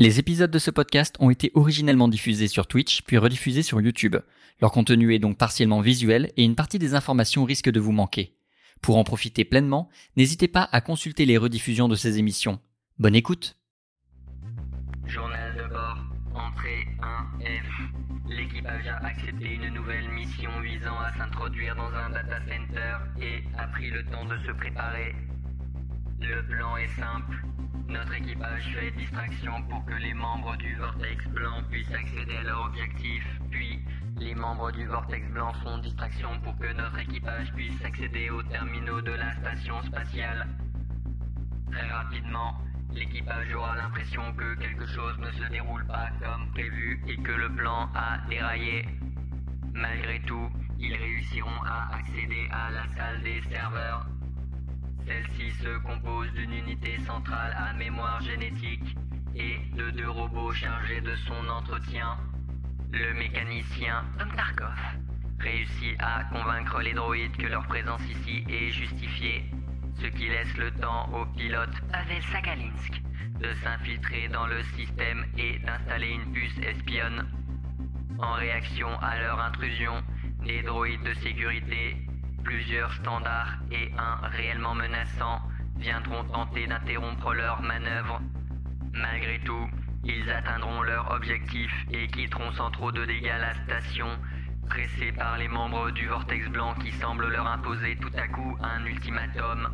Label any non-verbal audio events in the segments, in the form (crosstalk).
Les épisodes de ce podcast ont été originellement diffusés sur Twitch puis rediffusés sur YouTube. Leur contenu est donc partiellement visuel et une partie des informations risque de vous manquer. Pour en profiter pleinement, n'hésitez pas à consulter les rediffusions de ces émissions. Bonne écoute Journal de bord, entrée 1F. L'équipage a accepté une nouvelle mission visant à s'introduire dans un data et a pris le temps de se préparer. Le plan est simple. Notre équipage fait distraction pour que les membres du Vortex Blanc puissent accéder à leur objectif, puis les membres du Vortex Blanc font distraction pour que notre équipage puisse accéder aux terminaux de la station spatiale. Très rapidement, l'équipage aura l'impression que quelque chose ne se déroule pas comme prévu et que le plan a déraillé. Malgré tout, ils réussiront à accéder à la salle des serveurs. Celle-ci se compose d'une unité centrale à mémoire génétique et de deux robots chargés de son entretien. Le mécanicien Tom Tarkov réussit à convaincre les droïdes que leur présence ici est justifiée, ce qui laisse le temps au pilote Pavel Sakalinsk de s'infiltrer dans le système et d'installer une puce espionne. En réaction à leur intrusion, des droïdes de sécurité Plusieurs standards et un réellement menaçant viendront tenter d'interrompre leur manœuvre. Malgré tout, ils atteindront leur objectif et quitteront sans trop de dégâts la station, pressés par les membres du Vortex Blanc qui semblent leur imposer tout à coup un ultimatum.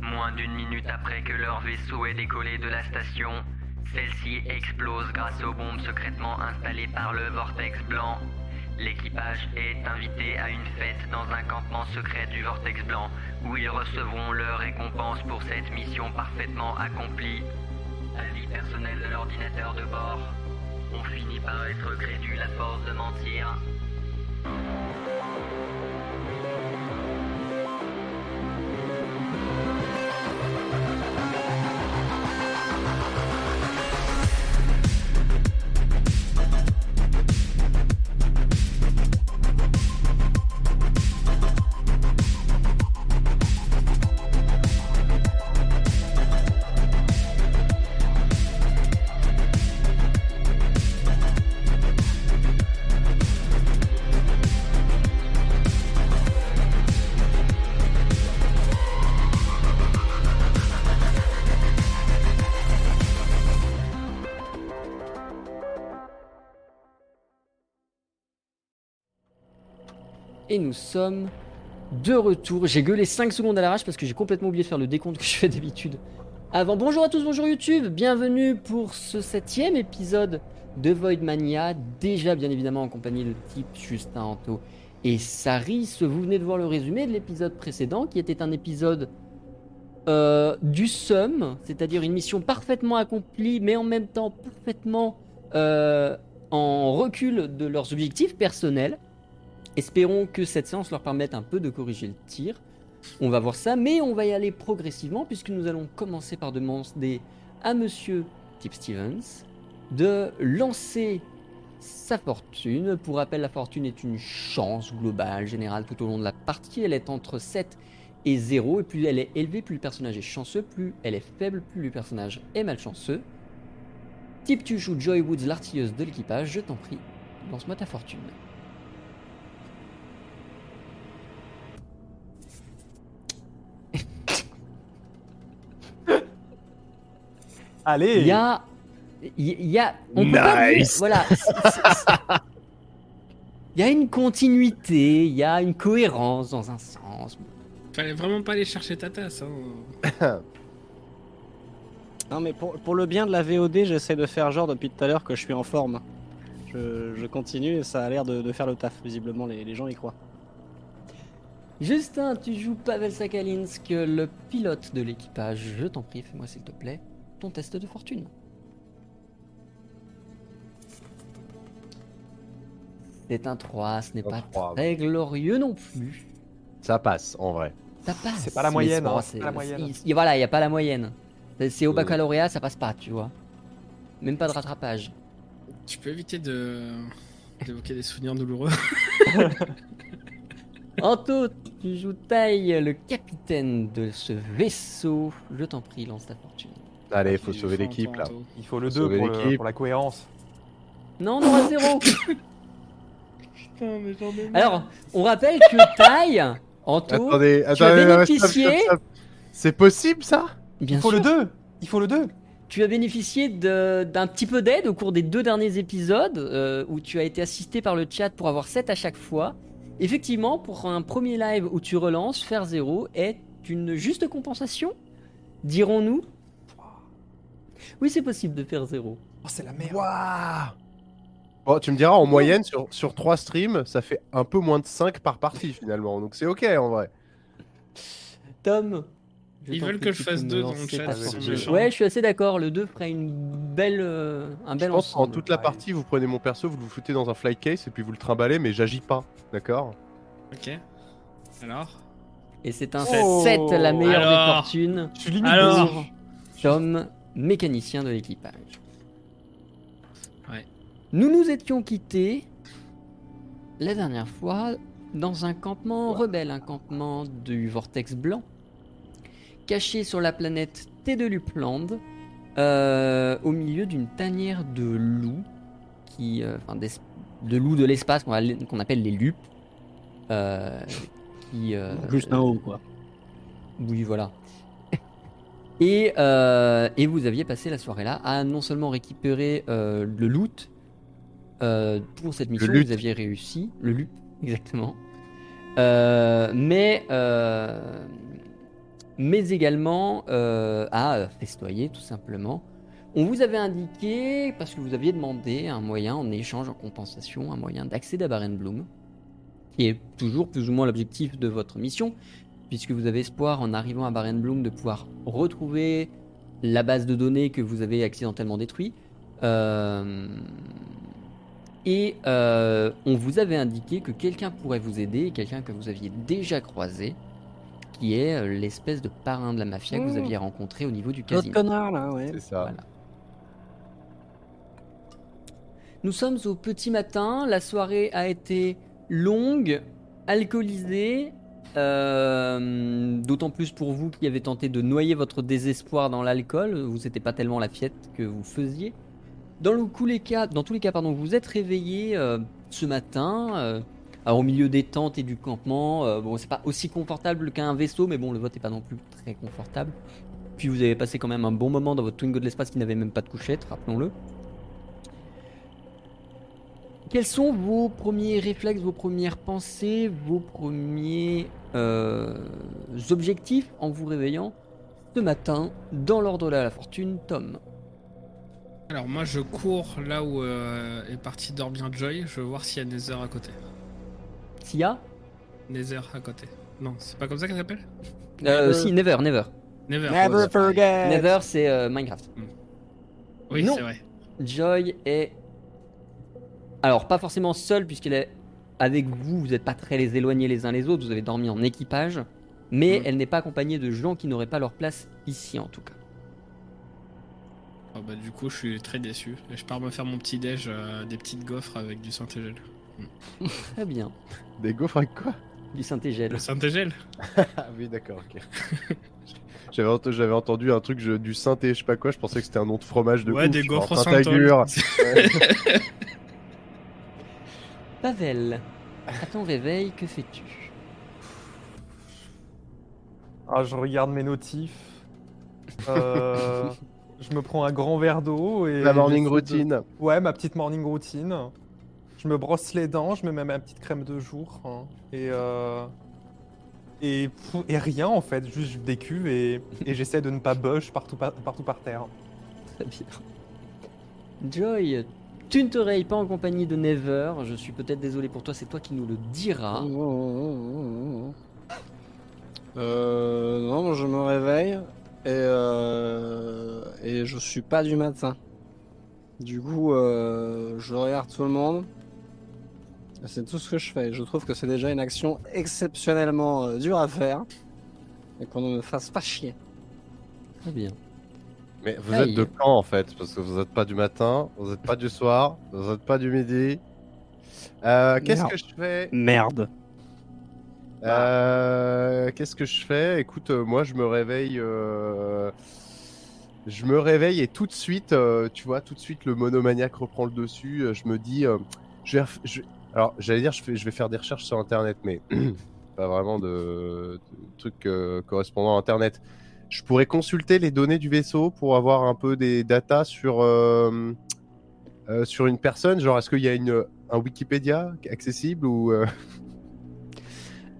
Moins d'une minute après que leur vaisseau est décollé de la station, celle-ci explose grâce aux bombes secrètement installées par le Vortex Blanc. L'équipage est invité à une fête dans un campement secret du Vortex Blanc, où ils recevront leur récompense pour cette mission parfaitement accomplie. Avis personnel de l'ordinateur de bord. On finit par être crédule à force de mentir. Et nous sommes de retour. J'ai gueulé 5 secondes à l'arrache parce que j'ai complètement oublié de faire le décompte que je fais d'habitude. Avant, bonjour à tous, bonjour YouTube, bienvenue pour ce septième épisode de Voidmania, déjà bien évidemment en compagnie de type Justin Anto et Saris. Vous venez de voir le résumé de l'épisode précédent qui était un épisode euh, du SUM, c'est-à-dire une mission parfaitement accomplie mais en même temps parfaitement euh, en recul de leurs objectifs personnels. Espérons que cette séance leur permette un peu de corriger le tir. On va voir ça, mais on va y aller progressivement puisque nous allons commencer par demander à Monsieur Tip Stevens de lancer sa fortune. Pour rappel, la fortune est une chance globale, générale, tout au long de la partie. Elle est entre 7 et 0, et plus elle est élevée, plus le personnage est chanceux, plus elle est faible, plus le personnage est malchanceux. Type tu joues Joy Woods, l'artilleuse de l'équipage, je t'en prie, lance-moi ta fortune. Allez Il y a. Il y a. On peut pas dire- Nice. Voilà. (laughs) Il y a une continuité, il y a une cohérence dans un sens. Fallait vraiment pas aller chercher ta tasse. Hein. (laughs) Non mais pour, pour le bien de la VOD, j'essaie de faire genre depuis tout à l'heure que je suis en forme. Je, je continue et ça a l'air de, de faire le taf, visiblement les, les gens y croient. Justin, tu joues Pavel Sakalinsk, le pilote de l'équipage. Je t'en prie, fais-moi s'il te plaît ton test de fortune. C'est un 3, ce n'est pas 3, très glorieux non plus. Ça passe en vrai. Ça passe. C'est pas la moyenne, hein, c'est- c'est pas la moyenne. il- il- voilà, il n'y a pas la moyenne. C'est- au Euh. baccalauréat, ça passe pas, tu vois. Même pas de rattrapage. Tu peux éviter de d'évoquer des souvenirs douloureux. (laughs) Anto, tu joues taille le capitaine de ce vaisseau. Je t'en prie, lance ta fortune. Allez, il faut sauver l'équipe là. Il faut le Faut 2 sauver pour, le- l'équipe. pour la cohérence. Non, on aura zéro. (laughs) Putain, mais j'en ai Alors, on rappelle que Taille, Attendez, tu as attendez, non, bénéficié- stop, stop, stop. C'est possible ça? Bien Il faut sûr, le 2 Il faut le 2 tu as bénéficié de- d'un petit peu d'aide au cours des deux derniers épisodes euh, où tu as été assisté par le chat pour avoir 7 à chaque fois. Effectivement, pour un premier live où tu relances, faire 0 est une juste compensation, dirons-nous? Oui, c'est possible de faire 0. Oh, c'est la merde. Waouh Bon, tu me diras, en moyenne, sur, sur 3 streams, ça fait un peu moins de 5 par partie finalement. Donc c'est ok en vrai. Tom je Ils veulent que je fasse me deux dans le chat, sont. Ouais, je suis assez d'accord. Le 2 ferait une belle, euh, un Je bel pense en ensemble. toute la Ouais. partie, vous prenez mon perso, vous le foutez dans un flight case et puis vous le trimballez, mais j'agis pas. D'accord? Ok. Alors? Et c'est un Oh. 7, la meilleure Alors. des fortunes. Je suis limite Alors. Tom, mécanicien de l'équipage. Ouais. Nous nous étions quittés la dernière fois dans un campement rebelle, un campement du Vortex Blanc, caché sur la planète T de Lupland, euh, au milieu d'une tanière de loups, qui, euh, enfin, d'es- de loups de l'espace qu'on appelle les lupes. euh, qui, euh, Juste un haut, quoi. oui, voilà. Et, euh, et vous aviez passé la soirée là à non seulement récupérer euh, le loot euh, pour cette mission, vous aviez réussi, le loot, (laughs) exactement. Mais, mais également à festoyer tout simplement. On vous avait indiqué, parce que vous aviez demandé un moyen en échange, en compensation, un moyen d'accéder à Barenbloom, qui est toujours plus ou moins l'objectif de votre mission, puisque vous avez espoir en arrivant à Barenbloom de pouvoir retrouver la base de données que vous avez accidentellement détruite. Euh, Et euh, on vous avait indiqué que quelqu'un pourrait vous aider, quelqu'un que vous aviez déjà croisé, qui est euh, l'espèce de parrain de la mafia que vous Mmh. aviez rencontré au niveau du L'autre casino. connard, là, ouais. C'est ça. Voilà. Nous sommes au petit matin, la soirée a été longue, alcoolisée, euh, d'autant plus pour vous qui avez tenté de noyer votre désespoir dans l'alcool, vous n'était pas tellement la fiette que vous faisiez. Dans, tous les cas, pardon, vous êtes réveillé euh, ce matin, euh, au milieu des tentes et du campement. bon, c'est pas aussi confortable qu'un vaisseau, mais bon, le vote est pas non plus très confortable. Puis vous avez passé quand même un bon moment dans votre Twingo de l'espace qui n'avait même pas de couchette, rappelons-le. Quels sont vos premiers réflexes, vos premières pensées, vos premiers euh, objectifs en vous réveillant ce matin dans l'ordre de la fortune, Tom Alors moi je cours là où euh, est parti dormir Joy, je veux voir s'il y a Nether à côté. Sia Nether à côté. Non, c'est pas comme ça qu'elle s'appelle? Euh, Si, Never, Never. Never. Never forget. Never, c'est euh, Minecraft. Oui, Non. c'est vrai. Joy est. Alors, pas forcément seule, puisqu'elle est avec vous, vous n'êtes pas très les éloignés les uns les autres, vous avez dormi en équipage, mais Mhm. elle n'est pas accompagnée de gens qui n'auraient pas leur place ici en tout cas. Oh, bah, du coup, je suis très déçu. Je pars me faire mon petit déj, euh, des petites gaufres avec du Saint-Égel. (laughs) Très bien. Des gaufres avec quoi? Du Saint-Égel. Le Saint-Égel (laughs) Ah oui, d'accord, ok. (laughs) J'avais ent- j'avais entendu un truc je- du synthé, je sais pas quoi, je pensais que c'était un nom de fromage de Ouais, ouf, des genre gaufres Saint-Agur. Pavel, à ton réveil, que fais-tu? Ah, je regarde mes notifs. Euh, (laughs) je me prends un grand verre d'eau et. La morning de- routine. Ouais, ma petite morning routine. Je me brosse les dents, je me mets ma petite crème de jour. hein, et, euh, et, rien en fait, juste je décuve et, et j'essaie de ne pas bush partout, par- partout par terre. Très bien. Joy, tu ne te réveilles pas en compagnie de Never, je suis peut-être désolé pour toi, c'est toi qui nous le diras. Euh, non, je me réveille et, euh, et je suis pas du matin. Du coup, euh, je regarde tout le monde. Et C'est tout ce que je fais. Je trouve que c'est déjà une action exceptionnellement dure à faire et qu'on ne me fasse pas chier. Très bien. Mais vous Aïe. êtes de quand en fait Parce que vous êtes pas du matin, vous êtes pas du soir, vous êtes pas du midi. Euh, Qu'est-ce Merde. que je fais Merde. Euh, Qu'est-ce que je fais? Écoute, euh, moi je me réveille. euh, je me réveille et tout de suite, euh, tu vois, tout de suite le monomaniaque reprend le dessus. euh, je me dis, euh, je vais, ref- je- alors j'allais dire, je, fais, je vais faire des recherches sur Internet, mais (clears throat) pas vraiment de, de trucs euh, correspondant à Internet. Je pourrais consulter les données du vaisseau pour avoir un peu des datas sur euh, euh, sur une personne. Genre, est-ce qu'il y a une un Wikipédia accessible ou euh,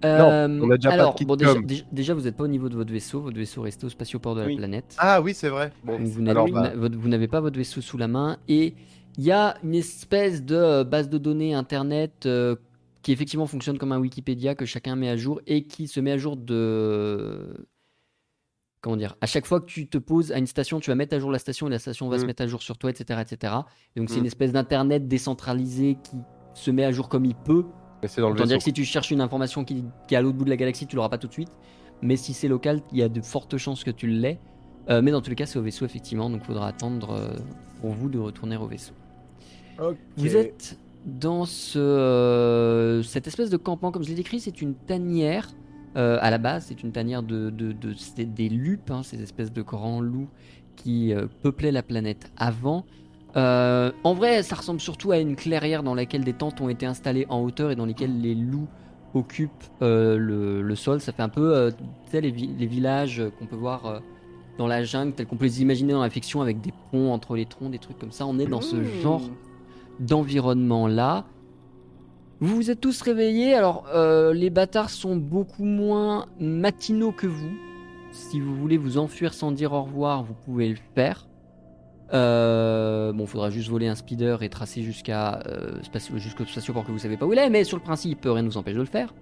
Euh, on a déjà pas de alors, kit bon, déjà, déjà- déjà, vous n'êtes pas au niveau de votre vaisseau. Votre vaisseau reste au spatioport de la planète. Ah oui, c'est vrai. Bon, Donc, vous alors, n'avez bah, vous n'a- vous n'avez pas votre vaisseau sous la main. Et il y a une espèce de base de données internet euh, qui effectivement fonctionne comme un Wikipédia que chacun met à jour et qui se met à jour de. Comment dire À chaque fois que tu te poses à une station, tu vas mettre à jour la station et la station va se Mm. mettre à jour sur toi, etc. etc. Et donc c'est Mm. une espèce d'internet décentralisé qui se met à jour comme il peut. mais c'est dans le Autant dire vaisseau. que si tu cherches une information qui, qui est à l'autre bout de la galaxie, tu l'auras pas tout de suite. Mais si c'est local, il y a de fortes chances que tu l'aies. Euh, mais dans tous les cas, c'est au vaisseau, effectivement. Donc il faudra attendre euh, pour vous de retourner au vaisseau. Vous êtes dans ce, euh, cette espèce de campement, comme je l'ai décrit, c'est une tanière. Euh, à la base, c'est une tanière de, de- de- c'est des lupes, hein, ces espèces de grands loups qui euh, peuplaient la planète avant. Euh, en vrai, ça ressemble surtout à une clairière dans laquelle des tentes ont été installées en hauteur et dans lesquelles les loups occupent le, le sol. Ça fait un peu, les, vi- les villages qu'on peut voir dans la jungle, tels qu'on peut les imaginer dans la fiction, avec des ponts entre les troncs, des trucs comme ça. On est dans ce Mmh. genre d'environnement-là. Vous vous êtes tous réveillés, alors euh, les bâtards sont beaucoup moins matinaux que vous. Si vous voulez vous enfuir sans dire au revoir, vous pouvez le faire. Euh, bon, faudra juste voler un speeder et tracer jusqu'à euh, jusqu'au spatioport que vous savez pas où il est, mais sur le principe, rien ne vous empêche de le faire.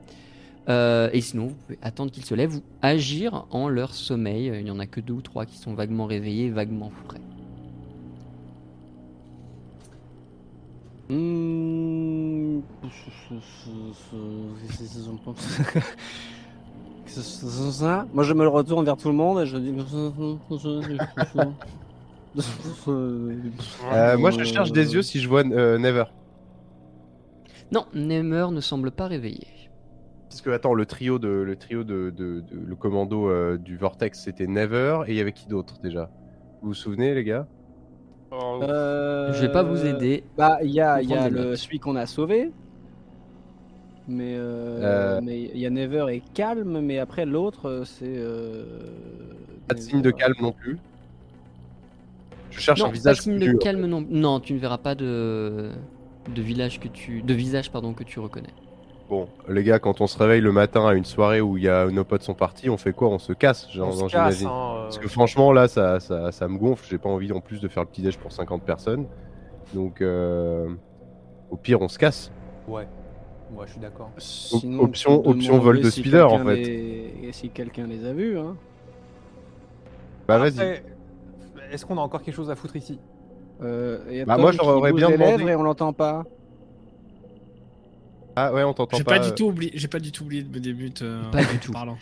Euh, et sinon, vous pouvez attendre qu'ils se lèvent ou agir en leur sommeil. Il n'y en a que deux ou trois qui sont vaguement réveillés, vaguement frais. Hmm. Moi je me retourne vers tout le monde et je dis. Euh, moi, je cherche des yeux si je vois euh, Never. Non, Nemer ne semble pas réveillé. Parce que attends, le trio de le trio de, de- de- le commando euh, du Vortex, c'était Never et il y avait qui d'autre déjà? Vous vous souvenez les gars? Euh, Je vais pas vous aider. Bah, il y a, y a le, notes. celui qu'on a sauvé. Mais euh, Euh. mais il y a Never et Calme, mais après l'autre euh, c'est. euh, Pas de signe de calme non plus. Je cherche non, un visage pas signe de connu, calme non. Non, tu ne verras pas de de village que tu de visage pardon que tu reconnais. Bon, les gars, quand on se réveille le matin à une soirée où il y a nos potes sont partis, on fait quoi? On se casse, j'imagine. hein, euh, Parce que franchement, là, ça, ça, ça me gonfle. J'ai pas envie en plus de faire le petit déj pour 50 personnes. Donc, euh, au pire, on se casse. Ouais. Ouais, je suis d'accord. Sinon, option- option vol de si speeder, en quelqu'un fait. les- Si quelqu'un les a vus, hein. Bah, vas-y. Est-ce qu'on a encore quelque chose à foutre ici? Euh, y a Bah, moi, j'aurais bien demandé. lèvres et on l'entend pas. Ah ouais, on t'entend J'ai pas. pas, euh, du tout oublié, j'ai pas du tout oublié de me débute euh, Pas du en tout. parlant.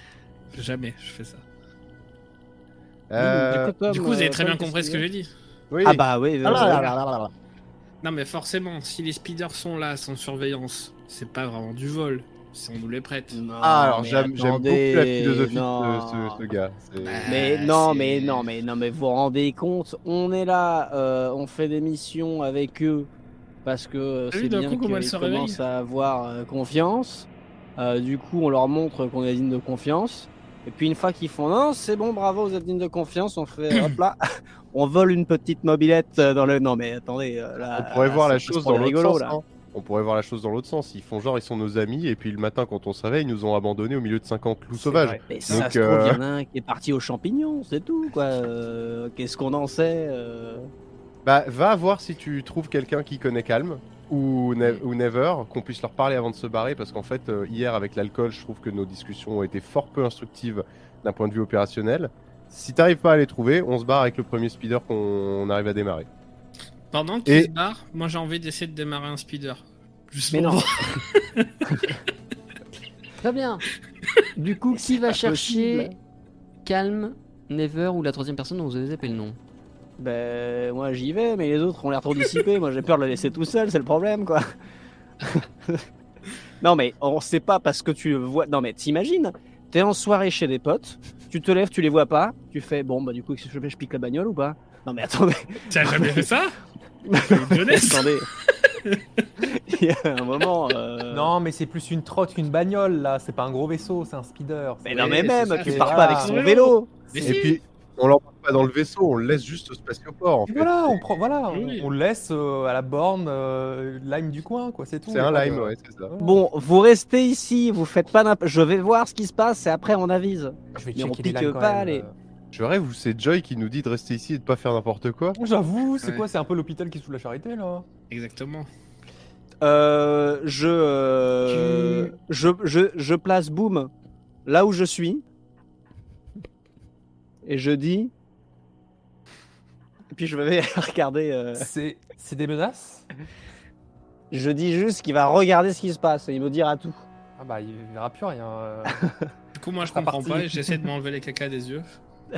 Jamais je fais ça. euh, Du coup, du vous avez très bien compris ce que j'ai dit. oui. Ah bah oui. Ah là voilà. Non, mais forcément, si les speeders sont là, sans surveillance, c'est pas vraiment du vol. Si on nous les prête. Non, Ah, alors mais j'aime beaucoup la philosophie non. de ce, ce gars. Bah, Mais non, mais non, mais non, mais vous vous rendez compte, on est là, euh, on fait des missions avec eux parce que euh, vu c'est d'un bien qu'ils commencent à avoir euh, confiance. Euh, du coup, on leur montre qu'on est digne de confiance. Et puis une fois qu'ils font non, c'est bon, bravo, vous êtes digne de confiance, on fait hop là, (coughs) on vole une petite mobilette dans le. Non mais attendez, là, On pourrait là, voir la c'est chose dans l'autre sens. là. hein. On pourrait voir la chose dans l'autre sens. Ils font genre, ils sont nos amis, et puis le matin, quand on se réveille, ils nous ont abandonnés au milieu de 50 loups C'est sauvages. vrai. Mais ça se trouve, il y en a un qui est parti aux champignons, c'est tout quoi. Euh, Qu'est-ce qu'on en sait euh Bah, va voir si tu trouves quelqu'un qui connaît Calme ou, Ne- ou Never, qu'on puisse leur parler avant de se barrer, parce qu'en fait, euh, hier avec l'alcool, je trouve que nos discussions ont été fort peu instructives d'un point de vue opérationnel. Si t'arrives pas à les trouver, on se barre avec le premier speeder qu'on arrive à démarrer. Pendant qu'ils Et- se barrent, moi j'ai envie d'essayer de démarrer un speeder. Juste Mais non. Très bien. Du coup, qui va chercher possible. Calme, Never ou la troisième personne dont vous avez zappé le nom? Ben, moi j'y vais, mais les autres ont l'air trop dissipés. moi j'ai peur de le laisser tout seul, c'est le problème quoi. (laughs) non, mais on sait pas parce que tu le vois. Non, mais t'imagines t'es en soirée chez des potes, tu te lèves, tu les vois pas, tu fais bon bah du coup je, je pique la bagnole ou pas? Non mais attendez, (laughs) T'as jamais fait ça? (laughs) Attendez. Il y a un moment. euh, Non, mais c'est plus une trotte qu'une bagnole là. C'est pas un gros vaisseau, c'est un speeder. Mais C'est- non mais même, tu pars pas avec son Vélo. vélo. Et si. puis, on l'embarque pas dans le vaisseau, on le laisse juste au spatioport. En fait. Voilà, on prend, voilà, on- Oui. on le laisse euh, à la borne euh, lime du coin, quoi. C'est tout. C'est un lime, ouais, c'est ça. Voilà. Bon, vous restez ici, vous faites pas n'importe. Je vais voir ce qui se passe et après on avise. je vais mais on les pas les- euh. Je rêve c'est Joy qui nous dit de rester ici et de pas faire n'importe quoi. J'avoue, c'est Ouais. quoi C'est un peu l'hôpital qui est sous la charité là? Exactement. Euh, je, euh, je, je, je place Boom là où je suis et je dis. Et puis je vais (laughs) regarder. euh, C'est c'est des menaces? Je dis juste qu'il va regarder ce qui se passe et il me dira tout. Ah bah il verra plus rien. euh. (laughs) Du coup, moi, je comprends parti. pas et j'essaie de m'enlever les caca des yeux. (laughs)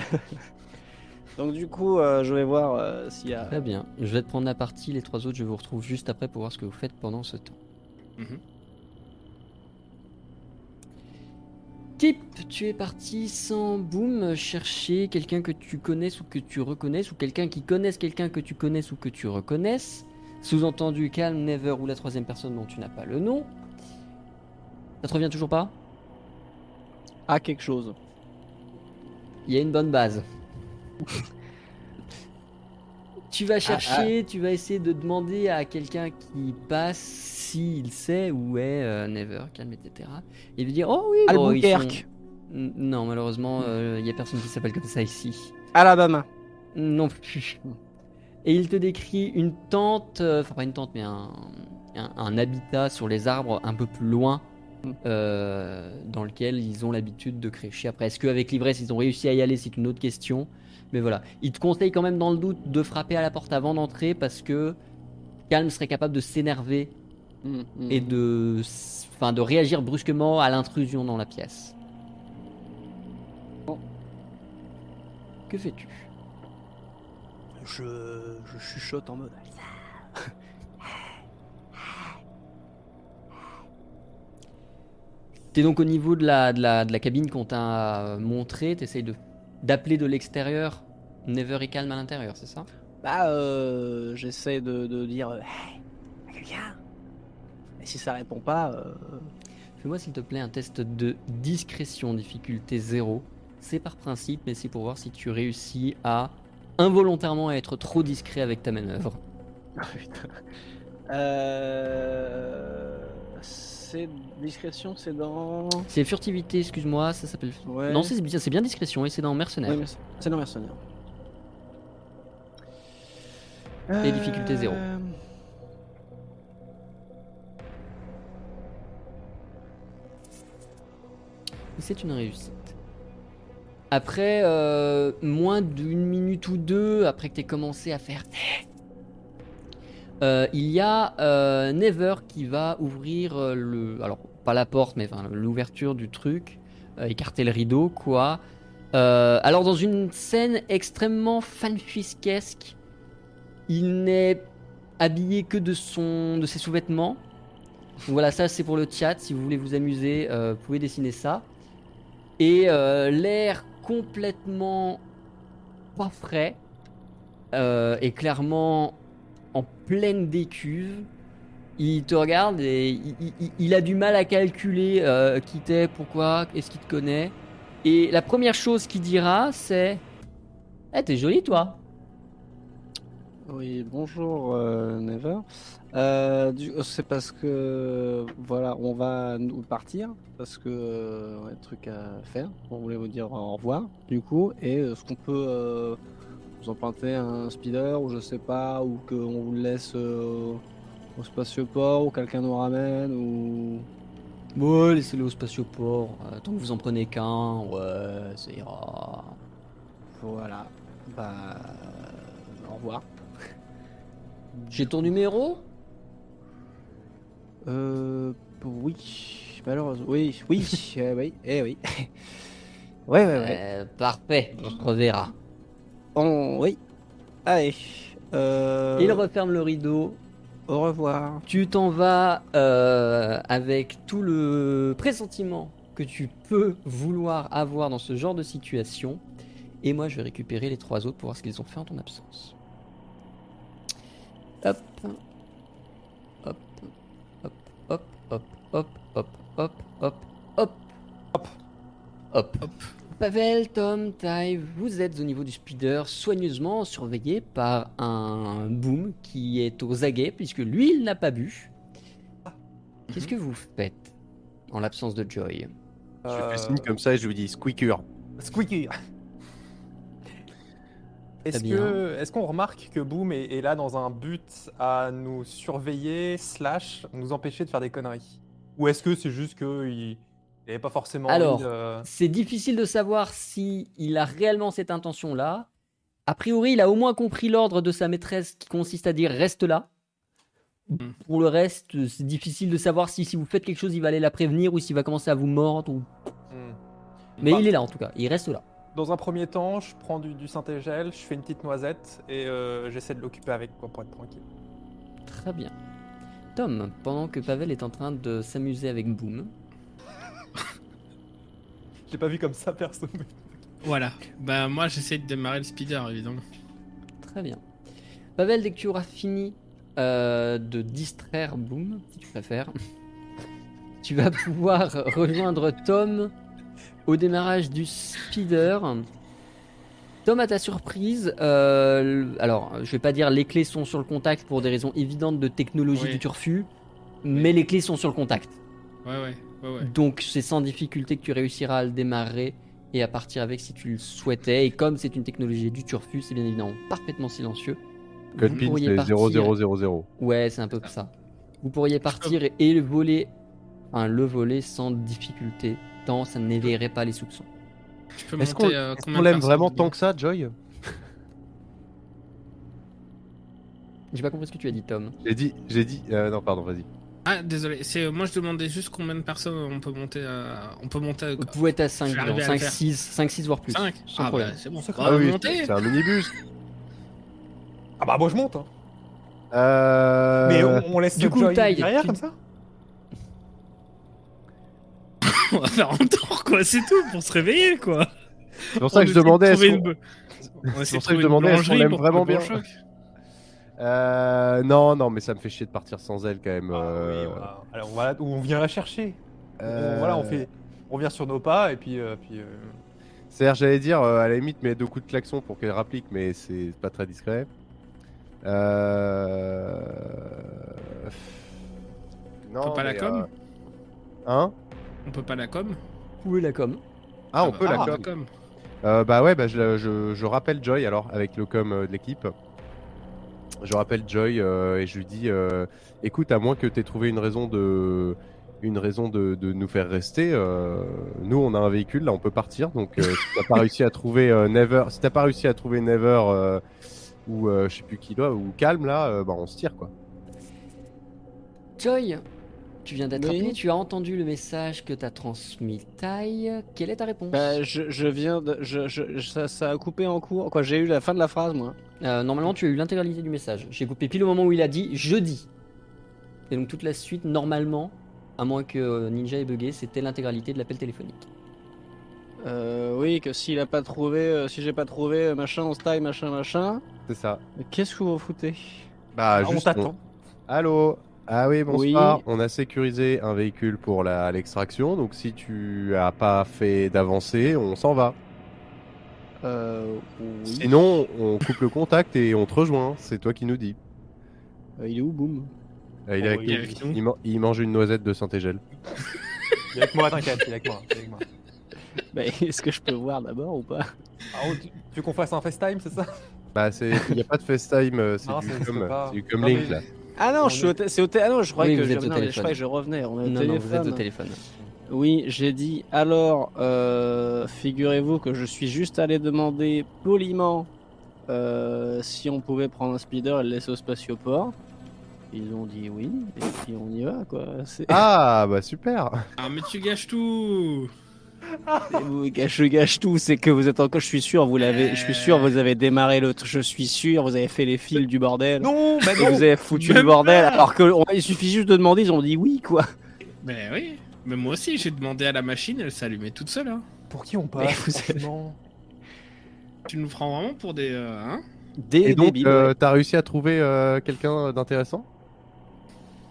Donc du coup, euh, je vais voir euh, s'il y a. Très bien. Je vais te prendre la partie. Les trois autres, je vous retrouve juste après pour voir ce que vous faites pendant ce temps. Mhm. Type, tu es parti sans boom chercher quelqu'un que tu connaisses ou que tu reconnaisses ou quelqu'un qui connaisse quelqu'un que tu connaisses ou que tu reconnaisses. Sous-entendu calme, never ou la troisième personne dont tu n'as pas le nom. Ça te revient toujours pas? Ah, quelque chose. Il y a une bonne base. (laughs) tu vas chercher, tu vas essayer de demander à quelqu'un qui passe s'il sait où est euh, Never, calme, etc. Et lui dire Oh oui, bon, Albuquerque, sont- N- Non, malheureusement, il y a personne qui s'appelle comme ça ici. Alabama. Non plus. Et il te décrit une tente, euh, enfin pas une tente, mais un, un, un habitat sur les arbres un peu plus loin, euh, dans lequel ils ont l'habitude de crécher. Après, est-ce qu'avec l'ivresse ils ont réussi à y aller, c'est une autre question. Mais voilà, il te conseille quand même dans le doute de frapper à la porte avant d'entrer parce que Calme serait capable de s'énerver Mm, mm. et de, enfin, de réagir brusquement à l'intrusion dans la pièce. Que fais-tu? Je, je chuchote en mode. T'es donc au niveau de la, de la, de la cabine qu'on t'a euh, montré, t'essayes de, d'appeler de l'extérieur, Never et calme à l'intérieur, c'est ça? Bah, euh, j'essaie de, de dire. euh, Hey, quelqu'un Et si ça répond pas, euh, Fais-moi s'il te plaît un test de discrétion, difficulté 0. C'est par principe, mais c'est pour voir si tu réussis à involontairement être trop discret avec ta manœuvre. (laughs) euh, c'est discrétion, c'est dans. C'est furtivité, excuse-moi, ça s'appelle... Ouais. Non, c'est bien, c'est bien discrétion et c'est dans mercenaire. C'est- dans mercenaire. Et difficulté zéro. Euh, Et c'est une réussite. Après euh, moins d'une minute ou deux, après que tu commencé à faire... Euh, il y a euh, Never qui va ouvrir euh, le... Alors, pas la porte, mais l'ouverture du truc, écarter le rideau, quoi. Alors, dans une scène extrêmement fanfuisquesque, il n'est habillé que de, son, de ses sous-vêtements. Voilà, ça c'est pour le chat. Si vous voulez vous amuser, vous pouvez dessiner ça. Et l'air complètement pas frais est clairement en pleine décuve. Il te regarde et il, a du mal à calculer euh, qui t'es, pourquoi, est-ce qu'il te connaît. Et la première chose qu'il dira, c'est Eh, t'es joli toi Oui, bonjour euh, Never. Euh, c'est parce que voilà, on va nous partir parce que euh, a des trucs à faire. On voulait vous dire au revoir du coup et est-ce qu'on peut vous emprunter un speeder ou je sais pas ou qu'on vous le laisse euh, au spatioport ou quelqu'un nous ramène ou Ouais, laissez-le au spatioport. euh, tant que vous en prenez qu'un, ouais, ça ira. voilà. Bah au revoir. J'ai ton numéro? Euh, oui, malheureusement, oui, oui, (laughs) euh, oui, eh oui. (laughs) ouais, ouais, ouais. Euh, Parfait, on se reverra. On- oui. Allez. Euh, Il referme le rideau. Au revoir. Tu t'en vas euh, avec tout le pressentiment que tu peux vouloir avoir dans ce genre de situation. Et moi, je vais récupérer les trois autres pour voir ce qu'ils ont fait en ton absence. Hop. Hop. Hop. Hop. Hop. Hop. Hop. Hop. Hop. Hop. Hop. Hop. Pavel, Tom, Tai, vous êtes au niveau du speeder soigneusement surveillé par un boom qui est aux aguets puisque lui il n'a pas bu. Qu'est-ce que vous faites en l'absence de Joy? Je Euh, fais signe comme ça et je lui dis squeaker. Squeaky. Est-ce que est-ce qu'on remarque que Boom est, est là dans un but à nous surveiller slash nous empêcher de faire des conneries? Ou est-ce que c'est juste qu'il n'avait pas forcément Alors, de- C'est difficile de savoir si il a réellement cette intention-là. A priori, il a au moins compris l'ordre de sa maîtresse qui consiste à dire reste là. Pour le reste, c'est difficile de savoir si, si vous faites quelque chose, il va aller la prévenir ou s'il va commencer à vous mordre. Ou... Hmm. Mais Bah, il est là en tout cas, il reste là. Dans un premier temps, je prends du, du Saint-Égel, je fais une petite noisette et euh, j'essaie de l'occuper avec quoi pour être tranquille. Très bien. Tom, pendant que Pavel est en train de s'amuser avec Boom, J'ai pas vu comme ça perso. mais- Voilà. Bah moi j'essaie de démarrer le speeder évidemment. Très bien. Pavel, dès que tu auras fini euh, de distraire Boom, si tu préfères, (laughs) tu vas pouvoir rejoindre Tom au démarrage du speeder. Tom, à ta surprise, euh, alors je vais pas dire les clés sont sur le contact pour des raisons évidentes de technologie Oui. du turfu, mais les clés sont sur le contact. Ouais ouais. Ouais ouais. Donc c'est sans difficulté que tu réussiras à le démarrer et à partir avec si tu le souhaitais. Et comme c'est une technologie du turfu, c'est bien évidemment parfaitement silencieux. Code Vous pin pourriez c'est partir- 0000. Ouais, c'est un peu ça. Vous pourriez partir et, le voler, enfin, le voler sans difficulté, tant ça n'éveillerait pas les soupçons. Est-ce qu'on euh, l'aime vraiment tant que ça, Joy? J'ai pas compris ce que tu as dit, Tom. J'ai dit, j'ai dit. euh, non, pardon, vas-y. Ah désolé, c'est euh, moi je demandais juste combien de personnes on peut monter à... on peut monter à Vous pouvez être à 5, Je vais arriver à le 5, faire. 6, 5, 6 voire plus. 5 Sans Ah problème. bah c'est bon. C'est Bah, Ah oui, monter. c'est un minibus. Ah bah moi je monte. hein. Euh... Mais on, on laisse du le coup, taille, derrière tu- comme ça (laughs) On va faire un tour quoi, c'est tout pour se réveiller quoi. C'est pour ça que je demandais. (laughs) C'est pour ça que je demandais, qu'on l'aime vraiment bien Euh, non, non, mais ça me fait chier de partir sans elle quand même. Ah euh, oui, voilà. Alors on, va, ou on vient la chercher. On- euh, voilà, on fait, on revient sur nos pas et puis, euh, puis euh, C'est-à-dire, j'allais dire, euh, à la limite, mais deux coups de klaxon pour qu'elle rapplique, mais c'est pas très discret. Euh... Non, pas la com euh, Hein? On peut pas la com Vous pouvez la com? Ah, on bah, peut la ah, com. com. Euh, bah ouais, bah, je, je, je rappelle Joy alors avec le com euh, de l'équipe. Je rappelle Joy euh, et je lui dis euh, écoute, à moins que tu aies trouvé une raison de une raison de, de nous faire rester, euh, nous on a un véhicule là, on peut partir. Donc euh, si t'as pas réussi à trouver euh, Never, si t'as pas réussi à trouver Never euh, ou euh, je sais plus qui doit ou Calme là, euh, bah on se tire quoi. Joy, tu viens d'être Oui. appelé, tu as entendu le message que t'as transmis Tai. Quelle est ta réponse? Bah, je, je viens de. Je, je- ça, ça a coupé en cours. Quoi, j'ai eu la fin de la phrase, moi. Euh, Normalement, tu as eu l'intégralité du message. J'ai coupé pile au moment où il a dit jeudi. Et donc toute la suite, normalement, à moins que euh, Ninja ait bugué, c'était l'intégralité de l'appel téléphonique. Euh, oui, que s'il a pas trouvé. euh, si j'ai pas trouvé euh, machin en style, machin, machin. C'est ça. Qu'est-ce que vous foutez? Bah ah, on juste. t'attend. Allô? Ah oui, bonsoir. Oui. On a sécurisé un véhicule pour la- l'extraction, donc si tu as pas fait d'avancée, on s'en va. Euh. Oui. Sinon, on coupe le contact et on te rejoint. C'est toi qui nous dis. Euh, il est où, Boom Euh, il, est Oh, avec il est nous. avec nous. Il, man- il mange une noisette de Saint-Égel. (laughs) Il est avec moi, t'inquiète, il est avec moi. il moi. (laughs) Bah, Est-ce que je peux voir d'abord ou pas? Ah, oh, tu, tu veux qu'on fasse un FaceTime, c'est ça? Bah, c'est, il n'y a pas de FaceTime, euh, c'est Non, du c'est- com, pas- du com Non, link mais- là. Ah non, On je suis au Ah non, je croyais Oui, que vous je êtes au non, je téléphone. croyais que je revenais. On est au non, non, vous êtes au téléphone. Oui, j'ai dit alors, euh, figurez-vous que je suis juste allé demander poliment euh, si on pouvait prendre un speeder et le laisser au spatioport. Ils ont dit oui, et puis on y va quoi. C'est- Ah, bah super Ah mais tu gâches tout vous, gâche- je gâche tout, c'est que vous êtes encore, je suis sûr, vous l'avez, je suis sûr, vous avez démarré le, tr- je suis sûr, vous avez fait les fils du bordel. Non, bah non vous avez foutu Même le bordel, pas. alors que on- il suffit juste de demander, ils ont dit oui quoi. Ben oui Mais moi aussi, j'ai demandé à la machine, elle allumée toute seule. Hein. Pour qui on passe vous êtes- franchement Tu nous prends vraiment pour des. euh, hein? Des Et donc, débiles, euh, ouais. t'as réussi à trouver euh, quelqu'un d'intéressant?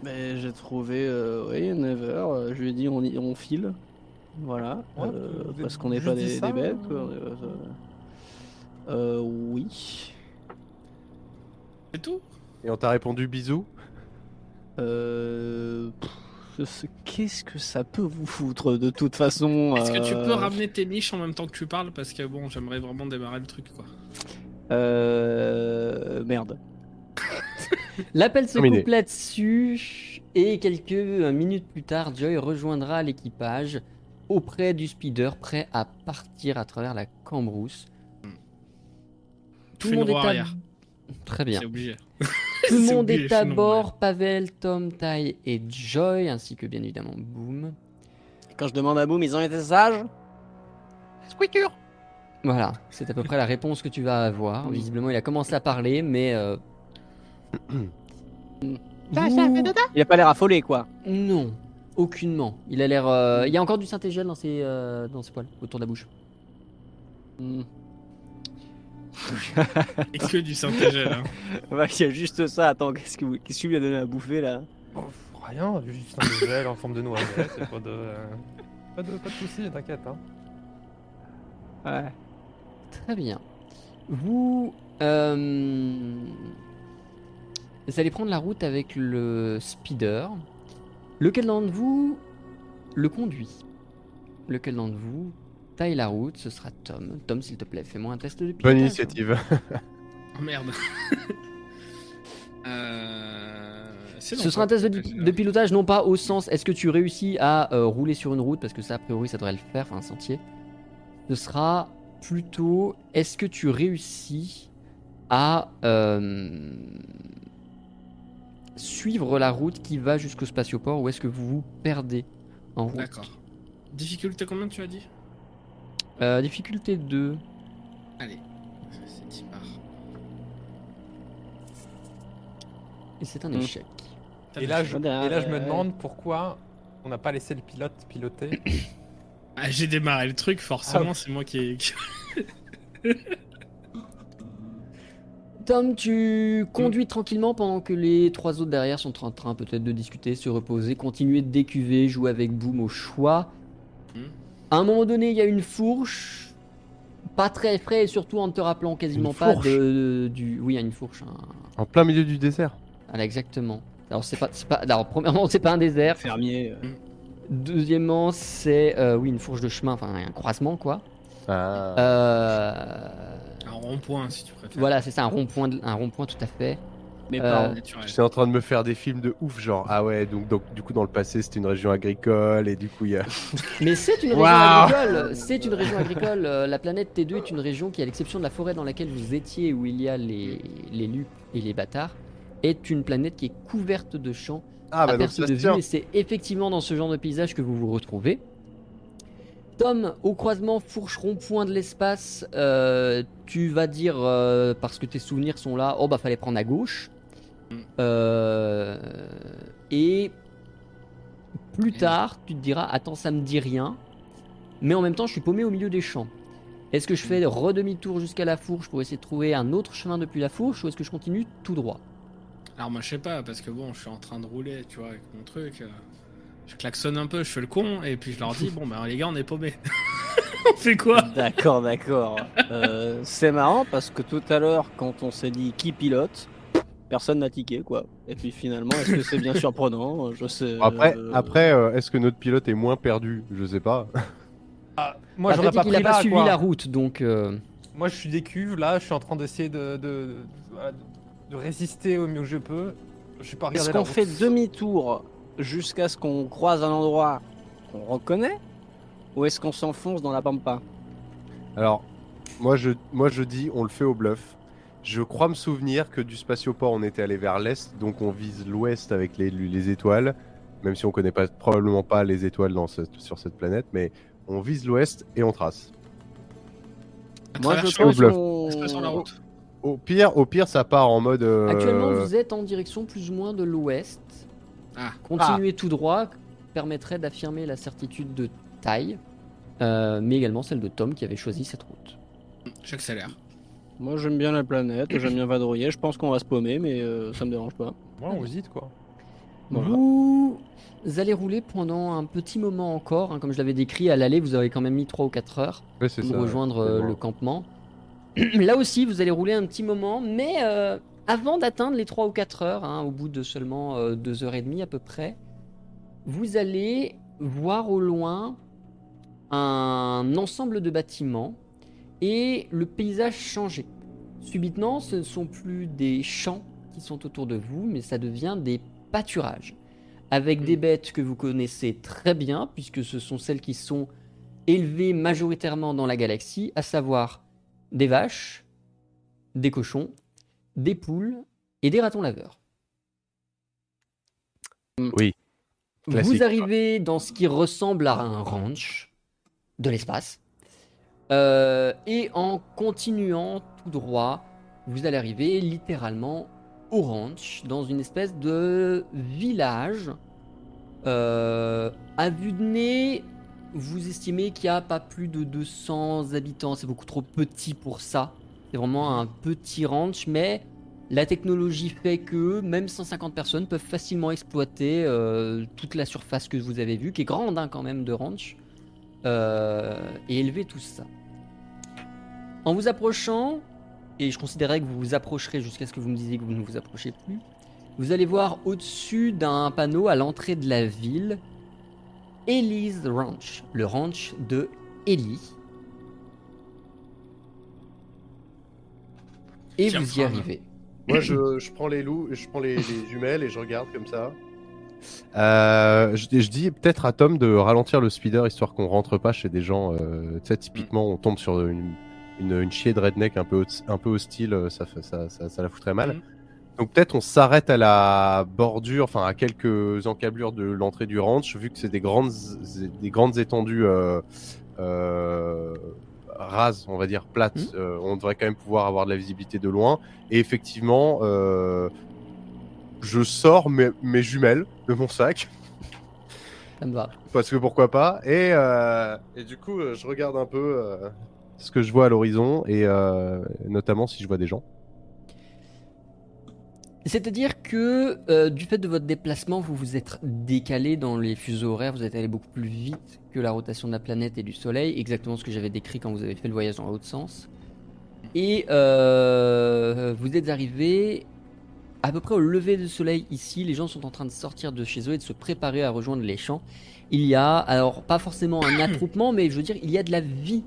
Mais j'ai trouvé, euh, oui, Never. euh, je lui ai dit, on, y- on file. Voilà. Ouais, euh, vous avez parce qu'on n'est juste pas dit des, ça, des bêtes, euh quoi. Euh, euh, oui. C'est tout? Et on t'a répondu bisous? Euh, pff, Qu'est-ce que ça peut vous foutre de toute façon Est-ce que tu euh, peux ramener tes niches en même temps que tu parles? Parce que bon, j'aimerais vraiment démarrer le truc quoi. Euh... Merde. (laughs) L'appel se Terminé. coupe là-dessus et quelques euh, minutes plus tard, Joy rejoindra l'équipage auprès du speeder, prêt à partir à travers la cambrousse. Tout Fais le monde est à... Très bien. C'est obligé. (laughs) Tout le monde est à bord, Pavel, Tom, Tai et Joy, ainsi que bien évidemment Boom. Quand je demande à Boom, ils ont été sages? Voilà, c'est à peu près la réponse que tu vas avoir. Oui. Visiblement, il a commencé à parler, mais... euh, (clears throat) Il a pas l'air affolé, quoi. Non, aucunement. Il a l'air... euh, Il y a encore du synthégel dans ses, euh, dans ses poils, autour de la bouche. Hmm. Et que du synthégel. Hein. (laughs) Ouais, il y a juste ça. Attends, qu'est-ce que vous- qu'est-ce que tu lui as donné à bouffer là? Oh, Rien, juste un gel en forme de noisette, et pas de... euh, Pas de, pas de soucis, t'inquiète. Hein. Ouais. Très bien. Vous... euh, Vous allez prendre la route avec le speeder. Lequel d'entre vous le conduit? Lequel d'entre vous taille la route Ce sera Tom. Tom, s'il te plaît, fais-moi un test de pilotage. Bonne initiative. (laughs) Oh merde. (laughs) euh... Ce sera un test de, pilotage, non pas au sens est-ce que tu réussis à euh, rouler sur une route, parce que ça, a priori, ça devrait le faire, enfin un sentier. Ce sera plutôt est-ce que tu réussis à euh, suivre la route qui va jusqu'au spatioport ou est-ce que vous vous perdez en route? D'accord. Difficulté combien tu as dit? Euh, Difficulté 2. Allez. C'est 10 par. Et c'est un Hmm. échec. Et là, je, chance. et là, je me demande pourquoi on n'a pas laissé le pilote piloter. (coughs) Ah, j'ai démarré le truc, forcément, Ah. c'est moi qui ai. qui- (laughs) Tom, tu conduis tranquillement pendant que les trois autres derrière sont en train peut-être de discuter, se reposer, continuer de décuver, jouer avec Boom au choix. À un moment donné, il y a une fourche, pas très frais et surtout en ne te rappelant quasiment Une pas fourche de, du. Oui, il y a une fourche. hein. En plein milieu du désert. Voilà, exactement. Alors c'est pas, c'est pas. Alors premièrement, c'est pas un désert. Fermier. euh. Deuxièmement, c'est euh, oui une fourche de chemin, enfin un croisement quoi. Ah. Euh, Un rond-point, si tu préfères. Voilà, c'est ça, un rond-point, de- un rond-point tout à fait. Mes Euh, parents. Naturel. J'étais en train de me faire des films de ouf, genre ah ouais, donc, donc du coup dans le passé c'était une région agricole et du coup il y a. (laughs) Mais c'est une région agricole. C'est une région agricole. Euh, La planète T2 est une région qui, à l'exception de la forêt dans laquelle vous étiez, où il y a les, les loups et les bâtards, est une planète qui est couverte de champs Ah à bah donc perte de vue. Et c'est effectivement dans ce genre de paysage que vous vous retrouvez. Tom, au croisement fourche rond-point de l'espace, euh, tu vas dire, euh, parce que tes souvenirs sont là, oh bah fallait prendre à gauche. Euh, et plus tard, tu te diras, attends, ça me dit rien. Mais en même temps, je suis paumé au milieu des champs. Est-ce que je fais redemi-tour jusqu'à la fourche pour essayer de trouver un autre chemin depuis la fourche ou est-ce que je continue tout droit? Alors moi je sais pas, parce que bon, je suis en train de rouler, tu vois, avec mon truc. euh, Je klaxonne un peu, je fais le con, et puis je leur dis, (laughs) bon bah les gars, on est paumés. (laughs) on fait quoi? D'accord, d'accord. Euh, c'est marrant parce que tout à l'heure, quand on s'est dit qui pilote, personne n'a tiqué quoi. Et puis finalement, est-ce que c'est bien surprenant? Je sais. (laughs) Après, euh, après euh, est-ce que notre pilote est moins perdu? Je sais pas. (laughs) Moi, Après, j'aurais pas il pas suivi quoi. la route, donc... euh, Moi, je suis des cuves, là, je suis en train d'essayer de, de, de, voilà, de résister au mieux que je peux. Je suis pas Est-ce qu'on fait demi-tour jusqu'à ce qu'on croise un endroit qu'on reconnaît Ou est-ce qu'on s'enfonce dans la pampa? Alors, moi je, moi je dis, on le fait au bluff. Je crois me souvenir que du spatioport, on était allé vers l'est, donc on vise l'ouest avec les, les étoiles, même si on connaît pas, probablement pas les étoiles dans cette- sur cette planète, mais on vise l'ouest et on trace. À Moi, je pense bluff. qu'on- c'est pas sur la route. Au pire, au pire, ça part en mode. euh, Actuellement, vous êtes en direction plus ou moins de l'ouest. Ah. Continuez tout droit. permettrait d'affirmer la certitude de taille, euh, mais également celle de Tom qui avait choisi cette route. J'accélère. Moi j'aime bien la planète, j'aime bien vadrouiller. Je pense qu'on va se paumer, mais euh, ça me dérange pas. Ouais, on hésite quoi. Voilà. Vous allez rouler pendant un petit moment encore, hein, comme je l'avais décrit, à l'aller vous avez quand même mis 3 ou 4 heures Ouais, pour ça. rejoindre euh, le campement. (clears throat) Là aussi, vous allez rouler un petit moment, mais euh, avant d'atteindre les 3 ou 4 heures, hein, au bout de seulement 2 heures et demie à peu près, vous allez voir au loin un ensemble de bâtiments et le paysage changer. Subitement, ce ne sont plus des champs qui sont autour de vous, mais ça devient des pâturages. Avec des bêtes que vous connaissez très bien, puisque ce sont celles qui sont élevées majoritairement dans la galaxie, à savoir des vaches, des cochons, des poules et des ratons laveurs. Oui. Classique. Vous arrivez dans ce qui ressemble à un ranch de l'espace. Euh, et en continuant tout droit, vous allez arriver littéralement au ranch, dans une espèce de village. Euh, à vue de nez, vous estimez qu'il n'y a pas plus de 200 habitants. C'est beaucoup trop petit pour ça. C'est vraiment un petit ranch, mais la technologie fait que même 150 personnes peuvent facilement exploiter euh, toute la surface que vous avez vue, qui est grande hein, quand même de ranch, et élever tout ça. En vous approchant, et je considérais que vous vous approcherez jusqu'à ce que vous me disiez que vous ne vous approchez plus, vous allez voir au-dessus d'un panneau à l'entrée de la ville Ellie's Ranch, le ranch de Ellie. Et vous y arrivez. Moi, je, je prends les loups, je prends les, les jumelles et je regarde comme ça. Euh, je, je dis peut-être à Tom de ralentir le speeder histoire qu'on rentre pas chez des gens. euh, tu sais, typiquement, on tombe sur une, une, une chier de redneck un peu, un peu hostile, euh, ça, ça, ça, ça la foutrait mal. Mhm. Donc peut-être on s'arrête à la bordure, enfin à quelques encablures de l'entrée du ranch, vu que c'est des grandes, des grandes étendues euh, rases, on va dire plates. Mhm. on devrait quand même pouvoir avoir de la visibilité de loin. Et effectivement, je sors mes, mes jumelles de mon sac, Ça me va. parce que pourquoi pas. Et, euh, et du coup, euh, je regarde un peu euh, ce que je vois à l'horizon, et euh, notamment si je vois des gens. C'est-à-dire que du fait de votre déplacement, vous vous êtes décalé dans les fuseaux horaires, vous êtes allé beaucoup plus vite que la rotation de la planète et du Soleil, exactement ce que j'avais décrit quand vous avez fait le voyage dans l'autre sens. Et vous êtes arrivé à peu près au lever du soleil ici, les gens sont en train de sortir de chez eux et de se préparer à rejoindre les champs. Il y a, alors pas forcément un (clears throat) attroupement, mais je veux dire, il y a de la vie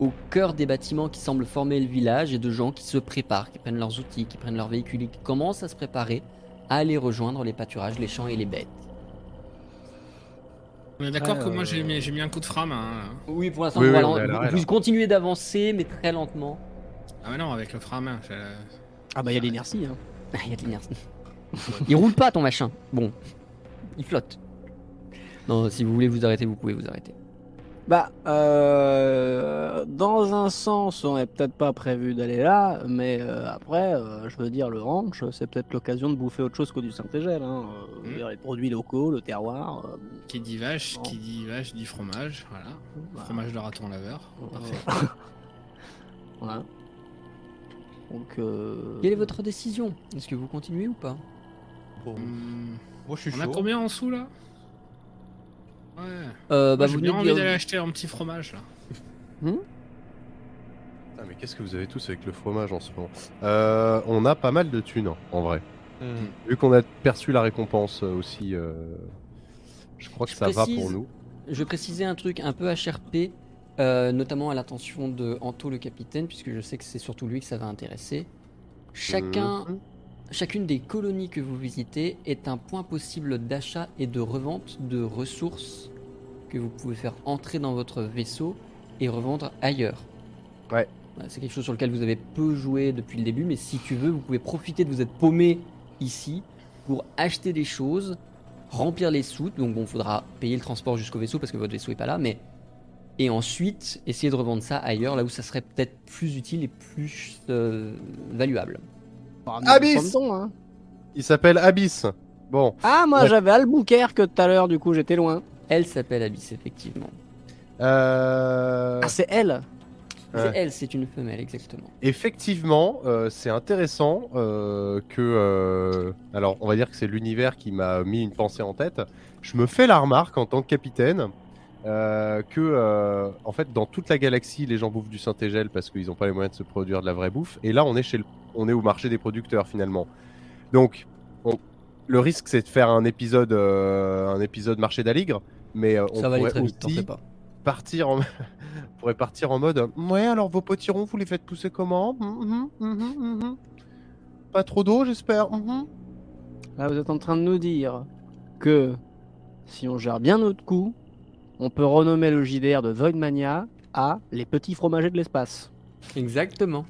au cœur des bâtiments qui semblent former le village et de gens qui se préparent, qui prennent leurs outils, qui prennent leurs véhicules et qui commencent à se préparer à aller rejoindre les pâturages, les champs et les bêtes. On est d'accord que moi euh, j'ai mis, j'ai mis un coup de frame. hein. Oui, pour l'instant, Oui, vous, oui, vous- là. continuez d'avancer, mais très lentement. Ah mais non, avec le frein à main. j'ai- Ah bah il y a l'inertie. Hein. (laughs) Il y a de l'inertie. il roule pas ton machin. Bon, il flotte. Non, si vous voulez vous arrêter, vous pouvez vous arrêter. Bah, euh, dans un sens, on n'est peut-être pas prévu d'aller là, mais euh, après, euh, je veux dire, le ranch, c'est peut-être l'occasion de bouffer autre chose que du Saint-Égel. Hein. Euh, Mm. dire, les produits locaux, le terroir. euh, Qui dit vache, Bon. qui dit vache, dit fromage. Voilà. bah, Fromage de raton laveur. Parfait. (laughs) voilà. Donc, euh, Quelle est votre décision? Est-ce que vous continuez ou pas? Bon, Hum, moi je suis on a combien en dessous là? Ouais. euh, Moi, vous j'ai bien envie dire- d'aller acheter un petit fromage là. Ah, mais qu'est-ce que vous avez tous avec le fromage en ce moment? Euh, On a pas mal de thunes, hein, en vrai. Hmm. Vu qu'on a perçu la récompense euh, aussi, euh, je crois que Je ça va pour nous. Je vais préciser un truc un peu HRP, euh, notamment à l'attention de Anto le capitaine, puisque je sais que c'est surtout lui que ça va intéresser. Chacun, Mhm. chacune des colonies que vous visitez est un point possible d'achat et de revente de ressources que vous pouvez faire entrer dans votre vaisseau et revendre ailleurs. Ouais. C'est quelque chose sur lequel vous avez peu joué depuis le début, mais si tu veux, vous pouvez profiter de vous être paumé ici pour acheter des choses, remplir les soutes. Donc bon, faudra payer le transport jusqu'au vaisseau parce que votre vaisseau est pas là, mais et ensuite essayer de revendre ça ailleurs, là où ça serait peut-être plus utile et plus euh, valuable. bah, Abyss hein. Il s'appelle Abyss. Bon, Ah, moi Ouais. j'avais Albuquerque tout à l'heure, du coup j'étais loin. Elle s'appelle Alice, effectivement. euh, Ah, c'est elle C'est Ouais. elle, c'est une femelle, exactement. effectivement, euh, c'est intéressant euh, que. euh, alors, on va dire que c'est l'univers qui m'a mis une pensée en tête. Je me fais la remarque en tant que capitaine euh, que, euh, en fait, dans toute la galaxie, les gens bouffent du Saint-Égel parce qu'ils n'ont pas les moyens de se produire de la vraie bouffe. Et là, on est, chez le... on est au marché des producteurs finalement. Donc, on- le risque, c'est de faire un épisode, euh, un épisode marché d'Aligre. Mais euh, on Ça va aller pourrait très vite, t'en aussi pas. partir en... on (laughs) pourrait partir en mode ouais alors vos potirons vous les faites pousser comment? Mhm, mhm, mhm. pas trop d'eau j'espère. Là, vous êtes en train de nous dire que si on gère bien notre coup, on peut renommer le JDR de Voidmania à les petits fromagers de l'espace. Exactement.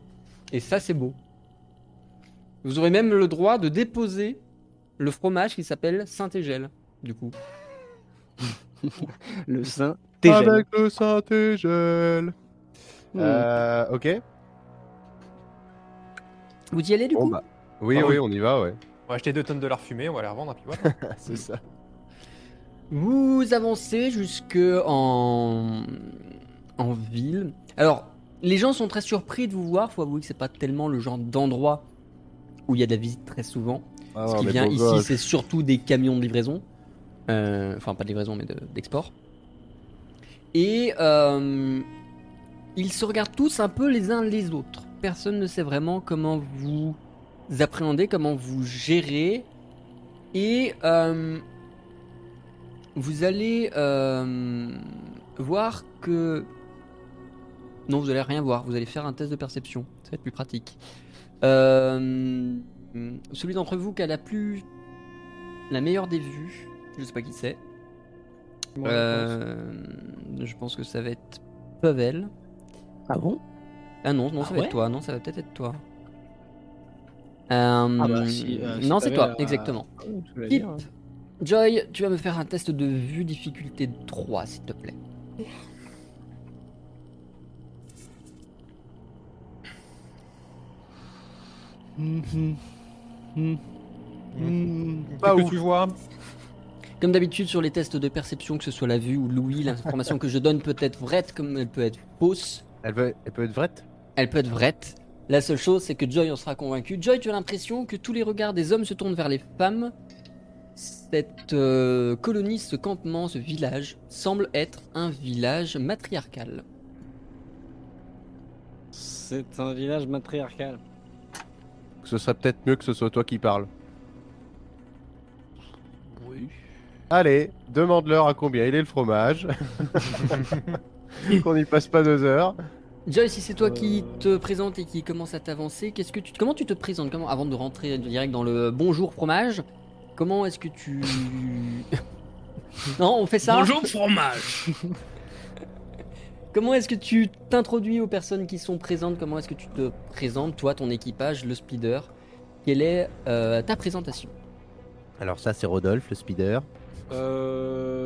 Et ça, c'est beau. Vous aurez même le droit de déposer le fromage qui s'appelle Saint-Égel, du coup. (laughs) Le Saint Tégel. avec le Saint-Égel Hmm. Euh, ok Vous y allez, du coup? bah, oui oui on y va ouais On va acheter deux tonnes de leur fumée, on va les revendre, et puis voilà. (laughs) c'est ça Vous avancez jusque en... en ville. Alors, les gens sont très surpris de vous voir. Faut avouer que c'est pas tellement le genre d'endroit où il y a de la visite très souvent. Ah, Ce qui vient ici, c'est surtout des camions de livraison. Euh, enfin, pas de livraison, mais de- d'export. Et euh, ils se regardent tous un peu les uns les autres. Personne ne sait vraiment comment vous appréhendez, comment vous gérez. Et euh, vous allez euh, voir que... Non, vous allez rien voir. Vous allez faire un test de perception. Ça va être plus pratique. Euh, celui d'entre vous qui a la plus... La meilleure des vues. Je sais pas qui c'est. Moi, je pense. Euh, je pense que ça va être Pavel. Ah bon? Ah non, non, Ah ça va ouais? être toi. Non, ça va peut-être être toi. Euh, Ah bah, si, euh, si non, c'est toi, exactement. Ah, Pip. Joy, tu vas me faire un test de vue difficulté 3, s'il te plaît. Pas Qu'est-ce ouf. que tu vois Comme d'habitude sur les tests de perception, que ce soit la vue ou l'ouïe, l'information que je donne peut être vraie comme elle peut être fausse. elle, veut- elle peut être vraie Elle peut être vraie. La seule chose, c'est que Joy en sera convaincu. Joy, tu as l'impression que tous les regards des hommes se tournent vers les femmes. Cette euh, colonie, ce campement, ce village semble être un village matriarcal. C'est un village matriarcal. ce serait peut-être mieux que ce soit toi qui parles Oui. allez demande-leur à combien il est le fromage (laughs) qu'on n'y passe pas deux heures Joy, si c'est toi qui Euh. te présente et qui commence à t'avancer, qu'est-ce que tu, comment tu te présentes? Comment, avant de rentrer direct dans le bonjour fromage Comment est-ce que tu (laughs) Non, on fait ça. Bonjour fromage. (laughs) Comment est-ce que tu t'introduis aux personnes qui sont présentes? Comment est-ce que tu te présentes, toi, ton équipage, le speeder? Quelle est euh, ta présentation? Alors ça c'est Rodolphe le speeder Euh,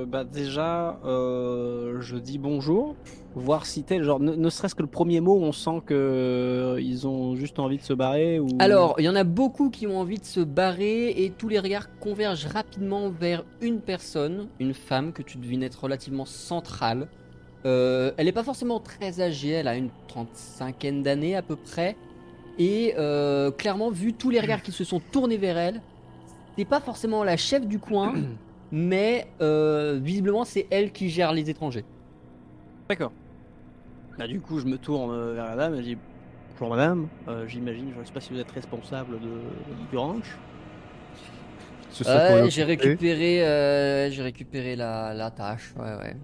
bah déjà, euh, je dis bonjour, voir si tel genre, ne, ne serait-ce que le premier mot, on sent que euh, ils ont juste envie de se barrer ou. Alors, il y en a beaucoup qui ont envie de se barrer et tous les regards convergent rapidement vers une personne, une femme que tu devines être relativement centrale. Euh, elle n'est pas forcément très âgée, elle a une trente-cinquaine d'années à peu près. Et euh, clairement, vu tous les regards qui se sont tournés vers elle, c'est pas forcément la chef du coin, (clears throat) mais euh, visiblement c'est elle qui gère les étrangers. D'accord. Bah du coup, je me tourne euh, vers la dame et je dis bonjour madame. Euh, J'imagine, je sais pas si vous êtes responsable de pour Ouais, j'ai récupéré, euh, j'ai récupéré la, la tâche. Ouais, ouais.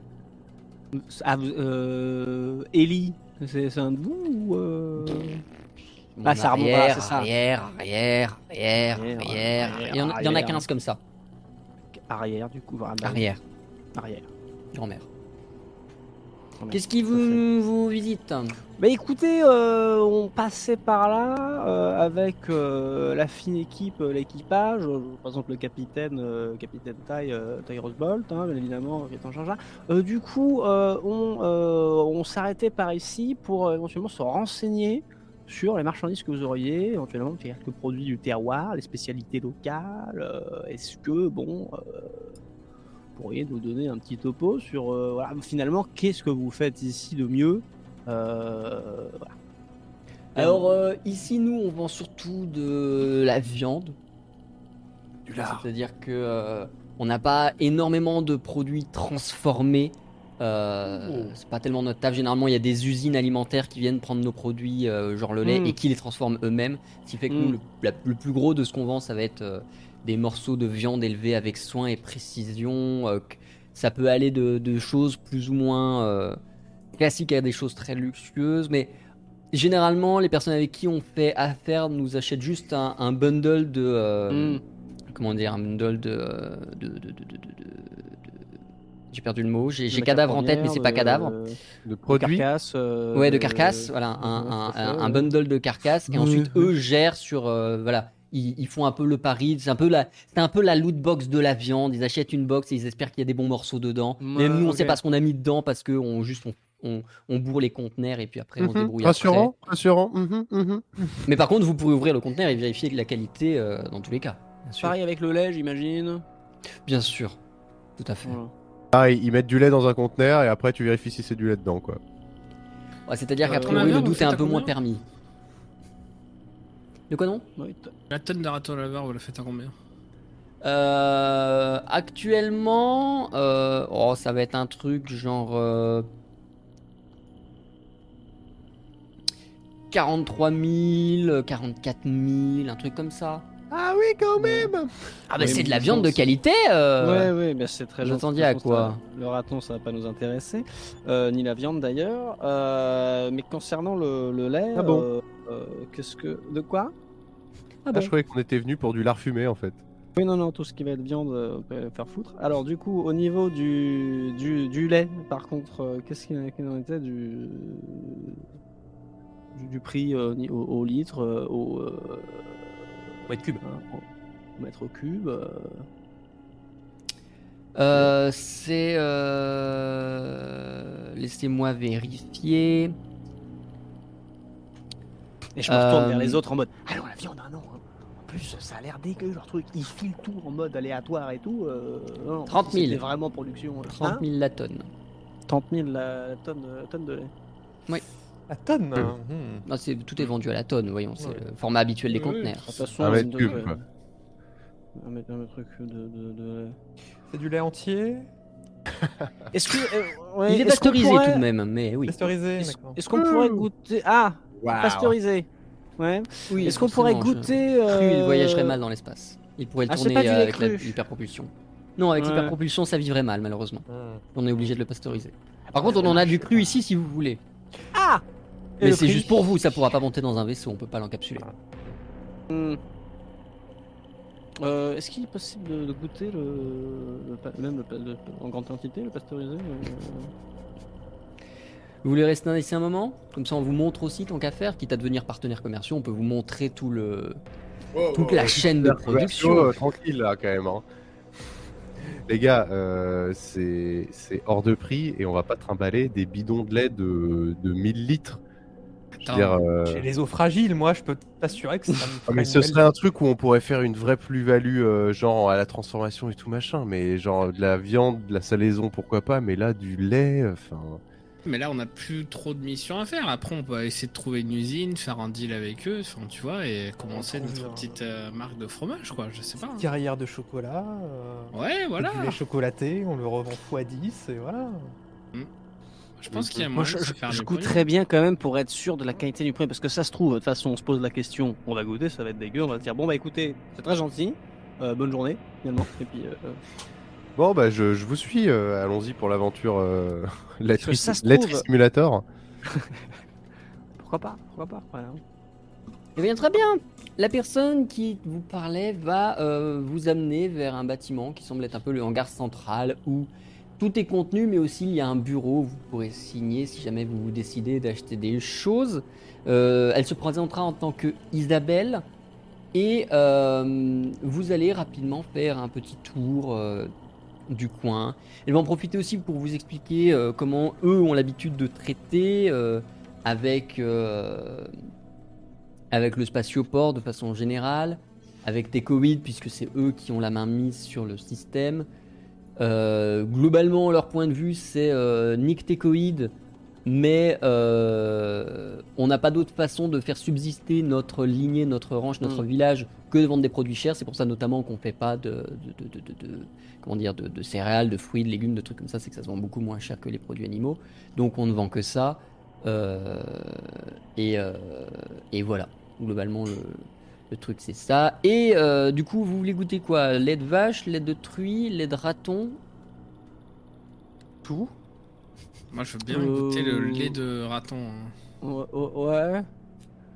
Ah, vous- euh, Ellie, c'est un de vous ou euh... Mon Ah, ça remonte, arrière, ah, c'est ça. arrière, arrière, arrière, Arrière, arrière. arrière, Il y en a, il y en a arrière. 15 comme ça. Arrière du coup vraiment. Arrière, Arrière. grand-mère. Qu'est-ce qui vous, vous visite Bah écoutez, euh, on passait par là euh, avec euh, la fine équipe, l'équipage, par exemple le capitaine, capitaine Ty, hein, bien évidemment, qui est en charge là. Du coup, on, on s'arrêtait par ici pour éventuellement se renseigner sur les marchandises que vous auriez, éventuellement quelques produits du terroir, les spécialités locales. euh, Est-ce que, bon, euh, vous pourriez nous donner un petit topo sur, euh, voilà, finalement, qu'est-ce que vous faites ici de mieux Euh, voilà. Alors ici, nous, on vend surtout de la viande. Du lard. C'est-à-dire que on n'a pas énormément de produits transformés. Euh, C'est pas tellement notre taf. Généralement, il y a des usines alimentaires qui viennent prendre nos produits, euh, genre le lait, Mm. et qui les transforment eux-mêmes. Ce qui fait que Mm. nous, le, la- le plus gros de ce qu'on vend, ça va être euh, des morceaux de viande élevés avec soin et précision. ça peut aller de, de choses plus ou moins classiques à des choses très luxueuses, mais généralement, les personnes avec qui on fait affaire nous achètent juste un, un bundle de. euh, Mm. Comment dire Un bundle de- de- de- de- de- J'ai perdu le mot. J'ai cadavre en tête, mais c'est pas première, cadavre. de- De de produits. carcasse. euh, Ouais, de carcasse, voilà, un, bundle de carcasse, et ensuite eux gèrent sur, euh, voilà, ils, ils font un peu le pari, c'est un peu la, c'est un peu la loot box de la viande. Ils achètent une box et ils espèrent qu'il y a des bons morceaux dedans. Même nous, on sait ok. pas ce qu'on a mis dedans parce que on juste on, on, on bourre les conteneurs et puis après on se Mhm. débrouille. Rassurant, après. rassurant. mhm, mhm. Mais par contre, vous pourrez ouvrir le conteneur et vérifier la qualité euh, dans tous les cas. Pareil avec le lait, j'imagine. Bien sûr. Tout à fait. Voilà. Ah, ils ils mettent du lait dans un conteneur et après tu vérifies si c'est du lait dedans, quoi. Ouais, C'est-à-dire Euh, priori, laveur, le doute est un à peu moins permis. De quoi non Oui, La tonne raton laveur, vous la faites à combien? Euh, actuellement, euh, oh, ça va être un truc genre euh, 43 000, 44 000, un truc comme ça. Ah oui, quand même Ah bah Oui, c'est de la viande de qualité. euh. Ouais, ouais, bah c'est très gentil. attendiez à quoi Le raton, ça va pas nous intéresser, euh, ni la viande d'ailleurs. Euh, mais concernant le, le lait, Ah bon euh, euh, qu'est-ce que, de quoi? Ah Ah, bon je croyais qu'on était venu pour du lard fumé en fait. Oui, non, non, tout ce qui va être viande, on peut faire foutre. Alors, du coup, au niveau du, du, du lait, par contre, qu'est-ce qu'il en était du, du, du prix euh, au, au litre, au, euh, mètre cube. hein, mètre cube euh, Euh, c'est. euh, Laissez-moi vérifier. Et je me retourne Euh, vers les autres en mode Alors, la viande, ah non hein. En plus, ça a l'air dégueu, leur truc. Ils filent tout en mode aléatoire et tout. euh, non, 30 000. C'était vraiment production. euh, 30 hein 000 la tonne. 30 000 la, tonne, tonne de lait. La tonne Euh. hmm. Non, c'est tout est vendu à la tonne, voyons, c'est Ouais. le format habituel des Oui, conteneurs. De toute façon, Un un mètre de- cube, quoi. Un mètre, un mètre cube de, de, de- C'est du lait entier (laughs) Est-ce que. euh, ouais, Il est est-ce qu'on pasteurisé pourrait- tout de même, mais oui. Pasteurisé, Est-ce d'accord. est-ce qu'on pourrait goûter. Ah Pasteurisé Ouais. Oui, Est-ce qu'on pourrait forcément, je- goûter. Cru, il euh, voyagerait mal dans l'espace. Il pourrait le Ah, c'est tourner pas du euh, lait avec la- cru. l'hyperpropulsion. Non, avec Ouais. l'hyperpropulsion, ça vivrait mal, malheureusement. Hmm. On est obligé de le pasteuriser. Par contre, on en a du cru ici si vous voulez. Ah Et Mais c'est prix juste pour vous, ça pourra pas monter dans un vaisseau, on peut pas l'encapsuler. Hmm. Euh, Est-ce qu'il est possible de, de goûter le, même le pa- le- en grande quantité le pasteurisé euh, Vous voulez rester ici un moment? Comme ça, on vous montre aussi tant qu'à faire, quitte à devenir partenaire commerciaux, on peut vous montrer tout le... toute la chaîne de production. Euh, tranquille là quand même. hein. Les gars, euh, c'est hors de prix et on va pas trimballer des bidons de lait de, de 1000 litres. Euh, J'ai les eaux fragiles, moi, je peux t'assurer que ça me ah, mais ce belle- serait un truc où on pourrait faire une vraie plus-value, euh, genre à la transformation et tout machin. Mais genre de la viande, de la salaison, pourquoi pas. Mais là, du lait, enfin. Mais là, on n'a plus trop de missions à faire. Après, on peut essayer de trouver une usine, faire un deal avec eux, enfin, tu vois, et commencer notre un- petite euh, marque de fromage, quoi. Je sais pas. hein. Carrière de chocolat. euh, Ouais, voilà. Du lait chocolaté, on le revend x10 et voilà. Je pense qu'il y a Moi, moyen je, je, je goûterais bien quand même pour être sûr de la qualité du produit, parce que ça se trouve, de toute façon, on se pose la question, on va goûter, ça va être dégueu, on va se dire, bon bah écoutez, c'est très gentil, euh, bonne journée, finalement, et puis... Bon, bah je, je vous suis. euh, Allons-y pour l'aventure euh, Simulator. (laughs) pourquoi pas, pourquoi pas, voilà. Eh bien, très bien. La personne qui vous parlait va euh, vous amener vers un bâtiment qui semble être un peu le hangar central où tout est contenu, mais aussi il y a un bureau où vous pourrez signer si jamais vous décidez d'acheter des choses. Euh, elle se présentera en tant que Isabelle et euh, vous allez rapidement faire un petit tour euh, du coin. Elle va en profiter aussi pour vous expliquer euh, comment eux ont l'habitude de traiter euh, avec euh, avec le spatioport de façon générale, avec Tecoid, puisque c'est eux qui ont la main mise sur le système. Globalement, leur point de vue, c'est Nick Tecoid, mais euh, on n'a pas d'autre façon de faire subsister notre lignée, notre ranch, notre Mm. village que de vendre des produits chers. C'est pour ça notamment qu'on fait pas de, de, de- de- de- de- comment dire, de, céréales, de fruits, de légumes, de trucs comme ça. C'est que ça se vend beaucoup moins cher que les produits animaux. Donc on ne vend que ça. Euh, et, euh, et voilà, globalement le, le truc c'est ça. Et du coup, vous voulez goûter quoi? Lait de vache, lait de truie, lait de raton? Tout? Moi, je veux bien Euh, goûter le lait de raton. hein. Ouais. ouais.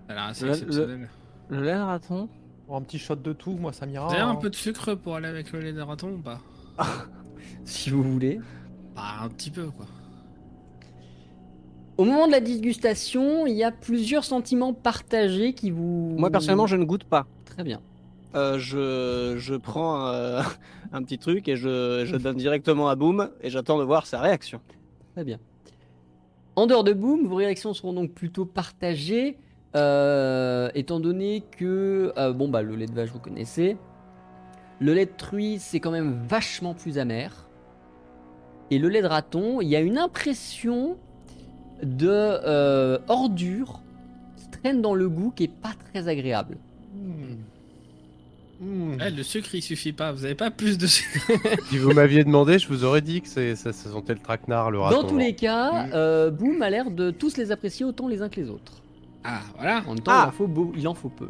Ça a l'air assez Le- exceptionnel. Le lait de raton Pour un petit shot de tout, moi ça m'ira. Vous avez un hein. peu de sucre pour aller avec le lait de raton ou pas (laughs) Si vous voulez. Bah, un petit peu, quoi. Au moment de la dégustation, il y a plusieurs sentiments partagés qui vous. Moi personnellement, je ne goûte pas. Très bien. Euh, je, je prends euh, (laughs) un petit truc et je, je donne directement à Boom et j'attends de voir sa réaction. Très bien. En dehors de Boom, vos réactions seront donc plutôt partagées, euh, étant donné que euh, bon bah le lait de vache vous connaissez, le lait de truie c'est quand même vachement plus amer, et le lait de raton, il y a une impression de euh, ordure qui traîne dans le goût qui est pas très agréable. Mmh. Mmh. Eh, le sucre, il suffit pas. Vous avez pas plus de sucre (laughs) Si vous m'aviez demandé, je vous aurais dit que c'est, ça, ça sentait le traquenard, le raton. Dans tous les cas, Mm. euh, Boom a l'air de tous les apprécier autant les uns que les autres. Ah, voilà. En même temps, Ah. il, en faut beau- il en faut peu.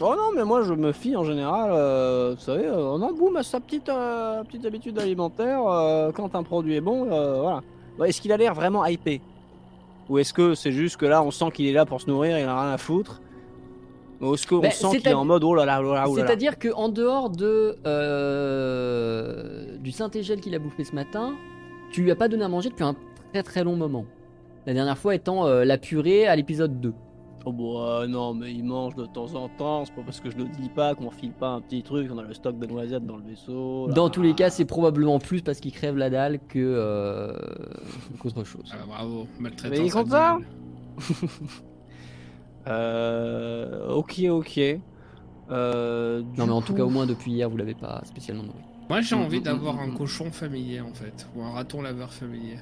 Oh non, mais moi je me fie en général, euh, vous savez, euh, non, Boom a sa petite, euh, petite habitude alimentaire. euh, quand un produit est bon, euh, voilà. Est-ce qu'il a l'air vraiment hypé? Ou est-ce que c'est juste que là on sent qu'il est là pour se nourrir, il en a rien à foutre Qu'on Ben, sent qu'il est en mode oh là là, oh là oh. C'est-à-dire que en dehors de euh, du Saint-Égel qu'il a bouffé ce matin, tu lui as pas donné à manger depuis un très très long moment. La dernière fois étant euh, la purée à l'épisode 2. Oh bah euh, non, mais il mange de temps en temps, c'est pas parce que je le dis pas qu'on file pas un petit truc, on a le stock de noisettes dans le vaisseau. là. Dans tous les cas, c'est probablement plus parce qu'il crève la dalle que euh, qu'autre chose. Ah, bravo. Maltraitance. Mais il ça animale. (laughs) Euh, ok, ok. Euh, Non mais en tout cas au moins depuis hier vous l'avez pas spécialement nourri. Moi, j'ai Mm, envie mm, d'avoir mm, un cochon familier, en fait. Ou un raton laveur familier.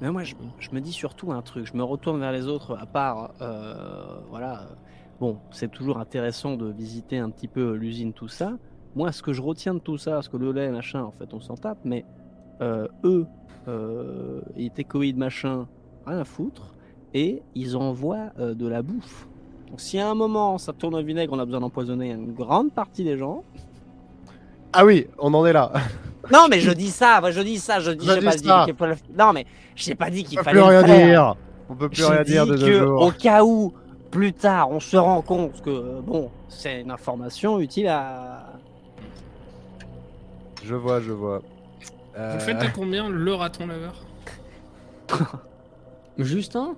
Mais moi, je, je me dis surtout un truc. Je me retourne vers les autres, à part, euh, voilà. Bon, c'est toujours intéressant de visiter un petit peu l'usine, tout ça. Moi, ce que je retiens de tout ça, parce que le lait, machin, en fait, on s'en tape, mais euh, eux, euh, et Tecoïd, machin, rien à foutre, et ils envoient euh, de la bouffe. Donc, si à un moment ça tourne au vinaigre, on a besoin d'empoisonner une grande partie des gens. Ah oui, on en est là. (laughs) Non, mais je dis ça, je dis ça, je dis, Je pas dit fallait- Non, mais j'ai pas dit qu'il On peut fallait. plus le rien faire. dire. On peut plus rien dire de que. Au cas où, plus tard, on se rend compte que, euh, bon, c'est une information utile à. Je vois, je vois. Vous Euh, le faites à combien, le raton laveur? (laughs) Justin,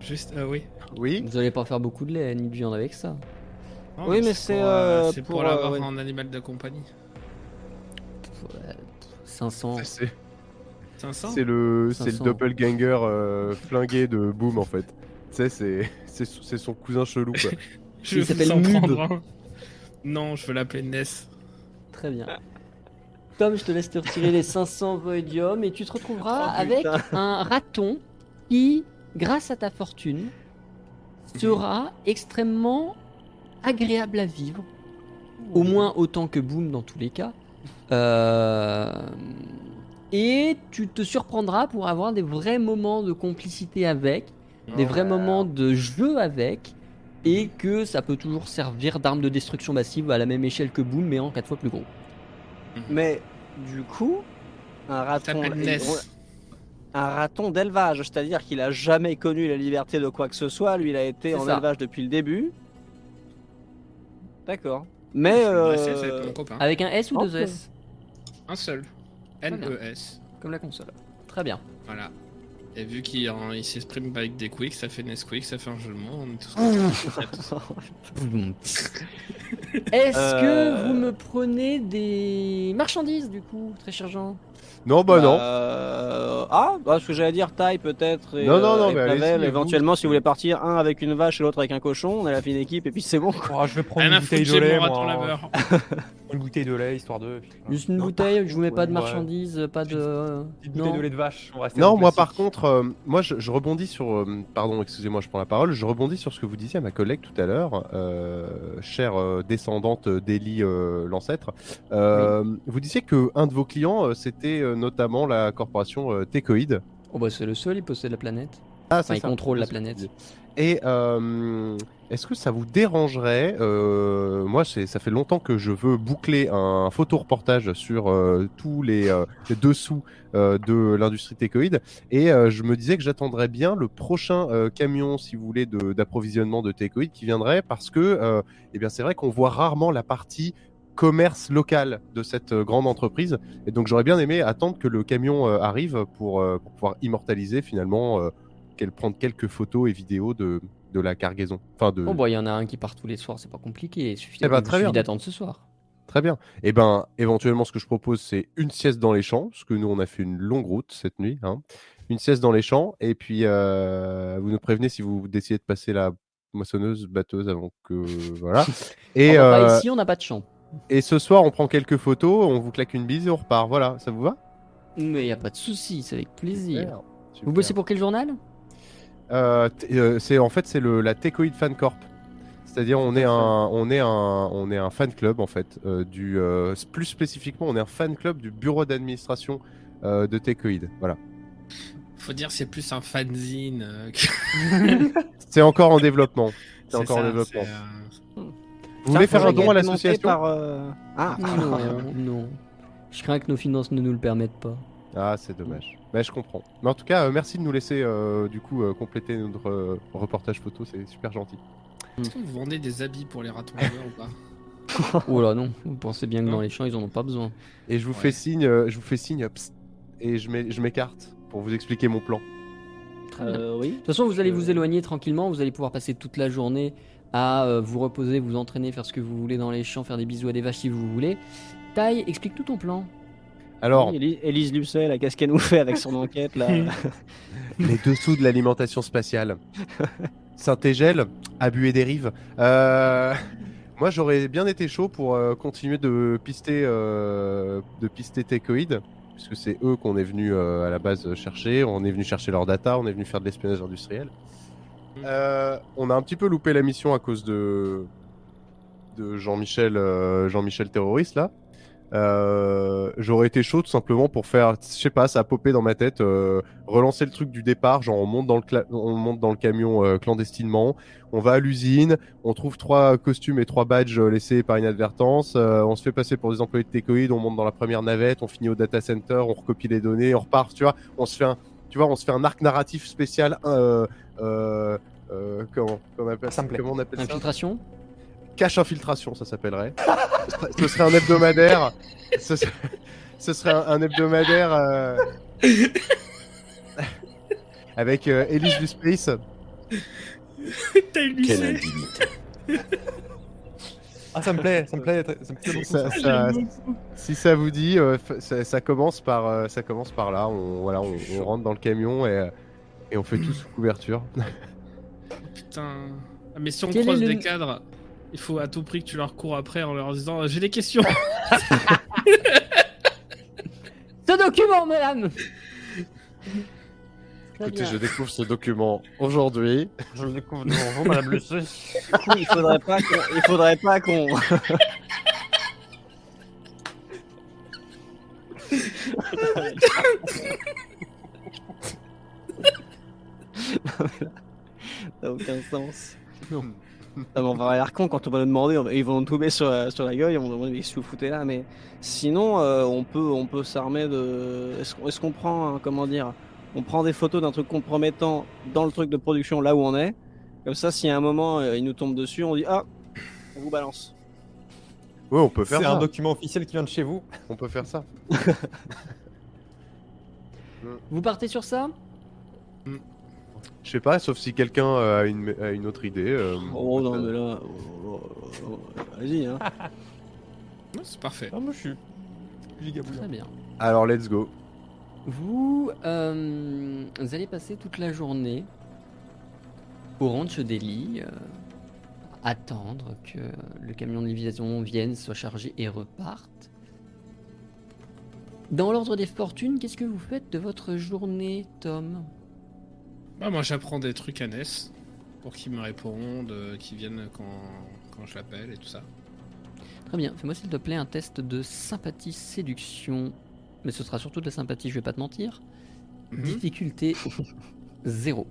Juste, euh, oui. Oui. vous allez pas faire beaucoup de lait ni de viande avec ça. Non, Oui, mais c'est, pour, euh, c'est pour, pour, l'avoir euh, ouais. en animal de compagnie. Ouais, 500. C'est 500 c'est le, c'est le 500. doppelganger euh, flingué de Boom en fait. Tu sais, c'est, (laughs) c'est, c'est son cousin chelou quoi. (laughs) Je Il vais s'appelle un. Non, je veux l'appeler Ness. Très bien. Tom, je te laisse te retirer les 500 voidium et tu te retrouveras Oh, avec un raton qui, grâce à ta fortune, sera extrêmement agréable à vivre. Au moins autant que Boom dans tous les cas. Euh, Et tu te surprendras pour avoir des vrais moments de complicité avec, des vrais moments de jeu avec, et que ça peut toujours servir d'arme de destruction massive à la même échelle que Boom, mais en 4 fois plus gros. Mais, du coup, un Ça raton. Un raton d'élevage, c'est-à-dire qu'il a jamais connu la liberté de quoi que ce soit. Lui, il a été en ça. élevage depuis le début. D'accord. Mais. Euh, copain. Avec un S ou deux. S? Un seul. N-E-S. Comme la console. Très bien. Voilà. Et vu qu'il s'exprime avec des quicks, ça fait Nesquik, ça fait un jeu de mots. On est tous (laughs) (laughs) Est-ce Euh. que vous me prenez des marchandises du coup, très cher Jean? Non, bah non. Euh, Ah, bah, ce que j'allais dire, taille peut-être. et, Non, non, euh, non, et mais Pavel, allez-y, éventuellement, si vous voulez partir, un avec une vache et l'autre avec un cochon, on a la fine équipe et puis c'est bon. quoi. Oh, je vais prendre Rien une à foutre, bouteille de j'ai lait. mon raton moi. laveur. (laughs) Une bouteille de lait, histoire de. Juste une bouteille, je vous mets pas de Ouais. marchandises, pas de. Petite bouteille Non. de lait de vache. on va rester Non, moi par contre, euh, moi je, je rebondis sur, euh, pardon, excusez-moi, je prends la parole, je rebondis sur ce que vous disiez à ma collègue tout à l'heure, euh, chère euh, descendante d'Eli euh, l'ancêtre. Euh, Vous disiez que un de vos clients, euh, c'était euh, notamment la corporation euh, Tecoid. Oh bah c'est le seul, il possède la planète. Ah, Enfin, il contrôle la planète. Et euh, est-ce que ça vous dérangerait euh, Moi, ça fait longtemps que je veux boucler un photoreportage sur euh, tous les, dessous de l'industrie técoïde. Et je me disais que j'attendrais bien le prochain camion, si vous voulez, de- d'approvisionnement de, técoïde qui viendrait parce que, eh c'est vrai qu'on voit rarement la partie commerce local de cette grande entreprise. Et donc, j'aurais bien aimé attendre que le camion arrive pour, pouvoir immortaliser finalement, quel- prendre quelques photos et vidéos de, de la cargaison. Enfin, de, Oh bah il y en a un qui part tous les soirs, c'est pas compliqué, il suffit, Eh ben, il suffit d'attendre ce soir. Très bien. Et ben, éventuellement, ce que je propose, c'est une sieste dans les champs, parce que nous, on a fait une longue route cette nuit. Hein. Une sieste dans les champs, et puis euh, vous nous prévenez si vous décidez de passer la moissonneuse, batteuse avant que (laughs) voilà. Et, euh, pas ici, on n'a pas de champ. et ce soir, on prend quelques photos, on vous claque une bise et on repart. Voilà, ça vous va? Mais y a pas de souci, c'est avec plaisir. Super, Vous bossez pour quel journal? C'est en fait c'est le la Tecoid Fan Corp. C'est-à-dire on est un on est un on est un fan club en fait euh, du euh, plus spécifiquement on est un fan club du bureau d'administration euh, de Tecoid. Voilà. Faut dire c'est plus un fanzine. euh, que- (laughs) C'est encore en développement. C'est encore en développement. euh, Vous voulez faire un don à l'association? Euh, Ah, Non, non. Je crains que nos finances ne nous le permettent pas. Ah c'est dommage. Mais je comprends. Mais en tout cas euh, merci de nous laisser euh, du coup euh, compléter notre euh, reportage photo. C'est super gentil. Est-ce que vous vendez des habits pour les ratons laveurs (laughs) ou pas Oh là non, vous pensez bien que Non. dans les champs ils en ont pas besoin. Et je vous Ouais. fais signe euh, je vous fais signe psst, et je m'é- je m'écarte pour vous expliquer mon plan. Très bien. euh, oui. De toute façon, vous allez Euh, vous éloigner tranquillement, vous allez pouvoir passer toute la journée à euh, vous reposer, vous entraîner, faire ce que vous voulez dans les champs, faire des bisous à des vaches si vous voulez. Taille, explique tout ton plan. Alors Oui, Éli- Élise Lucet, là, qu'est-ce qu'elle nous fait avec son enquête là (laughs) les dessous de l'alimentation spatiale. (laughs) Saint-Égel, abus et dérive. Euh, moi, j'aurais bien été chaud pour euh, continuer de pister, euh, de pister Tecoid, puisque c'est eux qu'on est venu euh, à la base chercher. On est venu chercher leurs data, on est venu faire de l'espionnage industriel. Euh, on a un petit peu loupé la mission à cause de, de Jean-Michel, euh, Jean-Michel terroriste là. Euh, j'aurais été chaud tout simplement pour faire, je sais pas, ça a popé dans ma tête, euh, relancer le truc du départ, genre on monte dans le, cla- on monte dans le camion euh, clandestinement, on va à l'usine, on trouve trois costumes et trois badges euh, laissés par inadvertance, euh, on se fait passer pour des employés de Tecoid, on monte dans la première navette, on finit au data center, on recopie les données, on repart, tu vois, on se fait un, tu vois, on se fait un arc narratif spécial, euh, euh, euh, comment, comment on appelle Ça? Comment on appelle ça? Infiltration Cache infiltration, ça s'appellerait. ce, serait, un hebdomadaire. Ce serait, ce serait un, un hebdomadaire euh, avec euh, Elise du Space. T'as une Quelle indignité. Ah, ça me plaît, ça me plaît, ça me plaît beaucoup. Ça- ça. ça- si ça vous dit, euh, ça, ça commence par, euh, ça commence par là. On, voilà, on, on rentre dans le camion et, et on fait tout sous couverture. Putain. Ah, mais si on Quel croise le- des cadres, il faut à tout prix que tu leur cours après en leur disant J'ai des questions (laughs) (laughs) Ce document, madame Écoutez, je découvre ce document aujourd'hui. Je le découvre devant vous, madame coup, il faudrait pas qu'on. Il faudrait pas qu'on. (laughs) Ça n'a aucun sens. Non. Ça va avoir l'air con quand on va nous demander, on va- ils vont nous tomber sur la, sur la gueule, ils vont nous demander mais vous foutez là, mais sinon euh, on peut on peut s'armer de. Est-ce qu'on prend un- comment dire On prend des photos d'un truc compromettant dans le truc de production là où on est. Comme ça, si à un moment euh, il nous tombe dessus, on dit ah, on vous balance. Oui, on peut faire C'est un document officiel qui vient de chez vous. On peut faire ça. (laughs) Vous partez sur ça? Je sais pas, sauf si quelqu'un euh, a une, a une autre idée. euh, Oh non mais là, oh, oh, oh, vas-y hein. (laughs) C'est parfait. Ah, moi je suis. Gigabouillard. Très bien. Alors, let's go. Vous, euh, vous allez passer toute la journée au ranch d'Eli, euh, attendre que le camion de livraison vienne, soit chargé et reparte. Dans l'ordre des fortunes, qu'est-ce que vous faites de votre journée, Tom? Bah, moi, j'apprends des trucs à Ness pour qu'il me réponde, euh, qu'il vienne quand, quand je l'appelle et tout ça. Très bien, fais-moi s'il te plaît un test de sympathie séduction. Mais ce sera surtout de la sympathie, je vais pas te mentir. Mhm. Difficulté (laughs) 0.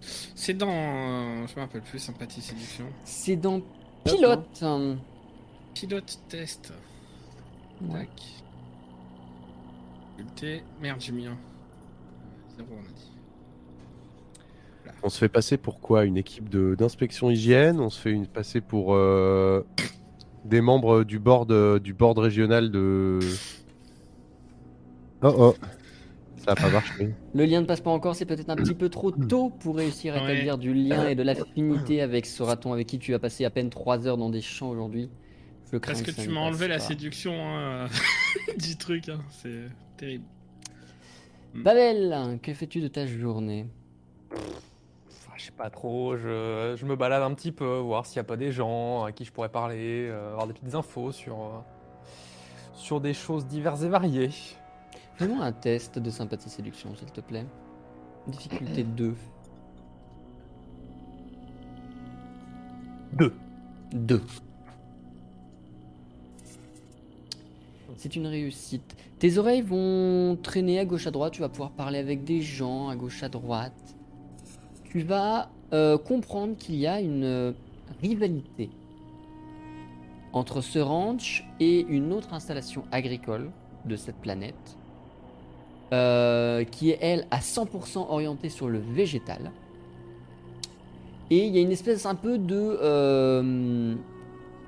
C'est dans. euh, je me rappelle plus, sympathie séduction. C'est dans pilote. Pilote test. Ouais. Tac. Difficulté. Merde, j'ai mis un. Zéro, on a dit. On se fait passer pour quoi? Une équipe de- d'inspection hygiène? On se fait une, passer pour euh, des membres du board, du board régional de. Oh oh Ça a pas marché. Le lien ne passe pas encore, c'est peut-être un petit peu trop tôt pour réussir à Ouais. établir du lien et de l'affinité avec ce raton avec qui tu as passé à peine 3 heures dans des champs aujourd'hui? Je crains Parce que ça tu m'as enlevé la pas. séduction hein, (laughs) du truc, hein. c'est terrible. Babel, que fais-tu de ta journée? Je sais pas trop, je, je me balade un petit peu, voir s'il n'y a pas des gens à qui je pourrais parler, euh, avoir des petites infos sur, euh, sur des choses diverses et variées. Fais-moi un test de sympathie séduction, s'il te plaît. Difficulté 2. 2. 2. C'est une réussite. Tes oreilles vont traîner à gauche à droite, tu vas pouvoir parler avec des gens à gauche à droite. Tu vas euh, comprendre qu'il y a une euh, rivalité entre ce ranch et une autre installation agricole de cette planète, euh, qui est elle à 100% orientée sur le végétal. Et il y a une espèce un peu de,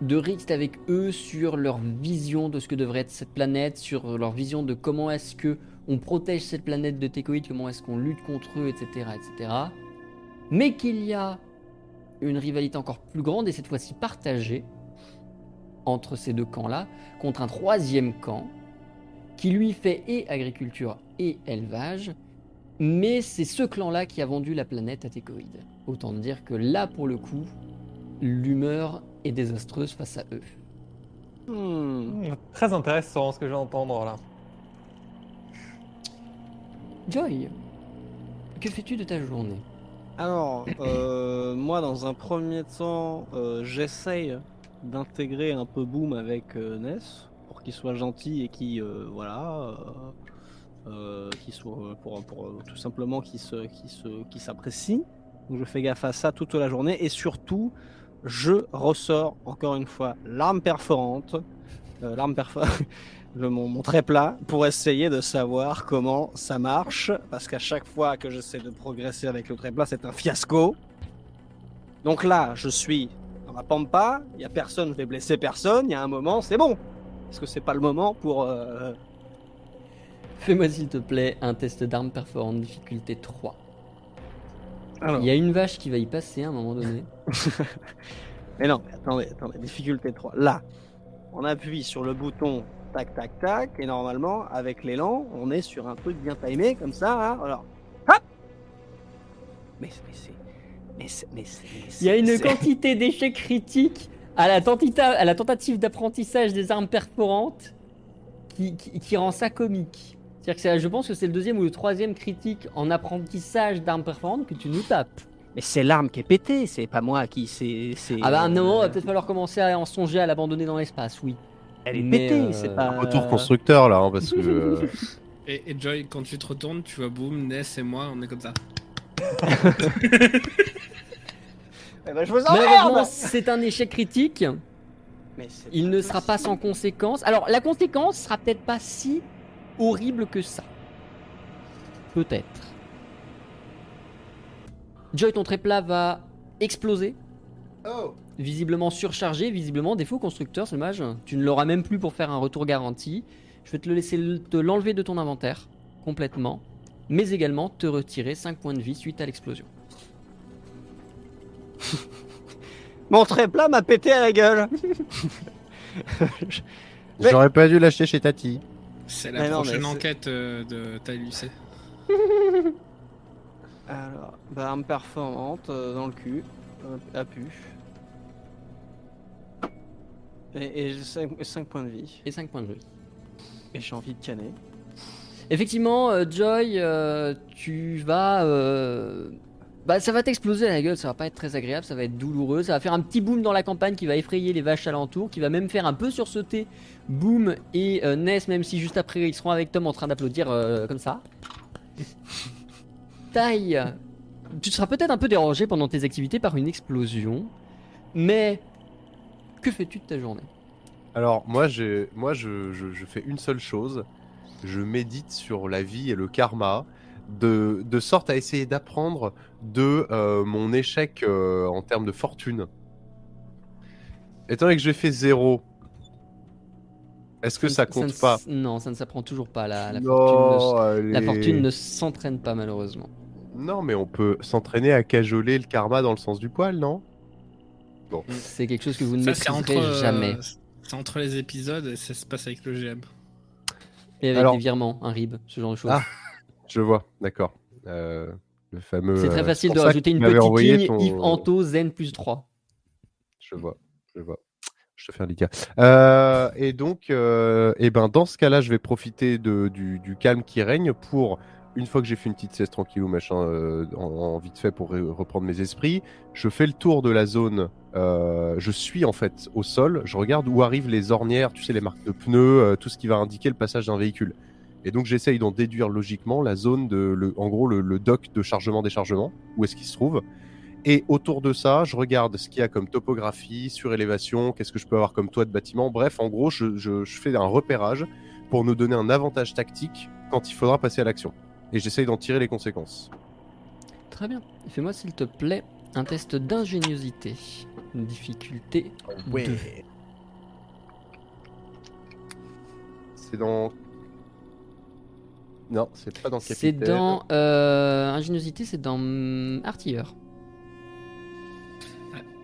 de avec eux sur leur vision de ce que devrait être cette planète, sur leur vision de comment est-ce que on protège cette planète de técoïdes, comment est-ce qu'on lutte contre eux, etc., etc. Mais qu'il y a une rivalité encore plus grande et cette fois-ci partagée entre ces deux camps-là contre un troisième camp qui lui fait et agriculture et élevage, mais c'est ce clan-là qui a vendu la planète à Técoïdes. Autant dire que là, pour le coup, l'humeur est désastreuse face à eux. Hmm. Hmm, Très intéressant ce que je vais entendre là. Joy, que fais-tu de ta journée? Alors, euh, moi, dans un premier temps, euh, j'essaye d'intégrer un peu Boom avec euh, Ness pour qu'il soit gentil et qu'il, euh, voilà, qu'il soit pour, tout simplement s'apprécie. Je fais gaffe à ça toute la journée et surtout, je ressors encore une fois l'arme perforante, l'arme perforante. (laughs) le, mon, mon très plat pour essayer de savoir comment ça marche. Parce qu'à chaque fois que j'essaie de progresser avec le très plat c'est un fiasco. Donc là je suis dans la pampa. Il y a personne je vais blesser personne. Il y a un moment c'est bon. Est-ce que c'est pas le moment pour euh, Fais-moi s'il te plaît un test d'arme performante difficulté 3. alors. Il y a une vache qui va y passer à un moment donné. (laughs) mais non mais attendez attendez difficulté 3 là on appuie sur le bouton tac tac tac et normalement avec l'élan on est sur un truc bien timé comme ça hein, alors hop mais, mais c'est mais c'est mais c'est mais Il y a une (laughs) quantité d'échecs critiques à la, tentita- à la tentative d'apprentissage des armes perforantes qui, qui- qui rend ça comique. C'est-à-dire que je pense que c'est le deuxième ou le troisième critique en apprentissage d'armes perforantes que tu nous tapes. Mais c'est l'arme qui est pétée, c'est pas moi qui. C'est. Ah bah il euh, va peut-être falloir commencer à en songer à l'abandonner dans l'espace, oui. Elle est mais, pétée, euh, c'est pas. Retour constructeur là, hein, parce que. euh, (laughs) Et, et Joy, quand tu te retournes, tu vois Boom, Ness et moi, on est comme ça. (laughs) Eh ben, je vous emmerde c'est un échec critique. Mais c'est Il pas ne sera pas sans conséquence. Alors, la conséquence sera peut-être pas si horrible que ça. Peut-être. Joy, ton tréplat va exploser. Visiblement surchargé, visiblement défaut constructeur, c'est dommage. Tu ne l'auras même plus pour faire un retour garanti. Je vais te le laisser te l'enlever de ton inventaire complètement, mais également te retirer 5 points de vie suite à l'explosion. (laughs) Mon très plat m'a pété à la gueule (laughs) J'aurais pas dû l'acheter chez Tati. C'est la Mais prochaine enquête euh, de ta Lucé. (laughs) Alors, bah, arme performante euh, dans le cul, euh, à pu. Et, et 5, points de vie. Et 5 points de vie. Et j'ai envie de canner. Effectivement, euh, Joy, euh, tu vas. euh, Bah, ça va t'exploser à la gueule, ça va pas être très agréable, ça va être douloureux, ça va faire un petit boom dans la campagne qui va effrayer les vaches alentours, qui va même faire un peu sursauter Boom et Ness, même si juste après ils seront avec Tom en train d'applaudir comme ça. (laughs) Taille, tu seras peut-être un peu dérangé pendant tes activités par une explosion, mais que fais-tu de ta journée? Alors, moi, moi je, je- je fais une seule chose. Je médite sur la vie et le karma, de, de sorte à essayer d'apprendre de euh, mon échec euh, en termes de fortune. Étant donné que j'ai fait zéro, est-ce que ça compte pas? Non, ça ne s'apprend toujours pas. La, la Non, fortune, ne, s- la allez. fortune ne s'entraîne pas malheureusement. Non, mais on peut s'entraîner à cajoler le karma dans le sens du poil, non? C'est quelque chose que vous ne Ça, maîtriserez entre, euh, jamais. c'est entre les épisodes et ça se passe avec le GM. Et avec alors- des virements, un RIB, ce genre de choses. Ah, Je vois, d'accord. Euh, le fameux. c'est très euh, facile de rajouter une petite ligne ton- if anto zen plus 3. Je vois, je vois. Je te fais un lica. Euh, et donc, euh, eh ben, dans ce cas-là, je vais profiter de, du, du calme qui règne pour, une fois que j'ai fait une petite sieste tranquille ou machin, euh, en, en vite fait pour re- reprendre mes esprits, je fais le tour de la zone. Euh, je suis en fait au sol, je regarde où arrivent les ornières, tu sais, les marques de pneus, euh, tout ce qui va indiquer le passage d'un véhicule. Et donc, j'essaye d'en déduire logiquement la zone de, en gros, le, le dock de chargement-déchargement, où est-ce qu'il se trouve. Et autour de ça, je regarde ce qu'il y a comme topographie, surélévation, qu'est-ce que je peux avoir comme toit de bâtiment. Bref, en gros, je fais un repérage pour nous donner un avantage tactique quand il faudra passer à l'action. Et j'essaye d'en tirer les conséquences. Très bien. Fais-moi s'il te plaît un test d'ingéniosité. Une difficulté. Ouais. C'est dans. Non, c'est pas dans C'est dans. euh, ingéniosité, c'est dans hum, artilleur.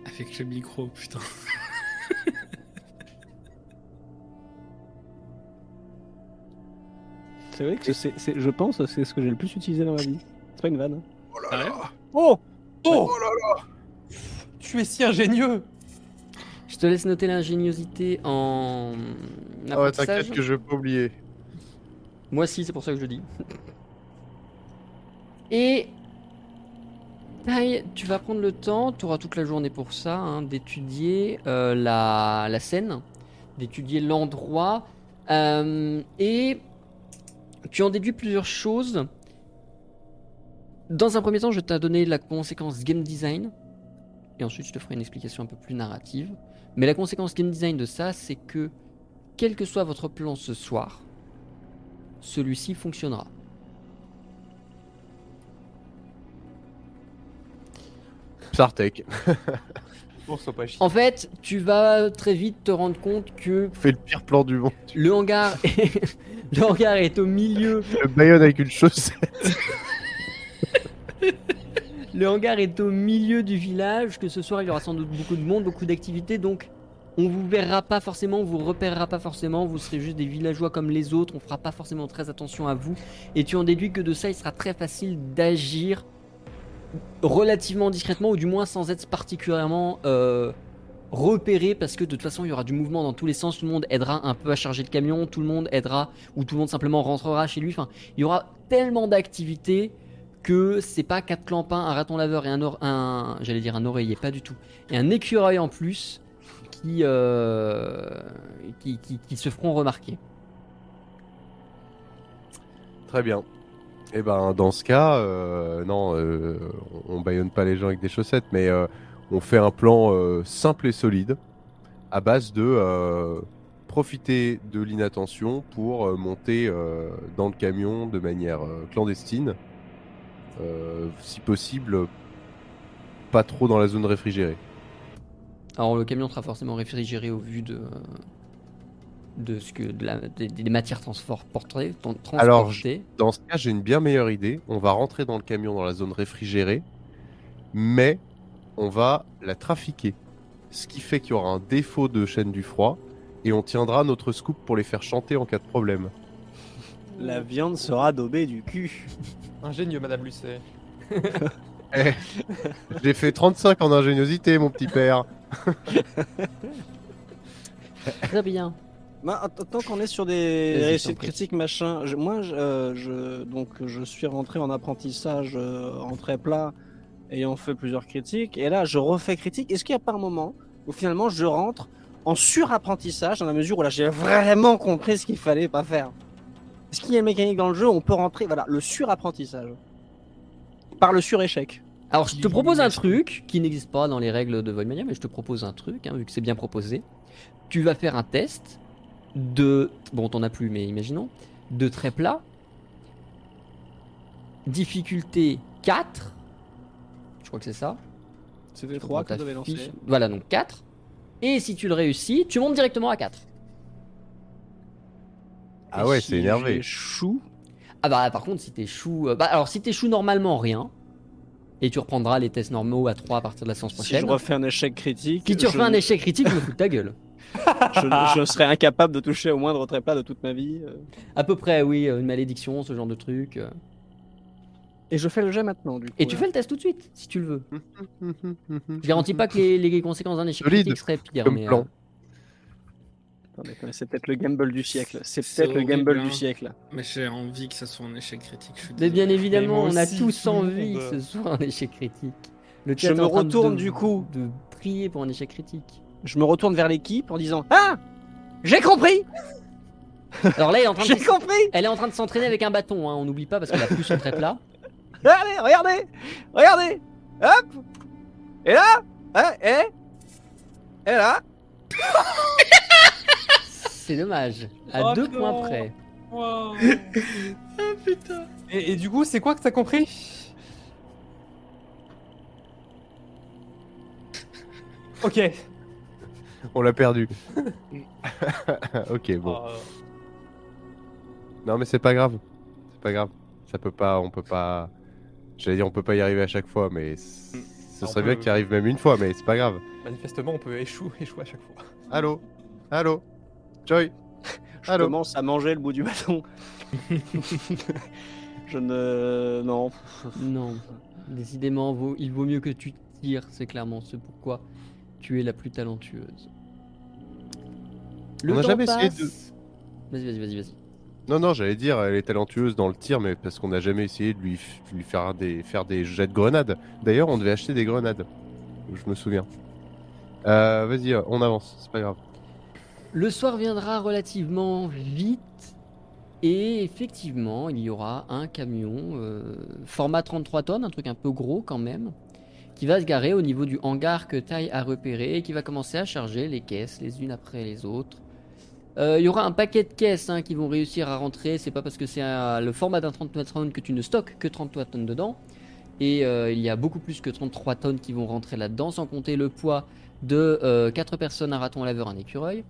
Avec le micro, putain. (laughs) C'est vrai que c'est, c'est- je pense que c'est ce que j'ai le plus utilisé dans ma vie. C'est pas une vanne. hein. Sérieux Oh Oh Tu es si ingénieux Je te laisse noter l'ingéniosité en. Ah ouais, t'inquiète que je vais pas oublier. Moi si, c'est pour ça que je le dis. Et tu vas prendre le temps, tu auras toute la journée pour ça, hein, d'étudier euh, la, la scène, d'étudier l'endroit, euh, et tu en déduis plusieurs choses. Dans un premier temps, je t'ai donné la conséquence game design, et ensuite je te ferai une explication un peu plus narrative. Mais la conséquence game design de ça, c'est que quel que soit votre plan ce soir, celui-ci fonctionnera. Chier. En fait, tu vas très vite te rendre compte que Fais le pire plan du monde. le hangar (laughs) est, le hangar est au milieu, Le Bayonne avec une chaussette. (laughs) le hangar est au milieu du village, que ce soir il y aura sans doute beaucoup de monde, beaucoup d'activités, donc on vous verra pas forcément, on vous repérera pas forcément, vous serez juste des villageois comme les autres, on fera pas forcément très attention à vous, et tu en déduis que de ça il sera très facile d'agir relativement discrètement, ou du moins sans être particulièrement euh, repéré, parce que de toute façon il y aura du mouvement dans tous les sens, tout le monde aidera un peu à charger le camion, tout le monde aidera, ou tout le monde simplement rentrera chez lui, enfin il y aura tellement d'activités que c'est pas quatre clampins, un raton laveur et un, or- un j'allais dire un oreiller, pas du tout, et un écureuil en plus qui, euh, qui, se feront remarquer. Très bien. Et ben dans ce cas, euh, non, euh, on on baïonne pas les gens avec des chaussettes, mais on fait un plan simple et solide à base de profiter de l'inattention pour monter dans le camion de manière clandestine, si possible, pas trop dans la zone réfrigérée. Alors le camion sera forcément réfrigéré au vu de de ce que de la, des, des matières transportées, tran- Alors, transportées. Dans ce cas, j'ai une bien meilleure idée. On va rentrer dans le camion dans la zone réfrigérée, mais on va la trafiquer. Ce qui fait qu'il y aura un défaut de chaîne du froid et on tiendra notre scoop pour les faire chanter en cas de problème. La viande sera daubée du cul. Ingénieux, Madame Lucet. (laughs) J'ai fait 35 en ingéniosité, mon petit père. (laughs) Très bien. Bah, tant qu'on est sur des Vas-y, je t'en réussites prie. critiques, machin, je- moi, je, euh, je- donc, je suis rentré en apprentissage euh, en très plat, ayant fait plusieurs critiques, et là, je refais critique. Est-ce qu'il n'y a pas un moment où finalement je rentre en surapprentissage, dans la mesure où là, j'ai vraiment compris ce qu'il fallait pas faire? Est-ce qu'il y a une mécanique dans le jeu où on peut rentrer, voilà, le surapprentissage Par le suréchec? Alors, je te propose un truc qui n'existe pas dans les règles de Voidmania, mais je te propose un truc, hein, vu que c'est bien proposé. Tu vas faire un test de. Bon, t'en as plus, mais imaginons. De très plat. Difficulté 4. Je crois que c'est ça. C'était Prends 3 que avez lancé. fiche. Voilà, donc 4. Et si tu le réussis, tu montes directement à 4. Ah Et ouais, si c'est énervé. chou. Ah bah, par contre, si t'échoues. euh, Bah, alors, si t'échoues normalement, rien. Et tu reprendras les tests normaux à 3 à partir de la séance Si prochaine. je refais un échec critique, Si tu refais je- un échec critique, je me fous de ta gueule. (laughs) je, je serais incapable de toucher au moindre trépas de toute ma vie. euh. À peu près, oui, euh, une malédiction, ce genre de truc. Et je fais le jet maintenant, du coup. Et tu là. fais le test tout de suite, si tu le veux. (laughs) Je garantis pas que les, les conséquences d'un échec Solide, critique seraient pires, comme mais. plan. euh, Attendez, c'est peut-être le gamble du siècle. C'est peut-être le gamble hein. du siècle. Mais j'ai envie que ça soit un échec critique. Je suis Mais bien évidemment, Mais on a aussi, tous envie que ce soit un échec critique. Le Je me retourne de- du coup. De prier pour un échec critique. Je me retourne vers l'équipe en disant Ah J'ai compris (laughs) Alors là, elle est en train de, J'ai compris elle est en train de s'entraîner avec un bâton, hein, on n'oublie pas parce qu'elle a plus son très (laughs) plat. Regardez, regardez Regardez Hop Et là hein, Et? Et là (laughs) C'est dommage. À Oh deux non. points près. (laughs) Ah putain. Et, et du coup, c'est quoi que t'as compris? Ok. On l'a perdu. (laughs) ok, bon. Euh, Non, mais c'est pas grave. C'est pas grave. Ça peut pas, on peut pas. J'allais dire, on peut pas y arriver à chaque fois, mais ce serait bien qu'il arrive même une fois, mais c'est pas grave. manifestement, on peut échouer, échouer à chaque fois. Allô? Allô? Joy Je Allô commence à manger le bout du bâton. (laughs) je ne. Non. Non, décidément, vaut- il vaut mieux que tu tires, c'est clairement ce pourquoi tu es la plus talentueuse. On n'a jamais essayé de-. Vas-y, vas-y, vas-y, vas-y. Non, non, j'allais dire, elle est talentueuse dans le tir, mais parce qu'on n'a jamais essayé de lui, faire, des, faire des jets de grenades. D'ailleurs, on devait acheter des grenades. Je me souviens. Euh, Vas-y, on avance, c'est pas grave. Le soir viendra relativement vite et effectivement, il y aura un camion euh, format 33 tonnes, un truc un peu gros quand même, qui va se garer au niveau du hangar que Taille a repéré et qui va commencer à charger les caisses les unes après les autres. Euh, il y aura un paquet de caisses hein, qui vont réussir à rentrer. C'est pas parce que c'est un- le format d'un 33 tonnes que tu ne stockes que 33 tonnes dedans. Et euh, il y a beaucoup plus que 33 tonnes qui vont rentrer là-dedans, sans compter le poids de 4 personnes, un raton laveur, un écureuil.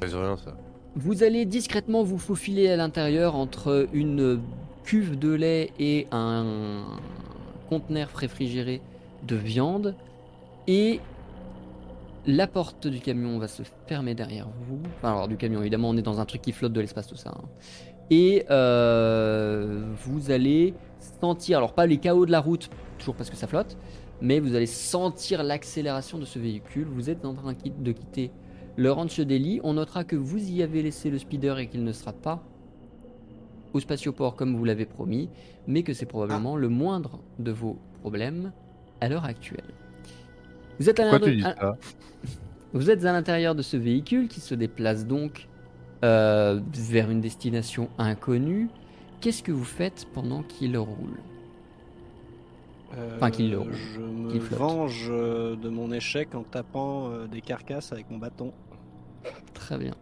Rien, ça. Vous allez discrètement vous faufiler à l'intérieur entre une cuve de lait et un conteneur réfrigéré de viande. Et la porte du camion va se fermer derrière vous. Enfin, alors du camion, évidemment, on est dans un truc qui flotte de l'espace, tout ça. hein. Et euh, vous allez sentir, alors pas les chaos de la route, toujours parce que ça flotte, mais vous allez sentir l'accélération de ce véhicule. Vous êtes en train de quitter le ranch d'Eli. On notera que vous y avez laissé le speeder et qu'il ne sera pas au spatioport comme vous l'avez promis, mais que c'est probablement le moindre de vos problèmes à l'heure actuelle. Êtes à l'intérieur (laughs) vous êtes à l'intérieur de ce véhicule qui se déplace donc euh, vers une destination inconnue. Qu'est-ce que vous faites pendant qu'il roule? Enfin, qu'il le- Euh, je me qu'il venge euh, de mon échec en tapant euh, des carcasses avec mon bâton. Très bien.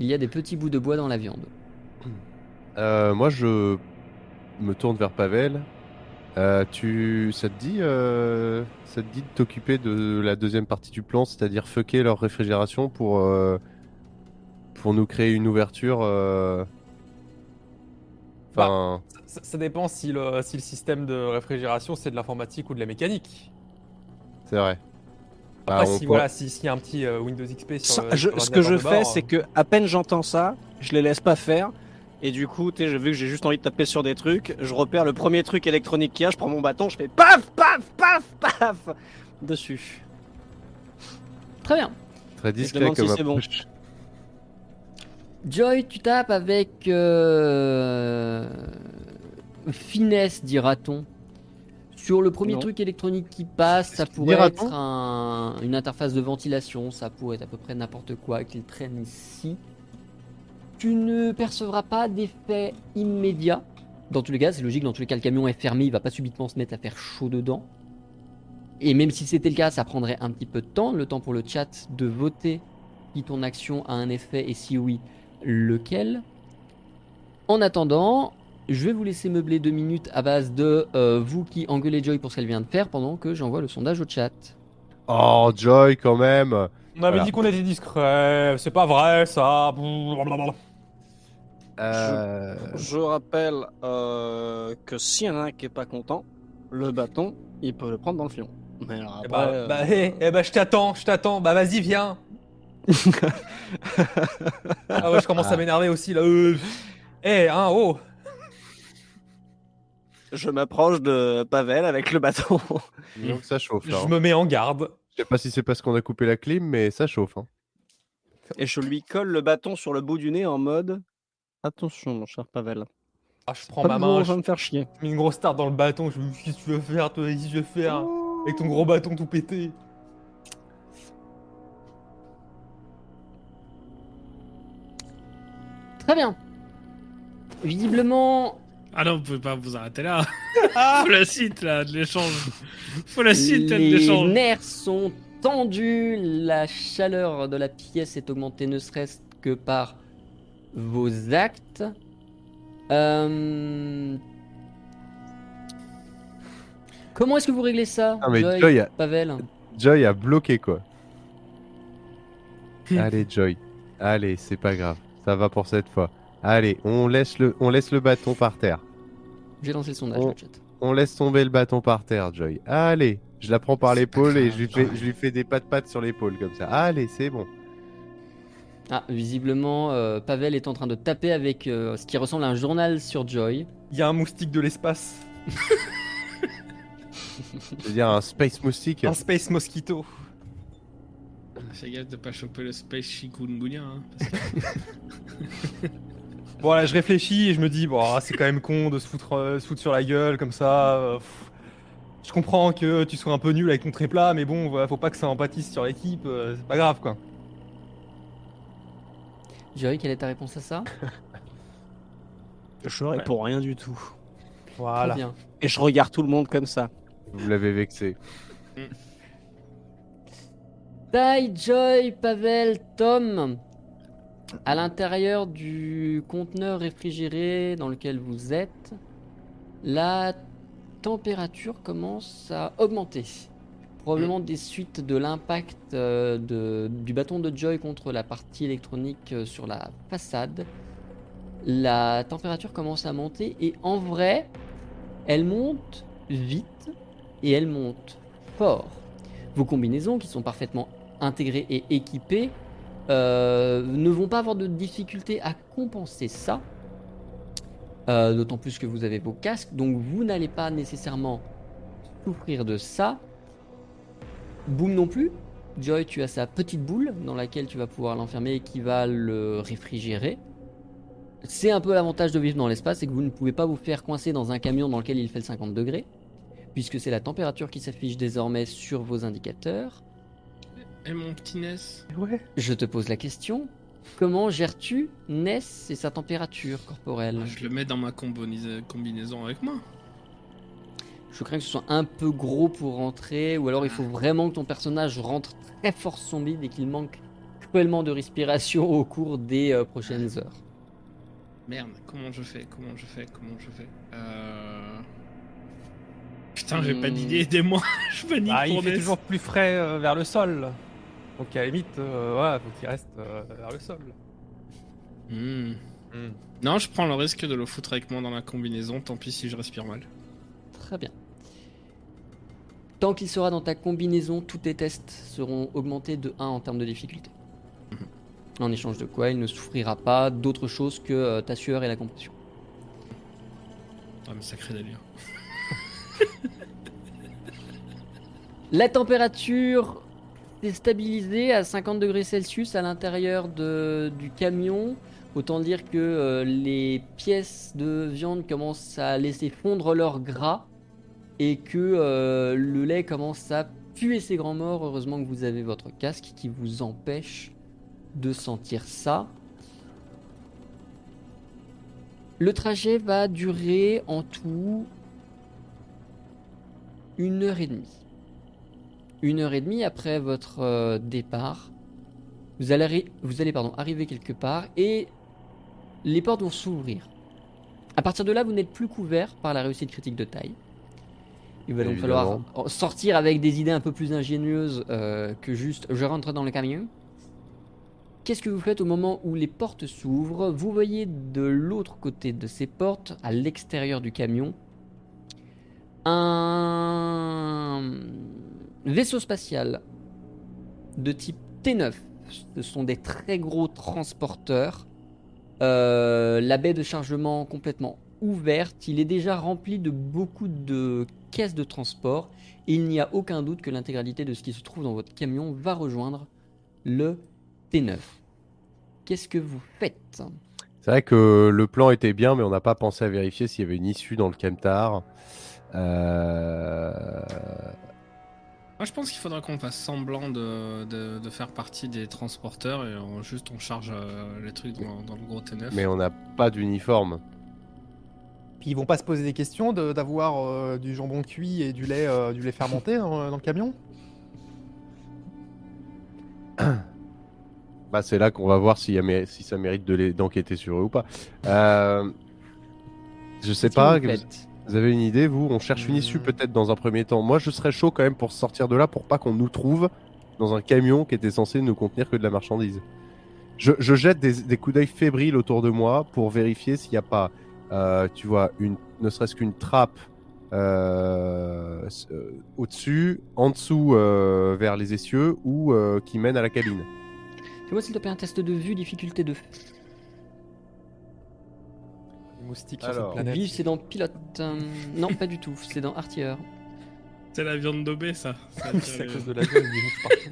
Il y a des petits bouts de bois dans la viande. Euh, moi, je me tourne vers Pavel. Euh, tu, ça te dit, euh, ça te dit de t'occuper de la deuxième partie du plan, c'est-à-dire fucker leur réfrigération pour euh, pour nous créer une ouverture. Euh, Enfin, Ça, ça dépend si le, si le système de réfrigération c'est de l'informatique ou de la mécanique. c'est vrai. Après, Bah, si, voilà, si- s'il y a un petit euh, Windows XP sur Ça, le, je- sur ce que je fais, c'est que à peine j'entends ça, je les laisse pas faire. Et du coup, tu sais, j'ai vu que j'ai juste envie de taper sur des trucs. Je repère le premier truc électronique qu'il y a, je prends mon bâton, je fais paf, paf, paf, paf dessus. Très bien. Très discret demande si comme c'est bon. Joy, tu tapes avec euh, finesse, dira-t-on. Sur le premier Non. truc électronique qui passe, ça pourrait être un- une interface de ventilation, ça pourrait être à peu près n'importe quoi qu'il traîne ici. Tu ne percevras pas d'effet immédiat. Dans tous les cas, c'est logique, dans tous les cas, le camion est fermé, il va pas subitement se mettre à faire chaud dedans. Et même si c'était le cas, ça prendrait un petit peu de temps, le temps pour le chat de voter si ton action a un effet et si oui, lequel? En attendant, je vais vous laisser meubler deux minutes à base de euh, vous qui engueulez Joy pour ce qu'elle vient de faire pendant que j'envoie le sondage au chat. Oh, Joy, quand même. On avait Voilà. dit qu'on était discret, c'est pas vrai ça. Euh, Je rappelle euh, que s'il y en a un qui est pas content, le bâton, il peut le prendre dans le fion. Mais alors Eh après, bah, euh, bah, eh bah, je t'attends, je t'attends. Bah, vas-y, viens. Ah ouais, je commence Ah. à m'énerver aussi là. Euh, Eh, hein, oh. je m'approche de Pavel avec le bâton. que ça chauffe. là, Je hein. me mets en garde. Je sais pas si c'est parce qu'on a coupé la clim, mais ça chauffe. hein. Et je lui colle le bâton sur le bout du nez en mode Attention, mon cher Pavel. Ah, je prends Pas ma main, gros, je va me faire chier. mets une grosse tarte dans le bâton. Je me dis, qu'est-ce que tu veux faire, toi? Qu'est-ce que tu veux faire? Avec ton gros bâton tout pété. Très bien. Visiblement, Ah non, vous pouvez pas vous arrêter là. (laughs) Faut la suite là de l'échange. Faut la suite là, de les l'échange. nerfs sont tendus, la chaleur de la pièce est augmentée ne serait-ce que par vos actes. Euh, Comment est-ce que vous réglez ça, Ah, mais Joy, Joy a- Pavel? Joy a bloqué quoi. Allez Joy, allez, c'est pas grave, ça va pour cette fois. Allez, on laisse le, on laisse le bâton par terre. J'ai lancé le sondage, le chat. On laisse tomber le bâton par terre, Joy. Allez, je la prends par l'épaule et je lui fais, je lui fais des pattes pattes sur l'épaule comme ça. Allez, c'est bon. Ah, visiblement, euh, Pavel est en train de taper avec euh, ce qui ressemble à un journal sur Joy. Il y a un moustique de l'espace. (laughs) C'est-à-dire un space moustique. Un space mosquito. Fais gaffe de pas choper le space chikungunya. Hein, parce que- (laughs) Bon, là, je réfléchis et je me dis, bon, ah, c'est quand même con de se foutre, euh, se foutre sur la gueule comme ça. euh, je comprends que tu sois un peu nul avec ton tréplat, mais bon, voilà, faut pas que ça empâtisse sur l'équipe. euh, c'est pas grave, quoi. Joy, quelle est ta réponse à ça? Je réponds rien du tout. Voilà. Et je regarde tout le monde comme ça. Vous l'avez vexé. Tai, Joy, Pavel, Tom, à l'intérieur du conteneur réfrigéré dans lequel vous êtes, la température commence à augmenter. Probablement des suites de l'impact euh, du bâton de Joy contre la partie électronique euh, sur la façade. La température commence à monter et en vrai, elle monte vite et elle monte fort. Vos combinaisons, qui sont parfaitement intégrées et équipées, euh, ne vont pas avoir de difficulté à compenser ça. Euh, D'autant plus que vous avez vos casques, donc vous n'allez pas nécessairement souffrir de ça. Boom non plus. Joy, tu as sa petite boule dans laquelle tu vas pouvoir l'enfermer et qui va le réfrigérer. C'est un peu l'avantage de vivre dans l'espace, c'est que vous ne pouvez pas vous faire coincer dans un camion dans lequel il fait le 50 degrés, puisque c'est la température qui s'affiche désormais sur vos indicateurs. Et mon petit Ness Ouais. Je te pose la question. Comment gères-tu Ness et sa température corporelle Je le mets dans ma combinaison avec moi. Je crains que ce soit un peu gros pour rentrer, ou alors il faut vraiment que ton personnage rentre très fort son bide et qu'il manque cruellement de respiration au cours des euh, prochaines heures. Merde, comment je fais Comment je fais Comment je fais euh... Putain, j'ai pas Hmm. d'idée, aidez-moi. (laughs) je panique Ah, il pour fait toujours plus frais euh, vers le sol. Donc à la limite, euh, ouais, faut qu'il reste euh, vers le sol. Hmm. Hmm. Non, je prends le risque de le foutre avec moi dans la combinaison, tant pis si je respire mal. Très bien. Tant qu'il sera dans ta combinaison, tous tes tests seront augmentés de 1 en termes de difficulté. En échange de quoi, il ne souffrira pas d'autre chose que euh, ta sueur et la compression. Ah, mais sacré délire. La température est stabilisée à 50 degrés Celsius à l'intérieur du camion. Autant dire que euh, les pièces de viande commencent à laisser fondre leur gras et que euh, le lait commence à puer ses grands morts. Heureusement que vous avez votre casque qui vous empêche de sentir ça. Le trajet va durer en tout une heure et demie. Une heure et demie après votre euh, départ, vous allez, vous allez pardon, arriver quelque part et les portes vont s'ouvrir. À partir de là, vous n'êtes plus couvert par la réussite critique de taille. Il va donc Évidemment. falloir sortir avec des idées un peu plus ingénieuses euh, que juste je rentre dans le camion. Qu'est-ce que vous faites au moment où les portes s'ouvrent? Vous voyez de l'autre côté de ces portes, à l'extérieur du camion, un vaisseau spatial de type T9. Ce sont des très gros transporteurs. Euh, la baie de chargement complètement ouverte. Il est déjà rempli de beaucoup de caisses de transport. Et il n'y a aucun doute que l'intégralité de ce qui se trouve dans votre camion va rejoindre le T9. Qu'est-ce que vous faites? C'est vrai que le plan était bien, mais on n'a pas pensé à vérifier s'il y avait une issue dans le Kemtar. Euh... Moi, je pense qu'il faudra qu'on fasse semblant de, de, de faire partie des transporteurs et on- juste on charge euh, les trucs dans, dans le gros T9. Mais on n'a pas d'uniforme. Puis ils vont pas se poser des questions de- d'avoir euh, du jambon cuit et du lait, euh, du lait fermenté dans le camion? (coughs) Bah, c'est là qu'on va voir s'il y a mé- si ça mérite de d'enquêter sur eux ou pas. Euh... Je sais que pas. vous Vous, avez une idée, vous? On cherche une issue peut-être dans un premier temps. Moi, je serais chaud quand même pour sortir de là pour pas qu'on nous trouve dans un camion qui était censé ne contenir que de la marchandise. Je, je jette des, coups d'œil fébriles autour de moi pour vérifier s'il n'y a pas, euh, tu vois, une, ne serait-ce qu'une trappe euh, euh, au-dessus, en dessous vers les essieux ou qui mène à la cabine. Fais-moi s'il te plaît un test de vue, difficulté 2. Les moustiques sur Alors. cette planète. C'est dans pilote. Euh, non, pas du tout, c'est dans artilleur. C'est la viande d'obé, ça. C'est à cause de la gueule, partout.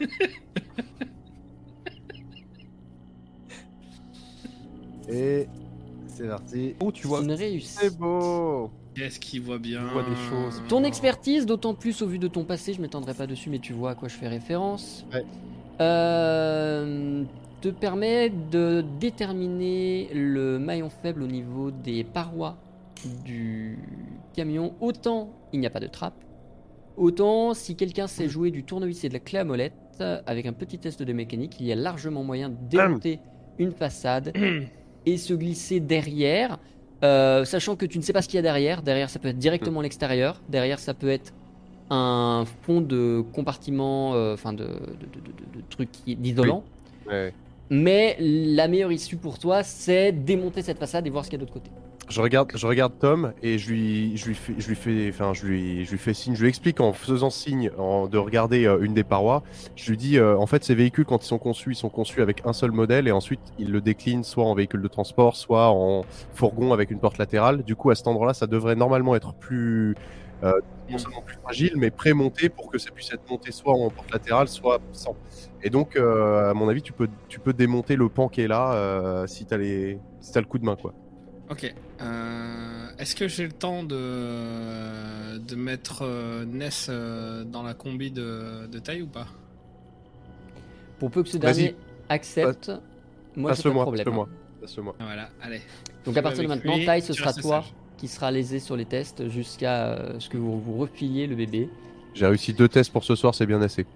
(laughs) Et c'est parti. Oh, tu vois, C'est une réussite. C'est beau Qu'est-ce qu'il voit bien Tu vois des choses. Ton expertise, d'autant plus au vu de ton passé, je m'étendrai pas dessus, mais tu vois à quoi je fais référence, Ouais. euh, te permet de déterminer le maillon faible au niveau des parois du camion. Autant il n'y a pas de trappe, autant si quelqu'un sait jouer du tournevis et de la clé à molette, avec un petit test de mécanique, il y a largement moyen de démonter une façade (clears throat) et se glisser derrière. Euh, sachant que tu ne sais pas ce qu'il y a derrière. Derrière, ça peut être directement l'extérieur. Derrière, ça peut être un fond de compartiment, euh, enfin de, de, de, de- de truc qui- d'isolant. Ouais. Mais la meilleure issue pour toi, c'est démonter cette façade et voir ce qu'il y a de l'autre côté. Je regarde, Tom et je lui, fais, je lui fais, enfin, je lui, fais signe, je lui explique en faisant signe de regarder euh, une des parois. Je lui dis, euh, en fait, ces véhicules, quand ils sont conçus, ils sont conçus avec un seul modèle et ensuite ils le déclinent soit en véhicule de transport, soit en fourgon avec une porte latérale. Du coup, à cet endroit-là, ça devrait normalement être plus, euh, non seulement plus fragile, mais pré-monté pour que ça puisse être monté soit en porte latérale, soit sans. Et donc, euh, à mon avis, tu peux, tu peux démonter le pan qui est là euh, si t'as les, si t'as le coup de main, quoi. Ok. Euh, Est-ce que j'ai le temps de, de mettre euh, Ness euh, dans la combi de, de taille ou pas? Pour peu que ce dernier accepte, moi j'ai pas de problème. passe-le-moi. Passe-le-moi. Voilà, allez. Donc à partir de maintenant, Taille, ce sera toi sage. Qui sera lésé sur les tests jusqu'à euh, ce que vous, vous refiliez le bébé. J'ai réussi deux tests pour ce soir, c'est bien assez.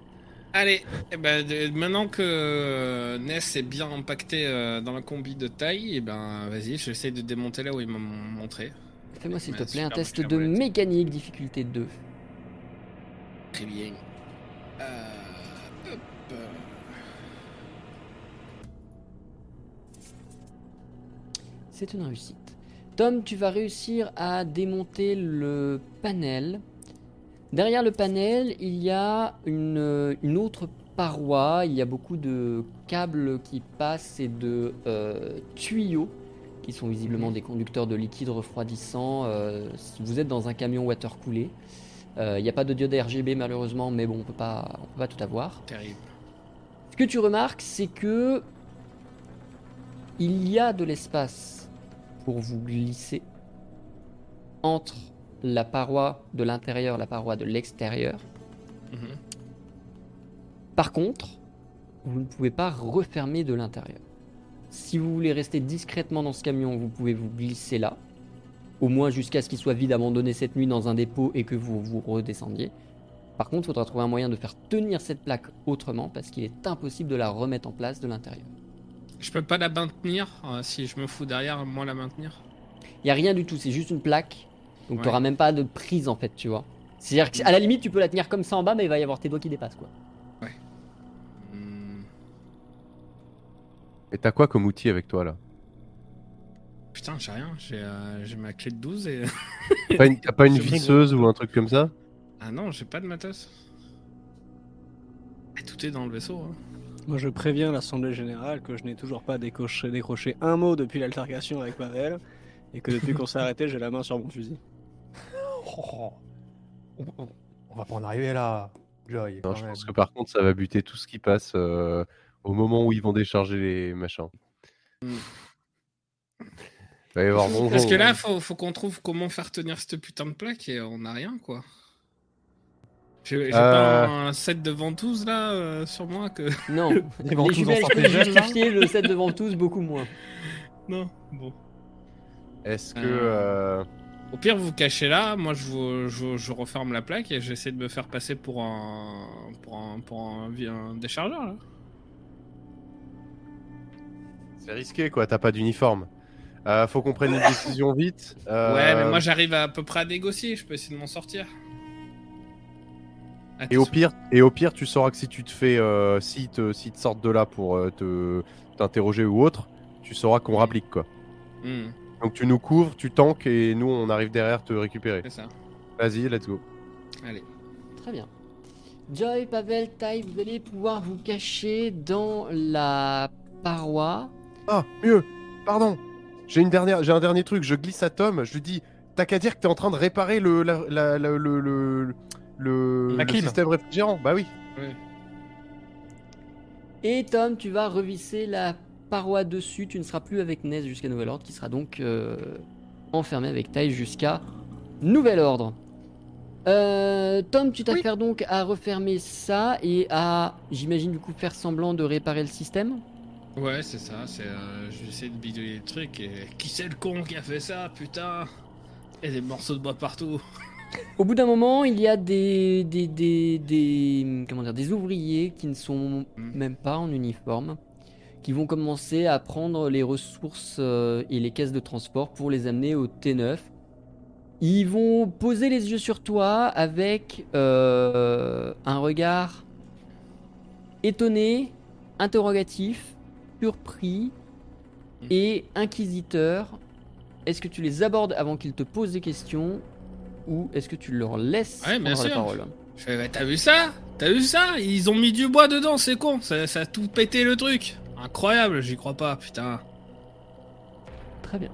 Allez, eh ben, maintenant que euh, Ness est bien impacté euh, dans la combi de taille, et ben vas-y, j'essaie de démonter là où il m'a mon- montré. Fais-moi s'il te plaît un test de mécanique, difficulté 2. Très bien. Euh, hop, euh. C'est une réussite. Tom, tu vas réussir à démonter le panel Derrière le panel, il y a une, une autre paroi. Il y a beaucoup de câbles qui passent et de euh, tuyaux qui sont visiblement des conducteurs de liquide refroidissant. Euh, vous êtes dans un camion water coolé. Euh, Il n'y a pas de diode RGB malheureusement, mais bon, on peut pas, on peut pas tout avoir. Terrible. Ce que tu remarques, c'est que il y a de l'espace pour vous glisser entre la paroi de l'intérieur et la paroi de l'extérieur. Mhm. Par contre, vous ne pouvez pas refermer de l'intérieur. Si vous voulez rester discrètement dans ce camion, vous pouvez vous glisser là, au moins jusqu'à ce qu'il soit vide abandonné cette nuit dans un dépôt et que vous vous redescendiez. Par contre, il faudra trouver un moyen de faire tenir cette plaque autrement parce qu'il est impossible de la remettre en place de l'intérieur. Je peux pas la maintenir euh, si je me fous derrière, moi la maintenir. Il y a rien du tout, c'est juste une plaque. Donc Ouais. tu n'auras même pas de prise en fait, tu vois. C'est-à-dire qu'à la limite, tu peux la tenir comme ça en bas, mais il va y avoir tes doigts qui dépassent quoi. Hmm. Et t'as quoi comme outil avec toi là? Putain, j'ai rien. J'ai euh, j'ai ma clé de 12 et. T'as pas une, (laughs) pas visseuse ou un truc comme ça? Ah non, j'ai pas de matos. Ah, Tout est dans le vaisseau. Hein. Moi, je préviens l'Assemblée Générale que je n'ai toujours pas décoché, décroché un mot depuis l'altercation avec Pavel, et que depuis qu'on s'est arrêté, j'ai la main sur mon fusil. Oh, on, on- on va pas en arriver là, Joy. Non, je même. pense que par contre, ça va buter tout ce qui passe euh, au moment où ils vont décharger les machins. Hmm. Il va y avoir bonjour. Parce que là, faut, faut qu'on trouve comment faire tenir cette putain de plaque et on a rien quoi. J'ai pas un set de ventouses là euh, sur moi que. (laughs) Non, (laughs) les jumelles là justifier le set de ventouses beaucoup moins. (laughs) Non, bon. Est-ce que. Euh. euh, Au pire, vous cachez là, moi je, vous- je, je referme la plaque et j'essaie de me faire passer pour un. pour un. pour un, un déchargeur là. C'est risqué quoi, t'as pas d'uniforme. Euh, faut qu'on prenne une décision vite. Euh, Ouais, mais moi j'arrive à, peu près à négocier, je peux essayer de m'en sortir. Et au pire, et au pire, tu sauras que si tu te fais, euh, si te, si te sortent de là pour euh, te t'interroger ou autre, tu sauras qu'on rapplique quoi. Hmm, Donc tu nous couvres, tu tankes et nous on arrive derrière te récupérer. c'est ça. Vas-y, let's go. Allez. Très bien. Joy, Pavel, Tai, vous allez pouvoir vous cacher dans la paroi. Ah, mieux. Pardon. J'ai une dernière, j'ai un dernier truc. Je glisse à Tom. Je lui dis, t'as qu'à dire que t'es en train de réparer le, la- la- la- le, le, le, système réfrigérant. Bah oui. Et Tom, tu vas revisser la paroi dessus. Tu ne seras plus avec Nez jusqu'à nouvel ordre, qui sera donc euh, enfermé avec Tai jusqu'à nouvel ordre. Euh, Tom, tu t'affaires donc à refermer ça et à, j'imagine du coup, faire semblant de réparer le système? Ouais, c'est ça, c'est. Euh, J'essaie de bidouiller le truc et. Qui c'est le con qui a fait ça, putain Il y a des morceaux de bois partout. (laughs) Au bout d'un moment, il y a des, des, des, des- comment dire, des ouvriers qui ne sont Mm. même pas en uniforme, qui vont commencer à prendre les ressources euh, et les caisses de transport pour les amener au T9. Ils vont poser les yeux sur toi avec euh, un regard étonné, interrogatif, surpris Mm. et inquisiteur. Est-ce que tu les abordes avant qu'ils te posent des questions ou est-ce que tu leur laisses Ouais, bien prendre la parole ouais, t'as vu ça? T'as vu ça? Ils ont mis du bois dedans, c'est con ça, ça a tout pété le truc Incroyable, j'y crois pas, putain. Très bien.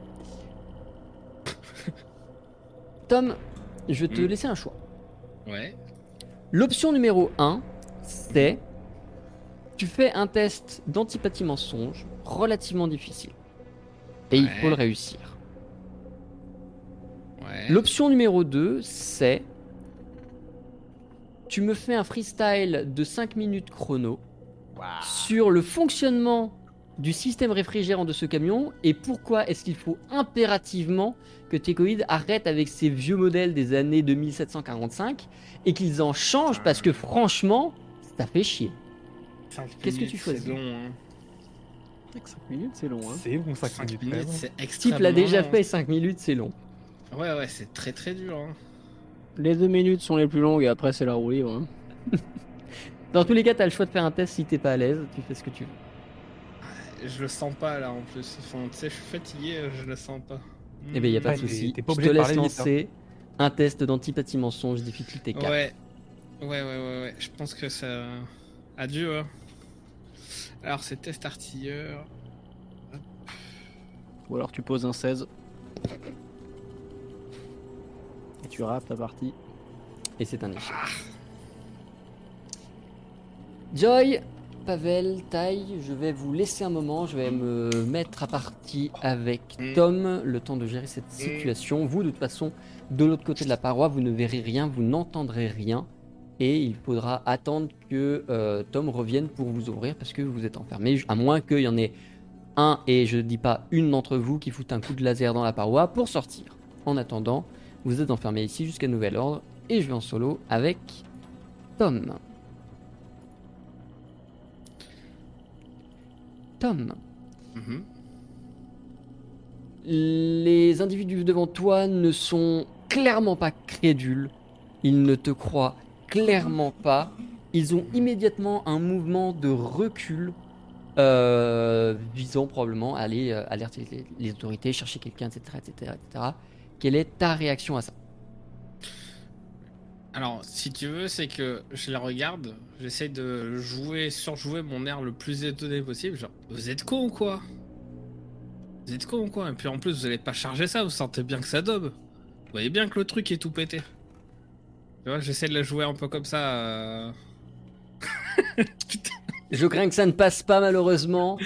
Tom, je vais te Mm. laisser un choix. Ouais. L'option numéro 1, c'est tu fais un test d'antipathie mensonge relativement difficile. Et il faut le réussir. Ouais. L'option numéro 2, c'est tu me fais un freestyle de 5 minutes chrono sur le fonctionnement du système réfrigérant de ce camion et pourquoi est-ce qu'il faut impérativement que Tecoid arrête avec ses vieux modèles des années 2745 et qu'ils en changent parce que franchement, ça fait chier. Qu'est-ce que minutes, tu choisis C'est long, hein. 5 minutes, c'est long, hein. C'est bon, 5 5 minutes. Type l'a déjà long. fait 5 minutes, c'est long. Ouais, ouais, c'est très très dur. Hein. Les deux minutes sont les plus longues et après c'est la roue libre. hein. (laughs) Dans tous les cas, t'as le choix de faire un test si t'es pas à l'aise, tu fais ce que tu veux. Je le sens pas là en plus. Enfin, tu sais, je suis fatigué, je le sens pas. Eh ben y a pas de Ouais, souci. Je obligé te de laisse parler vite, hein. lancer Un test d'antipathie mensonge, difficulté 4. Ouais. Ouais, ouais, ouais, ouais. Je pense que ça. Adieu. hein. Alors, c'est test artilleur. Ou alors tu poses un 16. Tu rapes ta partie. Et c'est un échec. Joy, Pavel, Tai, je vais vous laisser un moment. Je vais me mettre à partie avec. Tom, le temps de gérer cette situation. Vous, de toute façon, de l'autre côté de la paroi, vous ne verrez rien, vous n'entendrez rien. Et il faudra attendre que euh, Tom revienne pour vous ouvrir parce que vous êtes enfermé. À moins qu'il y en ait un, et je dis pas une d'entre vous, qui foute un coup de laser dans la paroi pour sortir. En attendant, vous êtes enfermé ici jusqu'à nouvel ordre. Et je vais en solo avec Tom. Tom, Mhm. les individus devant toi ne sont clairement pas crédules. Ils ne te croient clairement pas. Ils ont immédiatement un mouvement de recul euh, visant probablement à aller euh, alerter les, les autorités, chercher quelqu'un, etc., etc., etc. Quelle est ta réaction à ça? Alors, si tu veux, c'est que je les regarde, j'essaie de jouer, surjouer mon air le plus étonné possible. Genre, vous êtes con ou quoi? Vous êtes con ou quoi? Et puis en plus, vous allez pas charger ça, vous sentez bien que ça dobe. Vous voyez bien que le truc est tout pété. Tu vois, j'essaie de la jouer un peu comme ça. euh. (laughs) Putain. Je crains que ça ne passe pas malheureusement.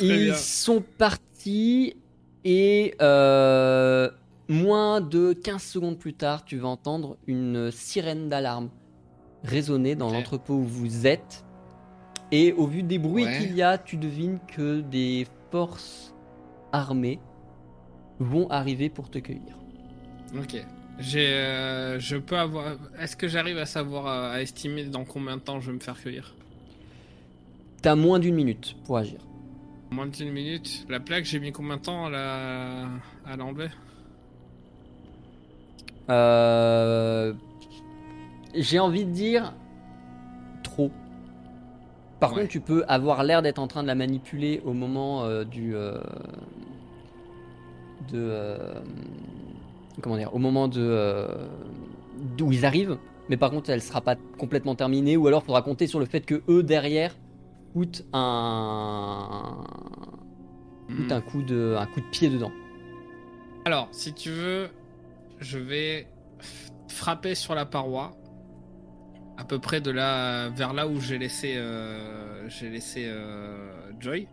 Ils sont partis et euh, moins de 15 secondes plus tard, tu vas entendre une sirène d'alarme résonner dans l'entrepôt où vous êtes. Et au vu des bruits Ouais. qu'il y a, tu devines que des forces armées vont arriver pour te cueillir. Ok. J'ai, euh, je peux avoir. Est-ce que j'arrive à savoir, euh, à estimer dans combien de temps je vais me faire cueillir? T'as moins d'une minute pour agir. Moins d'une minute. La plaque, j'ai mis combien de temps à la- à l'enlever? Euh, J'ai envie de dire trop. Par Ouais. contre, tu peux avoir l'air d'être en train de la manipuler au moment euh, du euh, de comment dire, au moment de d'où ils arrivent. Mais par contre, elle sera pas complètement terminée, ou alors faudra compter sur le fait que eux derrière foutent un Hmm. un coup de un coup de pied dedans. Alors, si tu veux, je vais frapper sur la paroi, à peu près de là vers là où j'ai laissé, euh, j'ai laissé euh, Joy.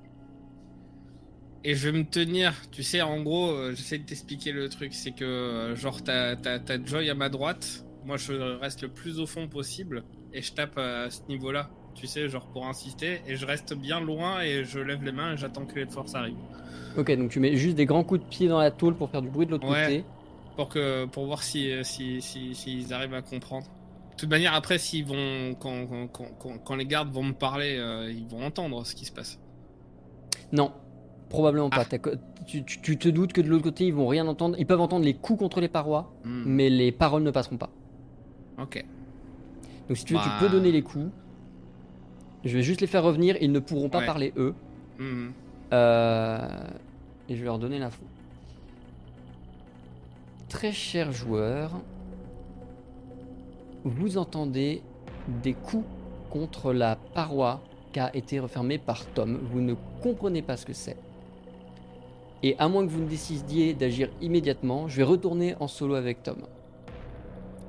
Et je vais me tenir, tu sais, en gros, euh, j'essaie de t'expliquer le truc, c'est que genre t'as, t'as, t'as Joy à ma droite, moi je reste le plus au fond possible et je tape à ce niveau-là, tu sais, genre pour insister, et je reste bien loin et je lève les mains et j'attends que les forces arrivent. Ok, donc tu mets juste des grands coups de pied dans la tôle pour faire du bruit de l'autre Ouais. côté. Pour que pour voir si si si s'ils arrivent à comprendre. De toute manière, après, s'ils vont quand, quand, quand, quand- les gardes vont me parler, euh, ils vont entendre ce qui se passe. Non, probablement pas. Ah. Tu, tu- tu te doutes que de l'autre côté, ils vont rien entendre. Ils peuvent entendre les coups contre les parois, Hmm, mais les paroles ne passeront pas. Ok. Donc si tu veux, Bah. tu peux donner les coups. Je vais juste les faire revenir. Ils ne pourront pas Ouais. parler eux. Hmm. Euh, Et je vais leur donner l'info. Très cher joueur, vous entendez des coups contre la paroi qui a été refermée par Tom. Vous ne comprenez pas ce que c'est. Et à moins que vous ne décidiez d'agir immédiatement, je vais retourner en solo avec Tom.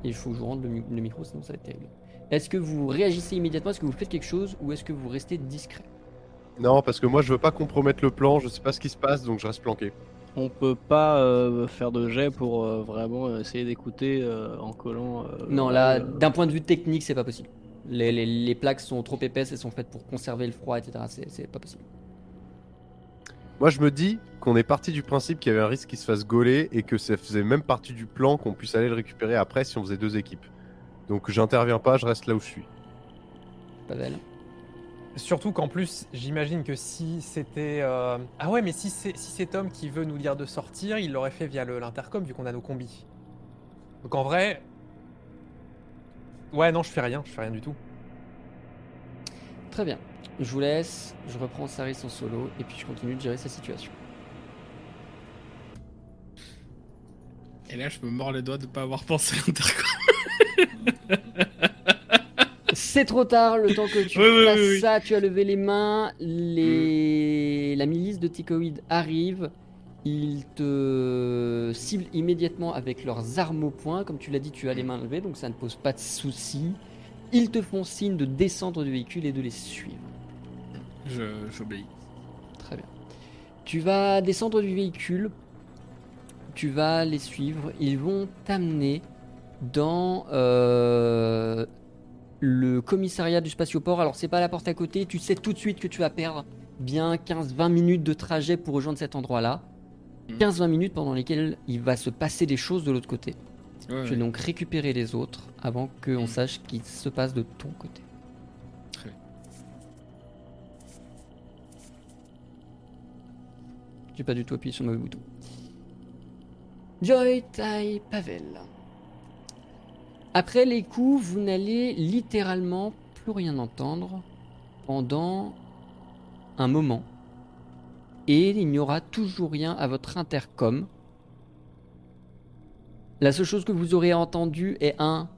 Il faut que je vous rende le, mi- le micro, sinon ça va être terrible. Est-ce que vous réagissez immédiatement? Est-ce que vous faites quelque chose Ou est-ce que vous restez discret? Non, parce que moi je veux pas compromettre le plan, je sais pas ce qui se passe donc je reste planqué. On peut pas euh, faire de jet pour euh, vraiment essayer d'écouter euh, en collant. euh, Non, là, euh, d'un point de vue technique, c'est pas possible. Les, les- les plaques sont trop épaisses et sont faites pour conserver le froid, etc. C'est c'est pas possible. Moi je me dis qu'on est parti du principe qu'il y avait un risque qu'il se fasse gauler et que ça faisait même partie du plan qu'on puisse aller le récupérer après si on faisait deux équipes. Donc j'interviens pas, je reste là où je suis. Pavel. Surtout qu'en plus, j'imagine que si c'était. euh, Ah ouais, mais si c'est si c'est Tom qui veut nous dire de sortir, il l'aurait fait via l'intercom vu qu'on a nos combis. Donc en vrai. Ouais, non, je fais rien, je fais rien du tout. Très bien. Je vous laisse. Je reprends Saris en solo et puis je continue de gérer sa situation. Et là, je me mords les doigts de pas avoir pensé à l'intercom. (laughs) C'est trop tard, le temps que tu Oui, fasses oui, oui. ça, tu as levé les mains, les... la milice de Ticoïd arrive, ils te ciblent immédiatement avec leurs armes au poing, comme tu l'as dit, tu as les mains levées, donc ça ne pose pas de souci. Ils te font signe de descendre du véhicule et de les suivre. Je- J'obéis. Très bien. Tu vas descendre du véhicule, tu vas les suivre, ils vont t'amener dans euh, le commissariat du spatioport. Alors c'est pas la porte à côté, tu sais tout de suite que tu vas perdre bien 15-20 minutes de trajet pour rejoindre cet endroit-là. Mhm. 15-20 minutes pendant lesquelles il va se passer des choses de l'autre côté. Ouais, vais ouais. donc récupérer les autres avant qu'on Mhm. sache ce qui se passe de ton côté. Très bien. J'ai pas du tout appuyé sur le mauvais bouton. Joy Tai Pavel. Après les coups, vous n'allez littéralement plus rien entendre pendant un moment. Et il n'y aura toujours rien à votre intercom. La seule chose que vous aurez entendu est un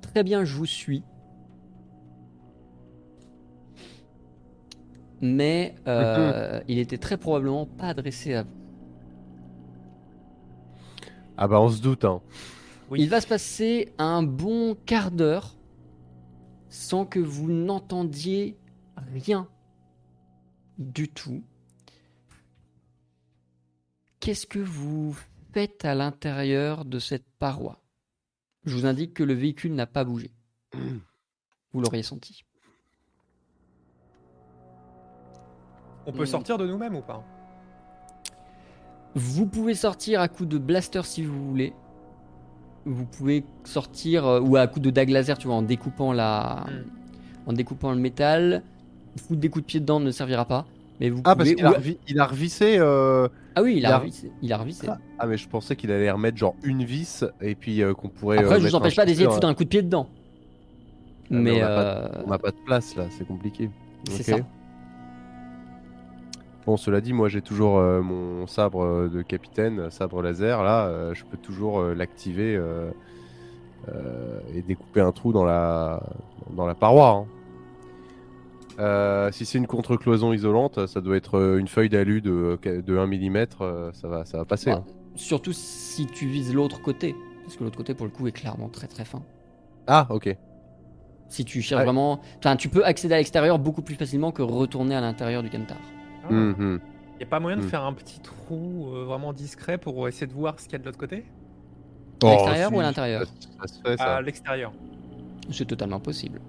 très bien, je vous suis. Mais euh, (laughs) il était très probablement pas adressé à vous. Ah bah on se doute, hein. Oui. Il va se passer un bon quart d'heure sans que vous n'entendiez rien du tout. Qu'est-ce que vous faites à l'intérieur de cette paroi? Je vous indique que le véhicule n'a pas bougé. Vous l'auriez senti. On peut Mm. sortir de nous-mêmes ou pas? Vous pouvez sortir à coup de blaster si vous voulez. Vous pouvez sortir euh, ou à coup de dague laser, tu vois, en découpant la, Mm. en découpant le métal. Foutre des coups de pied dedans ne servira pas. Mais vous Ah parce pouvez. qu'il a, revi- il a revissé. euh, Ah oui, il il a a- revissé. Il a revissé. Ah, ah, mais je pensais qu'il allait remettre genre une vis et puis euh, qu'on pourrait. Après, euh, je vous empêche pas d'essayer de foutre un coup de pied dedans. Ah, mais mais on a pas On n'a pas de place là, c'est compliqué. c'est Ok. ça. Bon, cela dit, moi j'ai toujours euh, mon sabre euh, de capitaine, sabre laser. Là, euh, je peux toujours euh, l'activer et découper un trou dans la dans la paroi. hein. Si c'est une contre-cloison isolante, ça doit être une feuille d'alu de, de 1 mm, ça va, ça va passer. Bah, hein. Surtout si tu vises l'autre côté. Parce que l'autre côté, pour le coup, est clairement très très fin. Ah, ok. Si tu cherches Ouais. vraiment. Enfin, tu peux accéder à l'extérieur beaucoup plus facilement que retourner à l'intérieur du Kentar. Il Mhm. a pas moyen de Mm. faire un petit trou euh, vraiment discret pour essayer de voir ce qu'il y a de l'autre côté? À l'extérieur si, ou à l'intérieur. À l'extérieur. C'est totalement possible.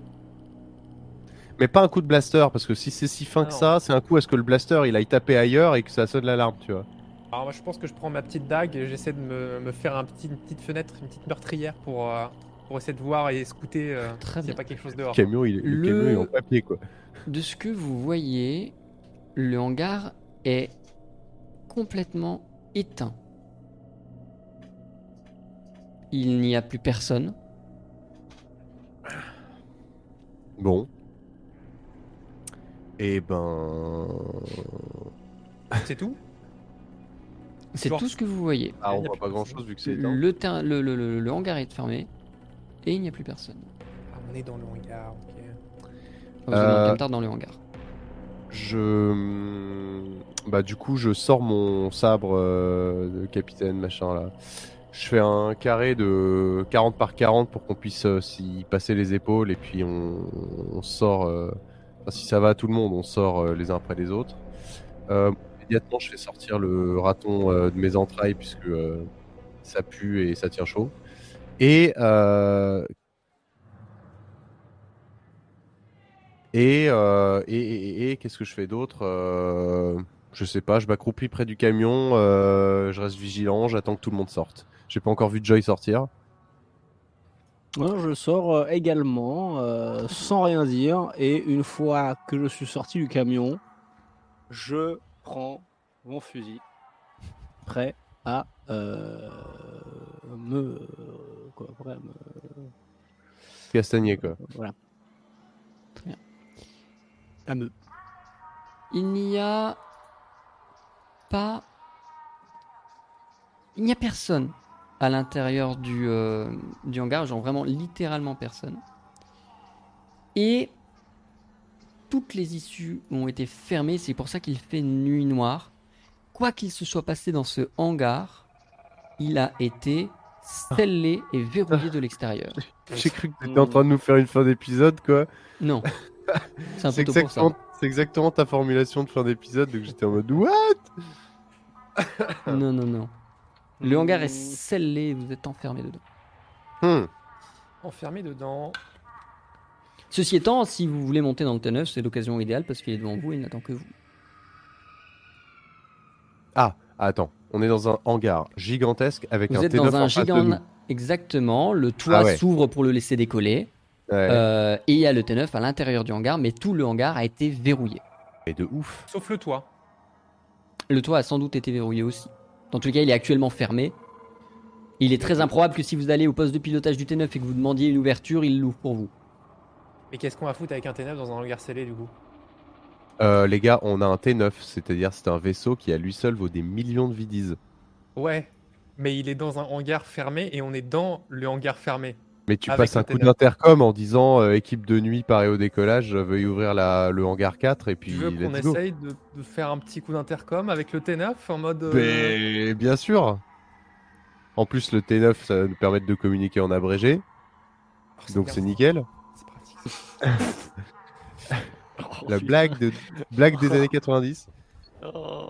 Mais pas un coup de blaster, parce que si c'est si fin Ah que non. ça, c'est un coup à ce que le blaster il aille taper ailleurs et que ça sonne l'alarme, tu vois? Alors moi je pense que je prends ma petite dague et j'essaie de me, me faire un petit, une petite fenêtre, une petite meurtrière pour, euh, pour essayer de voir et scouter euh, s'il n'y a pas quelque chose dehors. Le camion, il, le Le- camion il est en papier, quoi. De ce que vous voyez, le hangar est complètement éteint. Il n'y a plus personne. Bon. Et ben. C'est tout? C'est tout ce que vous voyez. Ah, on voit pas grand chose vu que c'est éteint. Le, ter- le, le- le- le hangar est fermé et il n'y a plus personne. Ah, On est dans le hangar, ok. Vous Euh, camtar dans le hangar. Je. Bah, du coup, je sors mon sabre euh, de capitaine, machin là. Je fais un carré de 40 par 40 pour qu'on puisse euh, s'y passer les épaules et puis on, sort. euh, si ça va à tout le monde, on sort euh, les uns après les autres. Immédiatement, je fais sortir le raton de mes entrailles puisque ça pue et ça tient chaud. Et Et, euh, et, et- et- qu'est-ce que je fais d'autre Euh, Je sais pas, je m'accroupis près du camion, euh, je reste vigilant, j'attends que tout le monde sorte. J'ai pas encore vu Joy sortir. Moi, je sors euh, également sans rien dire et une fois que je suis sorti du camion, je prends mon fusil prêt à me quoi, prêt à me- Castagné quoi. voilà. À Il n'y a pas. Il n'y a personne à l'intérieur du, euh, du hangar, genre vraiment littéralement personne. Et toutes les issues ont été fermées, c'est pour ça qu'il fait nuit noire. Quoi qu'il se soit passé dans ce hangar, il a été scellé et verrouillé de l'extérieur. J'ai cru que t'étais en train de nous faire une fin d'épisode, quoi. Non. (laughs) (laughs) C'est un C'est peu tôt pour ça. exactement, c'est exactement ta formulation de fin d'épisode, donc j'étais en mode What? (laughs) Non, non, non. Le hangar est scellé et vous êtes enfermé dedans. Hmm. Enfermé dedans. Ceci étant, si vous voulez monter dans le T9, c'est l'occasion idéale parce qu'il est devant vous et il n'attend que vous. Ah, attends, on est dans un hangar gigantesque avec Vous un êtes T9 dans en un face de gigant. nous. Exactement. Le toit Ah ouais. s'ouvre pour le laisser décoller. Ouais, Euh, et il y a le T9 à l'intérieur du hangar, mais tout le hangar a été verrouillé. mais de ouf. Sauf le toit. Le toit a sans doute été verrouillé aussi. Dans tous les cas, il est actuellement fermé. Il est très improbable que si vous allez au poste de pilotage du T9 et que vous demandiez une ouverture, il l'ouvre pour vous. Mais qu'est-ce qu'on va foutre avec un T9 dans un hangar scellé du coup? Euh, les gars, on a un T9, c'est-à-dire c'est un vaisseau qui à lui seul vaut des millions de vidises. Ouais. Mais il est dans un hangar fermé et on est dans le hangar fermé. Mais tu Avec passes un coup T9. d'intercom en disant euh, équipe de nuit parée au décollage, euh, veuillez ouvrir la, le hangar 4 et puis tu veux qu'on essaye de, de faire un petit coup d'intercom avec le T9 en mode. euh, Mais bien sûr. En plus, le T9, ça va nous permettre de communiquer en abrégé, oh, donc c'est nickel. C'est pratique. (laughs) (laughs) La blague, de, blague des années 90.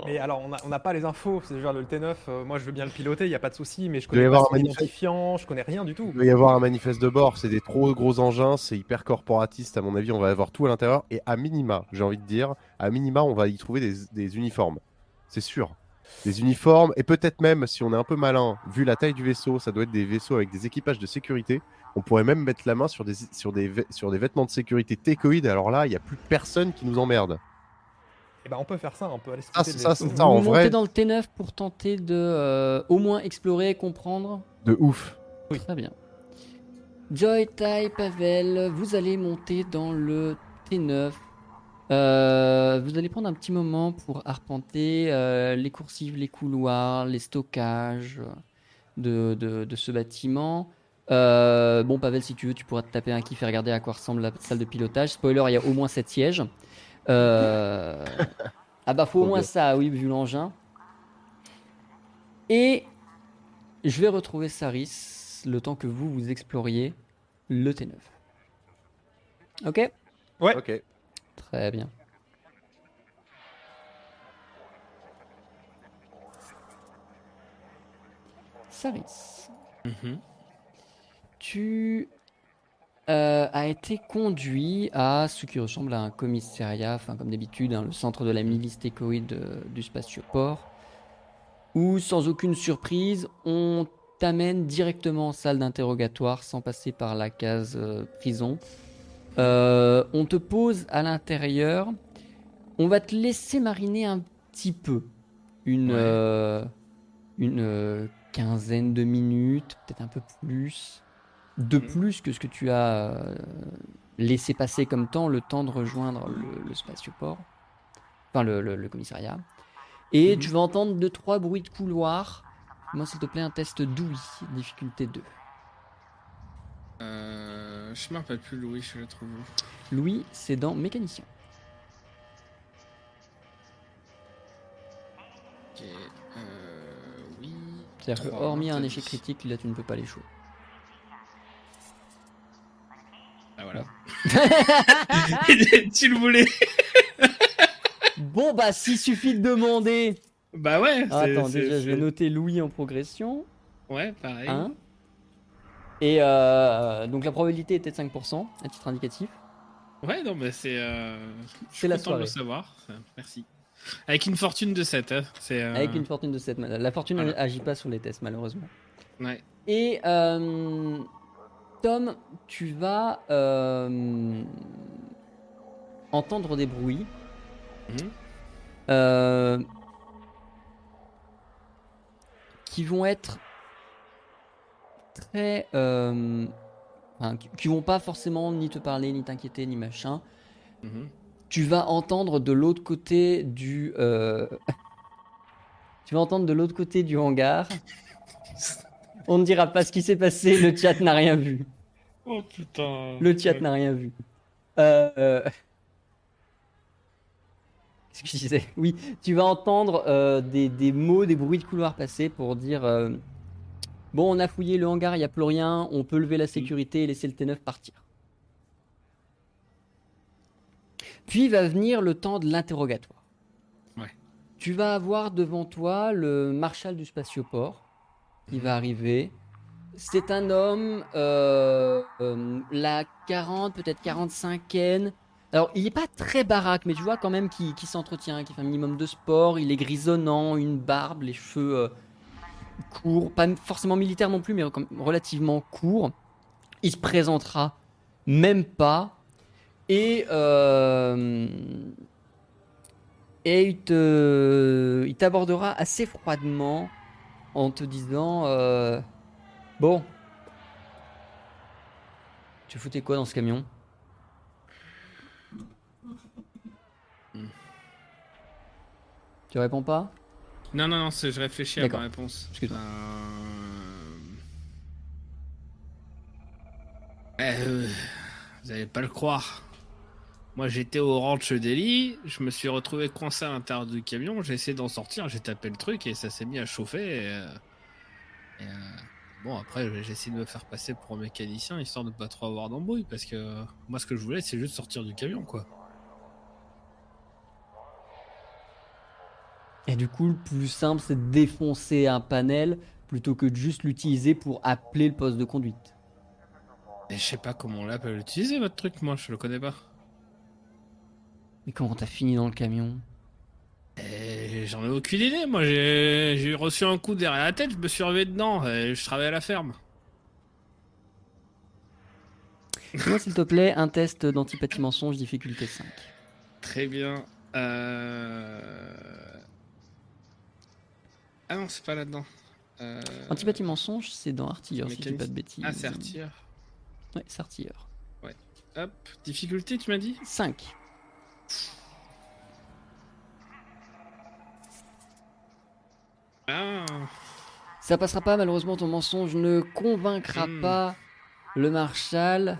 Mais alors, on n'a on n'a pas les infos. C'est genre le T9, euh, moi je veux bien le piloter, il n'y a pas de souci, mais je doit y connais avoir pas un son manifeste. identifiant, je connais rien du tout. Il va y avoir un manifeste de bord, c'est des trop gros engins, c'est hyper corporatiste à mon avis, on va avoir tout à l'intérieur et à minima, j'ai envie de dire, à minima on va y trouver des, des uniformes, c'est sûr. Des uniformes et peut-être même si on est un peu malin, vu la taille du vaisseau, ça doit être des vaisseaux avec des équipages de sécurité, on pourrait même mettre la main sur des, sur des, vê- sur des vêtements de sécurité técoïdes, alors là il n'y a plus personne qui nous emmerde. Et ben on peut faire ça, on peut aller Ah, ça, c'est ça, en vous vrai. montez dans le T9 pour tenter de euh, au moins explorer, comprendre. De ouf. Très bien. Joy, Tai, Pavel, vous allez monter dans le T9. Euh, vous allez prendre un petit moment pour arpenter euh, les coursives, les couloirs, les stockages de, de- de ce bâtiment. Euh, bon, Pavel, si tu veux, tu pourras te taper un kiff et regarder à quoi ressemble la salle de pilotage. Spoiler, il y a au moins 7 sièges. Euh, Ah bah faut au moins ça, oui, vu l'engin. Et je vais retrouver Saris le temps que vous vous exploriez le T9. Ok? Ouais. Ok. Très bien. Saris, Mhm. tu euh, as été conduit à ce qui ressemble à un commissariat, enfin comme d'habitude, hein, le centre de la milice técoïde euh, du spatioport, où sans aucune surprise, on t'amène directement en salle d'interrogatoire sans passer par la case euh, prison. On te pose à l'intérieur. On va te laisser mariner un petit peu. Une, Ouais. une quinzaine de minutes, peut-être un peu plus. De Mhm. plus que ce que tu as euh, laissé passer comme temps, le temps de rejoindre le, le spatioport. Enfin, le, le- le commissariat. Et Mhm. tu vas entendre deux, trois bruits de couloir. Moi, s'il te plaît, un test d'ouïe, difficulté 2. Euh, je me rappelle plus, Louis, je le trouve Louis, c'est dans mécanicien. Ok, euh, oui. C'est-à-dire que, hormis un échec critique, là, tu ne peux pas les chaud. Ah voilà. (laughs) tu le voulais (laughs) Bon, bah, s'il suffit de demander. Bah ouais. Ah, attends, déjà, je vais noter Louis en progression. Ouais, pareil. Hein Et euh, donc, la probabilité était de 5%, à titre indicatif. Ouais, non, mais c'est. Euh... C'est la content de le soirée. savoir. Merci. Avec une fortune de 7. Hein. C'est, euh, Avec une fortune de 7. La fortune Voilà. agit pas sur les tests, malheureusement. Ouais. Et euh, Tom, tu vas euh, entendre des bruits. Mhm. euh, qui vont être très. euh, enfin, qui- vont pas forcément ni te parler, ni t'inquiéter, ni machin. Mhm. Tu vas entendre de l'autre côté du. (laughs) tu vas entendre de l'autre côté du hangar (laughs) On ne dira pas ce qui s'est passé, le chat n'a rien vu. Oh putain. Le chat n'a rien vu. Euh, euh, Qu'est-ce que je disais? Oui, tu vas entendre euh, des, des mots, des bruits de couloir passer pour dire euh, Bon, on a fouillé le hangar, il n'y a plus rien, on peut lever la sécurité et laisser le T9 partir. Puis va venir le temps de l'interrogatoire. Ouais. Tu vas avoir devant toi le marshal du spatioport qui va arriver. C'est un homme, euh, euh, la 40, peut-être 45e. Alors, il n'est pas très baraque, mais tu vois quand même qu'il s'entretient, qu'il fait un minimum de sport. Il est grisonnant, une barbe, les cheveux euh, courts, pas forcément militaires non plus, mais relativement courts. Il se présentera même pas. Et, et il t'abordera assez froidement en te disant euh, Bon, tu foutais quoi dans ce camion? Tu réponds pas? Non, non, non, c'est- je réfléchis à ma réponse. Excuse-moi. Euh... euh, vous allez pas le croire. Moi, j'étais au ranch Delhi, je me suis retrouvé coincé à l'intérieur du camion, j'ai essayé d'en sortir, j'ai tapé le truc et ça s'est mis à chauffer. Et, euh, et, euh, bon, après, j'ai essayé de me faire passer pour un mécanicien histoire de pas trop avoir d'embrouille parce que euh, moi, ce que je voulais, c'est juste sortir du camion, quoi. Et du coup, le plus simple, c'est de défoncer un panel plutôt que de juste l'utiliser pour appeler le poste de conduite. Et je sais pas comment on l'appelle utiliser votre truc, moi, je le connais pas. Mais comment t'as fini dans le camion? Et j'en ai aucune idée, moi, j'ai reçu un coup derrière la tête, je me suis revé dedans et je travaillais à la ferme. Fais-moi, s'il te plaît, un test d'antipathie mensonge, difficulté 5. Très bien. Euh... Ah non, c'est pas là-dedans. Euh... Antipathie mensonge, c'est dans artilleur, si je dis pas de bêtises. Ah, c'est artilleur. Ouais, c'est artilleur. Hop, difficulté, tu m'as dit? 5. Ah, Ça passera pas, malheureusement, ton mensonge ne convaincra Hmm. pas le Marshal.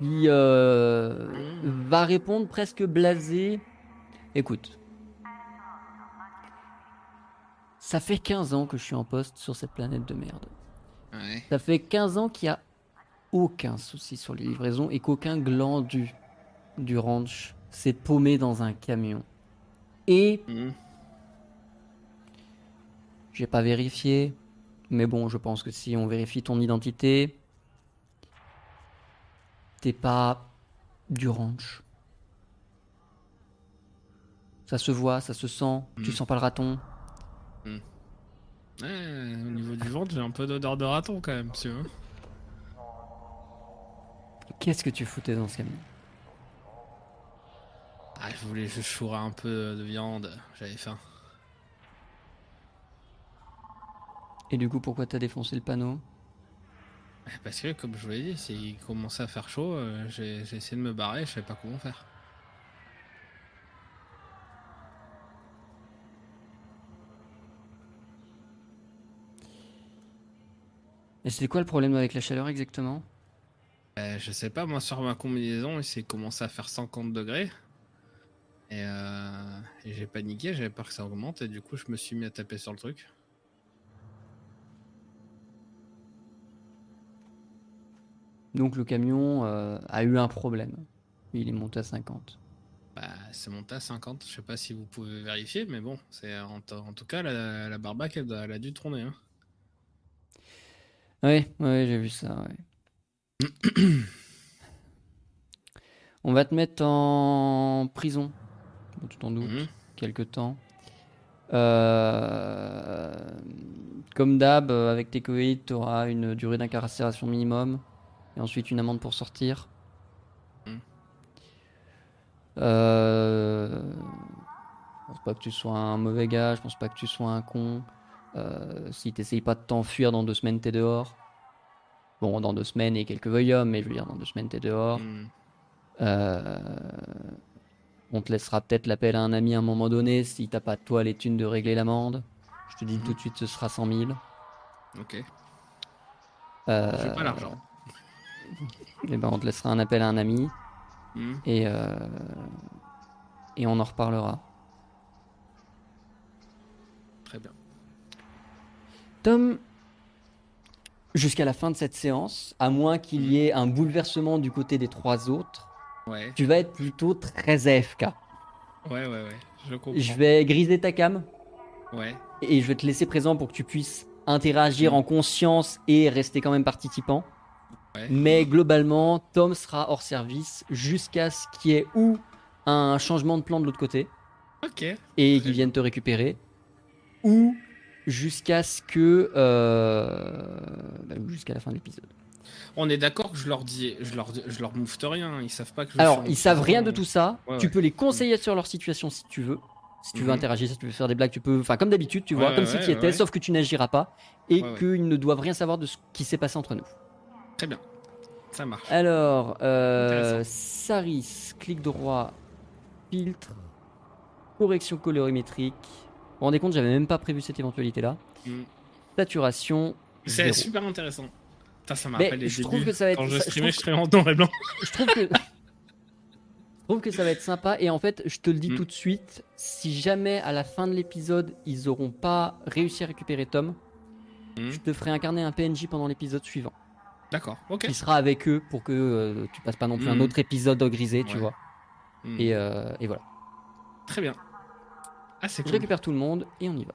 Il euh, va répondre presque blasé. Écoute. Ça fait 15 ans que je suis en poste sur cette planète de merde. ouais. Ça fait 15 ans qu'il n'y a aucun souci sur les livraisons et qu'aucun glandu du ranch s'est paumé dans un camion. Et Mhm. J'ai pas vérifié, mais bon, je pense que si on vérifie ton identité, t'es pas du ranch. Ça se voit, ça se sent, tu Mm. sens pas le raton. Ouais, au niveau du ventre, j'ai un peu d'odeur de raton quand même, tu vois. Qu'est-ce que tu foutais dans ce camion? Ah, je voulais juste chourer un peu de viande, j'avais faim. Et du coup, pourquoi t'as défoncé le panneau? Parce que, comme je vous l'ai dit, s'il commençait à faire chaud, euh, j'ai j'ai essayé de me barrer, je savais pas comment faire. Et c'était quoi le problème avec la chaleur exactement? Euh, je sais pas, moi sur ma combinaison, il s'est commencé à faire 50 degrés. Et, euh, et j'ai paniqué, j'avais peur que ça augmente, et du coup je me suis mis à taper sur le truc. Donc le camion euh, a eu un problème. Il est monté à 50. Bah, c'est monté à 50, je sais pas si vous pouvez vérifier, mais bon, c'est en, tout cas la, la barbaque elle, a dû tourner. Hein. Ouais, j'ai vu ça, ouais. (clears throat) On va te mettre en prison. Bon, tu t'en doutes, Mhm. quelque temps. Euh, Comme d'hab, euh, avec tes coïdes, tu auras une durée d'incarcération minimum. Et ensuite une amende pour sortir. Mhm. Euh... Je pense pas que tu sois un mauvais gars, je pense pas que tu sois un con. Euh, si t'essayes pas de t'enfuir dans deux semaines, t'es dehors. Bon, dans deux semaines et quelques voyums, mais je veux dire, dans deux semaines, t'es dehors. Mhm. Euh, on te laissera peut-être l'appel à un ami à un moment donné si t'as pas toi les thunes de régler l'amende. Je te dis tout de suite, ce sera 100 000. Ok. Euh, J'ai pas l'argent. eh ben, on te laissera un appel à un ami Hmm. et, euh, et on en reparlera. Très bien. Tom, jusqu'à la fin de cette séance, à moins qu'il y ait un bouleversement du côté des trois autres, Ouais. tu vas être plutôt très AFK. Ouais, ouais, ouais. Je comprends. Je vais griser ta cam Ouais. et je vais te laisser présent pour que tu puisses interagir en conscience et rester quand même participant. Ouais. Mais globalement, Tom sera hors service jusqu'à ce qu'il y ait ou un changement de plan de l'autre côté Ok. et qu'ils viennent te récupérer, ou jusqu'à ce que euh, bah, jusqu'à la fin de l'épisode. On est d'accord que je leur dis, je leur, je leur moufte rien. Ils savent pas que je Alors, ils savent rien de tout ça. Ouais, tu ouais. peux les conseiller sur leur situation si tu veux. Si tu veux Mhm. interagir, si tu veux faire des blagues, tu peux. Enfin, comme d'habitude, tu vois, ouais, comme si tu y étais, sauf que tu n'agiras pas et qu'ils ne doivent rien savoir de ce qui s'est passé entre nous. Très bien. Ça marche. Alors, euh. Saris, clic droit, filtre, correction colorimétrique. Vous vous rendez compte, j'avais même pas prévu cette éventualité-là. Mm. Saturation. C'est super intéressant. Putain, ça me rappelle les je débuts. trouve que ça va être- Quand je streamais, trouve je streamais en noir et blanc. (laughs) Je trouve que. je trouve que ça va être sympa et en fait, je te le dis Mm. tout de suite, si jamais à la fin de l'épisode ils auront pas réussi à récupérer Tom, Mm. je te ferai incarner un PNJ pendant l'épisode suivant, D'accord. Ok. qui sera avec eux pour que euh, tu passes pas non plus un Mm. autre épisode grisé, tu Ouais. vois. Et, euh, et voilà. Très bien. Ah, c'est Je cool. récupère tout le monde et on y va.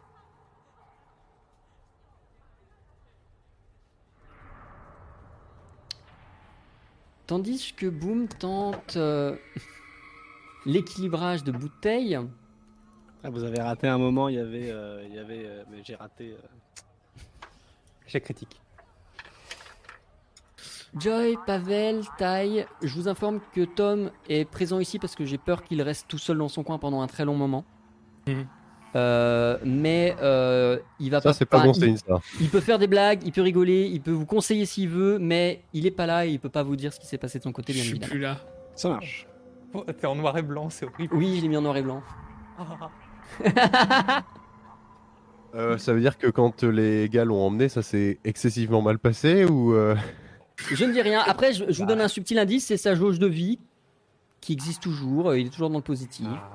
Tandis que Boom tente euh, (laughs) l'équilibrage de bouteilles. Ah, vous avez raté un moment, il y avait. euh, il y avait euh, mais j'ai raté. euh, J'ai critique. Joy, Pavel, Tai, je vous informe que Tom est présent ici parce que j'ai peur qu'il reste tout seul dans son coin pendant un très long moment. Mhm. Euh, mais euh, il va Ça, pas. c'est pas enfin, bon il- ça. Il peut faire des blagues, il peut rigoler, il peut vous conseiller s'il veut, mais il est pas là et il peut pas vous dire ce qui s'est passé de son côté, Je bien suis évidemment. plus là. Ça marche. Oh, T'es en noir et blanc, c'est horrible. Oui, je l'ai mis en noir et blanc. (laughs) Euh, ça veut dire que quand les gars l'ont emmené, ça s'est excessivement mal passé ou euh, Je ne dis rien. Après, je, je vous donne un subtil indice, c'est sa jauge de vie qui existe toujours. Il est toujours dans le positif. Ah.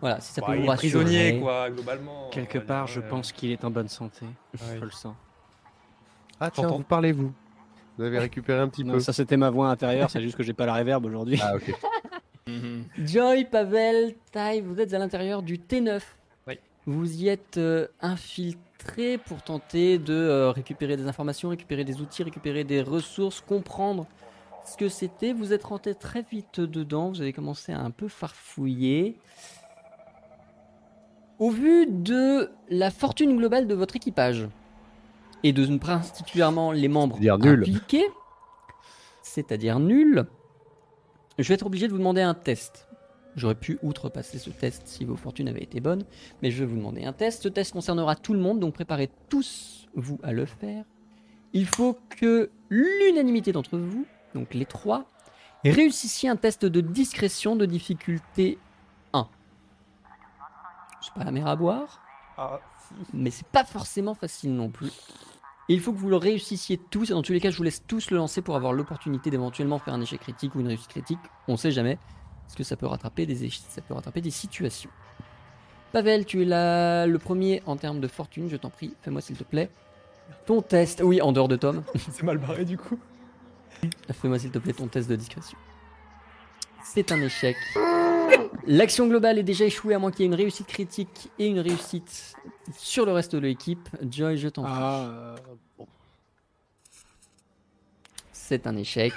Voilà, si ça Bah, peut il vous est rassurer. prisonnier, quoi, globalement. Quelque part, je euh, pense qu'il est en bonne santé. ouais. Je le sens. Ah tiens, vous parlez-vous Vous avez récupéré un petit Non, peu ça c'était ma voix intérieure, c'est juste que j'ai pas la réverb aujourd'hui. Ah ok. (laughs) Mhm. Joy, Pavel, Tai, vous êtes à l'intérieur du T9. Oui. Vous y êtes euh, infiltré pour tenter de euh, récupérer des informations, récupérer des outils, récupérer des ressources, comprendre ce que c'était. Vous êtes rentré très vite dedans, vous avez commencé à un peu farfouiller. Au vu de la fortune globale de votre équipage et de particulièrement les membres impliqués, c'est-à-dire nul, je vais être obligé de vous demander un test. J'aurais pu outrepasser ce test si vos fortunes avaient été bonnes, mais je vais vous demander un test. Ce test concernera tout le monde, donc préparez tous vous à le faire. Il faut que l'unanimité d'entre vous, donc les trois, réussissiez un test de discrétion de difficulté 1. Pas la mer à boire, Ah, mais c'est pas forcément facile non plus. Et il faut que vous le réussissiez tous, et dans tous les cas, je vous laisse tous le lancer pour avoir l'opportunité d'éventuellement faire un échec critique ou une réussite critique. On sait jamais, parce que ça peut rattraper des, ça peut rattraper des situations. Pavel, tu es là, le premier en termes de fortune, je t'en prie, fais-moi s'il te plaît. Ton test, oui, en dehors de Tom, (laughs) C'est mal barré du coup. fais-moi s'il te plaît ton test de discrétion. C'est un échec. L'action globale est déjà échouée à moins qu'il y ait une réussite critique et une réussite sur le reste de l'équipe. Joy, je t'en prie. Ah, euh, bon. C'est un échec.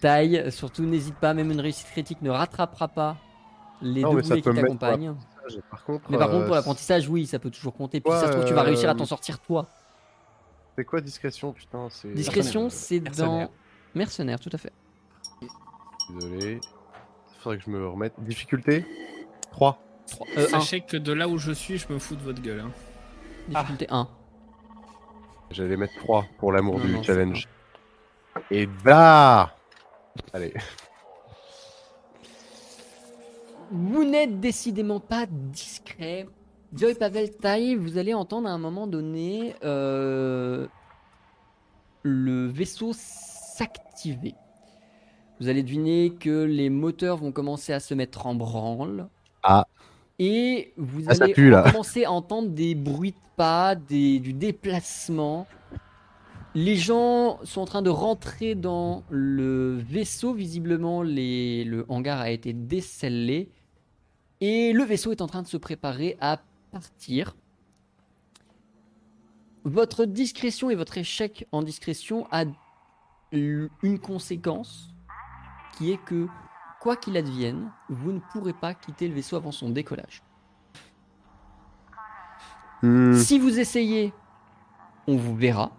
Taille, surtout n'hésite pas, même une réussite critique ne rattrapera pas les Non, deux boulets qui t'accompagnent. Par contre, Mais par contre, euh, pour l'apprentissage, oui, ça peut toujours compter. Puis Ouais, ça se trouve, tu vas réussir à t'en euh, sortir toi. C'est quoi discrétion Putain, c'est. Discrétion, c'est dans. Mercenaire, tout à fait. Désolé. Faudrait que je me remette. Difficulté 3. Euh. Sachez que de là où je suis, je me fous de votre gueule. hein. Difficulté 1. J'allais mettre 3 pour l'amour du non, challenge. Et bah (laughs) Allez. Vous n'êtes décidément pas discret. Joy Pavel Tai, vous allez entendre à un moment donné euh, le vaisseau s'activer. Vous allez deviner que les moteurs vont commencer à se mettre en branle. Ah. Et vous Ah, allez pue, commencer à entendre des bruits de pas, des, du déplacement. Les gens sont en train de rentrer dans le vaisseau. Visiblement, les- le hangar a été décellé. Et le vaisseau est en train de se préparer à partir. Votre discrétion et votre échec en discrétion a eu une conséquence qui est que, quoi qu'il advienne, vous ne pourrez pas quitter le vaisseau avant son décollage. Hmm. Si vous essayez, on vous verra.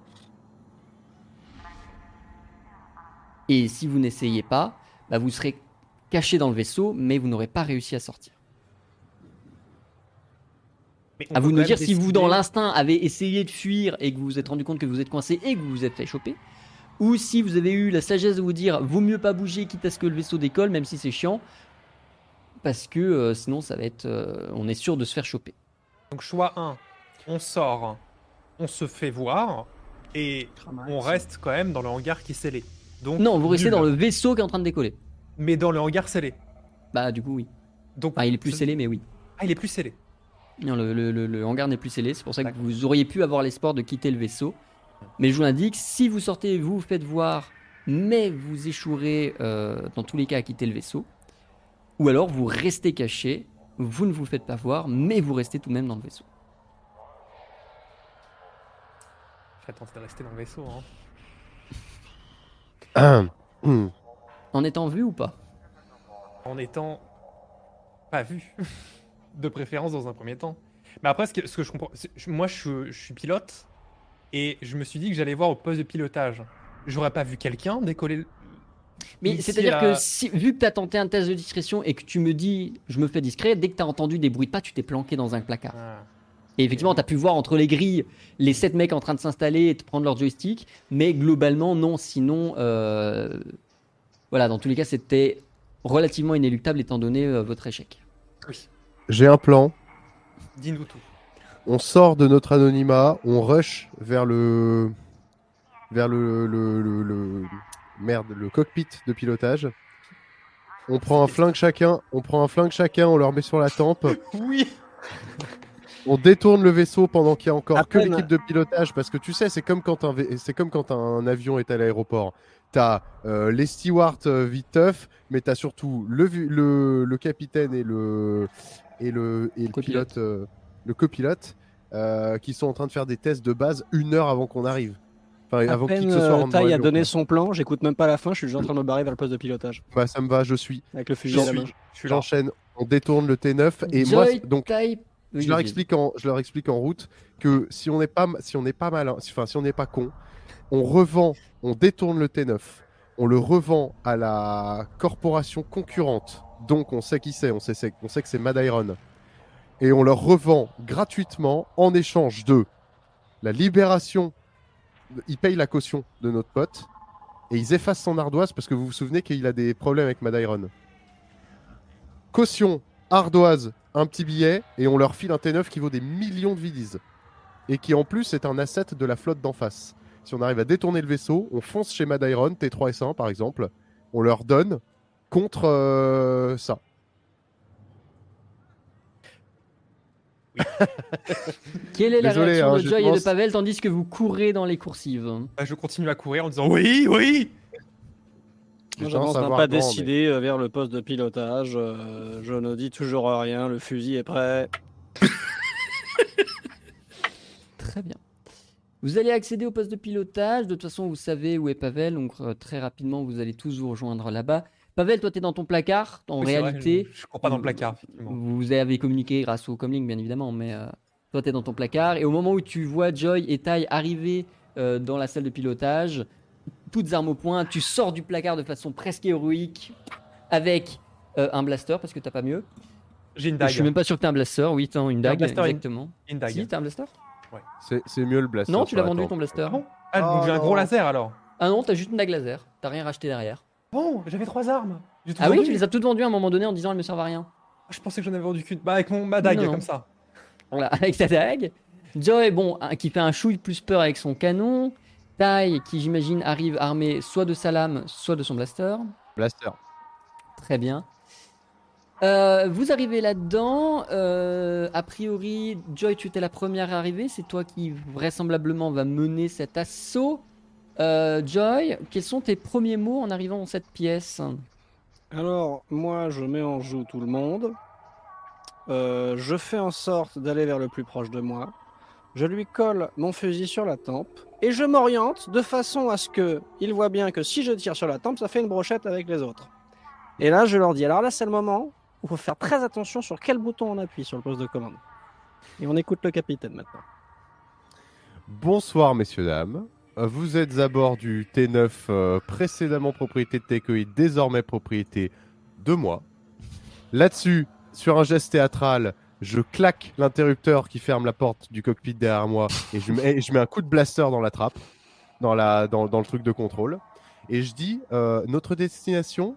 Et si vous n'essayez pas, bah, vous serez caché dans le vaisseau, mais vous n'aurez pas réussi à sortir. À vous me dire si vous, dans l'instinct, avez essayé de fuir et que vous vous êtes rendu compte que vous êtes coincé et que vous vous êtes fait choper. Ou si vous avez eu la sagesse de vous dire vaut mieux pas bouger quitte à ce que le vaisseau décolle, même si c'est chiant. Parce que euh, sinon, ça va être. euh, on est sûr de se faire choper. Donc choix 1, on sort, on se fait voir, et on reste quand même dans le hangar qui est scellé. Donc, Non, vous restez nul. dans le vaisseau qui est en train de décoller. Mais dans le hangar scellé. Bah, du coup, oui. Donc, Enfin, il est plus ce- scellé, mais oui. Ah, il est plus scellé. Non, le, le- le- le hangar n'est plus scellé, c'est pour ça que vous auriez pu avoir l'espoir de quitter le vaisseau. Mais je vous l'indique, si vous sortez, vous vous faites voir, mais vous échouerez euh, dans tous les cas à quitter le vaisseau. Ou alors vous restez caché, vous ne vous faites pas voir, mais vous restez tout de même dans le vaisseau. Je serais tenté de rester dans le vaisseau. Hein. (clears throat) En étant vu ou pas? En étant pas vu. (laughs) de préférence dans un premier temps. Mais après, ce que, ce que je comprends. Moi, je suis pilote. Et je me suis dit que j'allais voir au poste de pilotage. J'aurais pas vu quelqu'un décoller. le- Mais c'est-à-dire à- que si, vu que tu as tenté un test de discrétion et que tu me dis je me fais discret, dès que tu as entendu des bruits de pas, tu t'es planqué dans un placard. Ah. Et effectivement, tu as pu voir entre les grilles les 7 mecs en train de s'installer et de prendre leur joystick, mais globalement, non. Sinon, euh, voilà, dans tous les cas, c'était relativement inéluctable étant donné euh, votre échec. Oui. J'ai un plan. Dis-nous tout. On sort de notre anonymat, on rush vers le vers le, le, le- le- merde le cockpit de pilotage. On prend un flingue chacun, on prend un flingue chacun, on leur met sur la tempe. Oui On détourne le vaisseau pendant qu'il y a encore À que peine. l'équipe de pilotage parce que tu sais c'est comme quand un c'est comme quand un avion est à l'aéroport. T'as euh, les stewards euh, vite teuf, mais t'as surtout le, le, le capitaine et le et le et le pilote euh, le copilote euh, qui sont en train de faire des tests de base une heure avant qu'on arrive. Enfin À avant peine que ce soit euh, rentre dans Tai a donné quoi. son plan, j'écoute même pas la fin, je suis déjà en train de me barrer vers le poste de pilotage. Bah ça me va, je suis. Avec le fusil. J'enchaîne. On détourne le T9 et moi Joy c'est- donc Type- Oui, je leur explique en, je leur explique en route que si on n'est pas, si on n'est pas malin, si- enfin si on n'est pas con, on revend, on détourne le T9, on le revend à la corporation concurrente. Donc on sait qui c'est, on sait, on sait que c'est Madairon. Et on leur revend gratuitement en échange de la libération. Ils payent la caution de notre pote et ils effacent son ardoise parce que vous vous souvenez qu'il a des problèmes avec Madairon. Caution, ardoise, un petit billet et on leur file un T9 qui vaut des millions de vidies. Et qui en plus est un asset de la flotte d'en face. Si on arrive à détourner le vaisseau, on fonce chez Madairon, T3S1 par exemple, on leur donne contre euh, ça. (laughs) Quelle est la Désolé, réaction hein, de Joy et de Pavel tandis que vous courez dans les coursives? Bah, je continue à courir en disant oui, oui j'avance avoir pas mais- décidé euh, vers le poste de pilotage. euh, je ne dis toujours rien, le fusil est prêt. (laughs) Très bien. Vous allez accéder au poste de pilotage. De toute façon, vous savez où est Pavel. Donc, euh, très rapidement, vous allez tous vous rejoindre là-bas. Pavel, toi, tu es dans ton placard. En Oui, c'est vrai, réalité, je, je cours pas dans le placard, effectivement. vous avez communiqué grâce au comlink, bien évidemment. Mais euh, toi, tu es dans ton placard. Et au moment où tu vois Joy et Tai arriver euh, dans la salle de pilotage, toutes armes au point, tu sors du placard de façon presque héroïque avec euh, un blaster parce que t'as pas mieux. J'ai une Je dague. suis même pas sûr que t'as un blaster. Oui, t'as une J'ai un dague, blaster et une- exactement. Une dague. Si, t'as un blaster? C'est c'est mieux le blaster. Non, tu l'as la vendu ton blaster. Ah bon Ah, donc Oh j'ai un gros non. laser alors. Ah non, t'as juste une dague laser. T'as rien racheté derrière. Bon, j'avais trois armes. J'ai tout Ah oui, vendu. tu les as toutes vendues à un moment donné en disant elles me servent à rien. Ah, Je pensais que j'en avais vendu qu'une. Bah, avec mon, ma dague, Non, non. comme ça. Voilà, (laughs) avec sa dague. Joy, bon, qui fait un chouille plus peur avec son canon. Tai, qui j'imagine arrive armé soit de sa lame, soit de son blaster. Blaster. Très bien. Euh, vous arrivez là-dedans. euh, a priori, Joy, tu étais la première à arriver. C'est toi qui vraisemblablement va mener cet assaut. Euh, Joy, quels sont tes premiers mots en arrivant dans cette pièce Alors, moi, je mets en joue tout le monde. Euh, je fais en sorte d'aller vers le plus proche de moi. Je lui colle mon fusil sur la tempe. Et je m'oriente de façon à ce que il voit bien que si je tire sur la tempe, ça fait une brochette avec les autres. Et là, je leur dis, alors là, c'est le moment où il faut faire très attention sur quel bouton on appuie sur le poste de commande. Et on écoute le capitaine maintenant. Bonsoir, messieurs, dames. Euh, Vous êtes à bord du T9, euh, précédemment propriété de Tecoid, désormais propriété de moi. Là-dessus, sur un geste théâtral, je claque l'interrupteur qui ferme la porte du cockpit derrière moi et je mets, un coup de blaster dans la trappe, dans le truc de contrôle. Et je dis euh, Notre destination,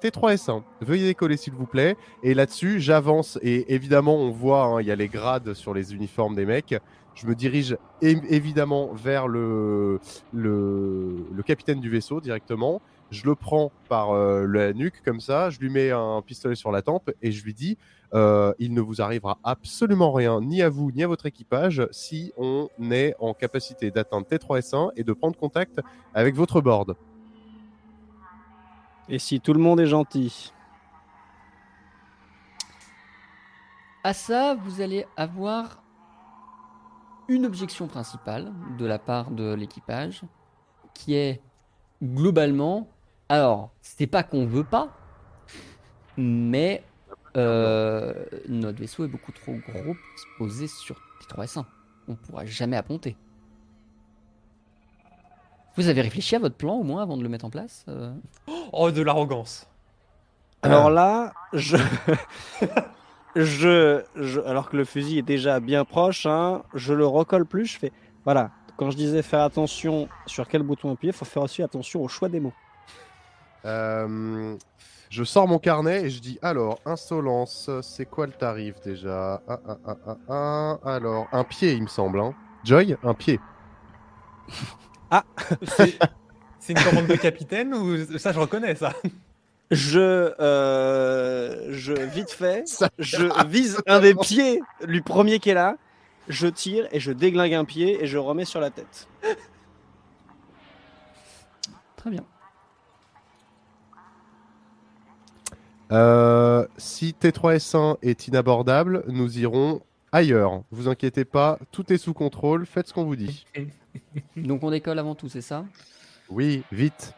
T3S1. Veuillez décoller, s'il vous plaît. Et là-dessus, j'avance. Et évidemment, on voit, hein, il y a les grades sur les uniformes des mecs. Je me dirige évidemment vers le, le, le capitaine du vaisseau directement. Je le prends par euh, la nuque comme ça, je lui mets un pistolet sur la tempe et je lui dis euh, il ne vous arrivera absolument rien, ni à vous ni à votre équipage, si on est en capacité d'atteindre T3S1 et de prendre contact avec votre board. Et si tout le monde est gentil? À ça, vous allez avoir une objection principale de la part de l'équipage, qui est globalement, alors, c'est pas qu'on veut pas, mais euh, notre vaisseau est beaucoup trop gros pour se poser sur T3S1. On pourra jamais apponter. Vous avez réfléchi à votre plan au moins avant de le mettre en place euh? Oh, de l'arrogance. Alors là, je... (laughs) je, je- alors que le fusil est déjà bien proche, hein, je le recolle plus. Je fais, voilà. Quand je disais faire attention sur quel bouton appuyer, il faut faire aussi attention au choix des mots. Euh, je sors mon carnet et je dis alors, insolence, c'est quoi le tarif déjà? Ah, ah, ah, ah, ah, Alors, un pied, il me semble. Hein. Joy, un pied. C'est c'est une commande de capitaine ou ça, je reconnais ça? Je, euh, je vite fait, (laughs) Ça je vise un des pieds, du premier qui est là. Je tire et je déglingue un pied et je remets sur la tête. Très bien. Euh, si T3S1 est inabordable, nous irons ailleurs. Vous inquiétez pas, tout est sous contrôle, faites ce qu'on vous dit. Donc on décolle avant tout, c'est ça? Oui, vite.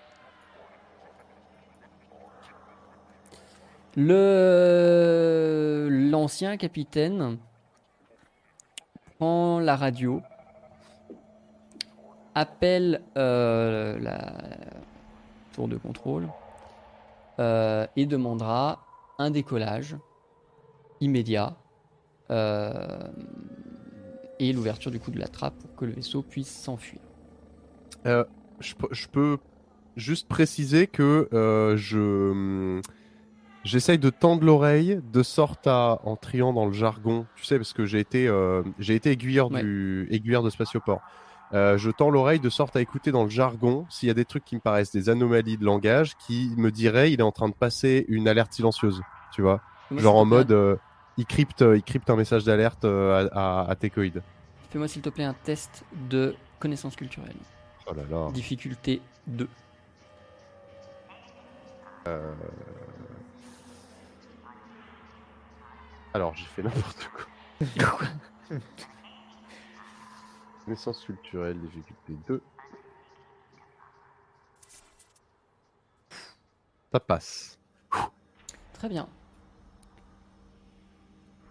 Le l'ancien capitaine prend la radio, appelle euh, la tour de contrôle euh, et demandera un décollage immédiat euh, et l'ouverture du coup de la trappe pour que le vaisseau puisse s'enfuir. Je, peux- juste préciser que je j'essaye de tendre l'oreille de sorte à en triant dans le jargon, tu sais, parce que j'ai été euh, j'ai été aiguilleur Ouais. du aiguilleur de Spatioport. Euh, je tends l'oreille de sorte à écouter dans le jargon s'il y a des trucs qui me paraissent des anomalies de langage qui me diraient il est en train de passer une alerte silencieuse, tu vois, genre en mode euh, il crypte il crypte un message d'alerte euh, à, à, à. Fais-moi s'il te plaît un test de connaissance culturelle. Oh là là. Difficulté 2. Alors, j'ai fait (laughs) n'importe quoi. Connaissance (laughs) culturelle, difficulté 2. Ça passe. Très bien.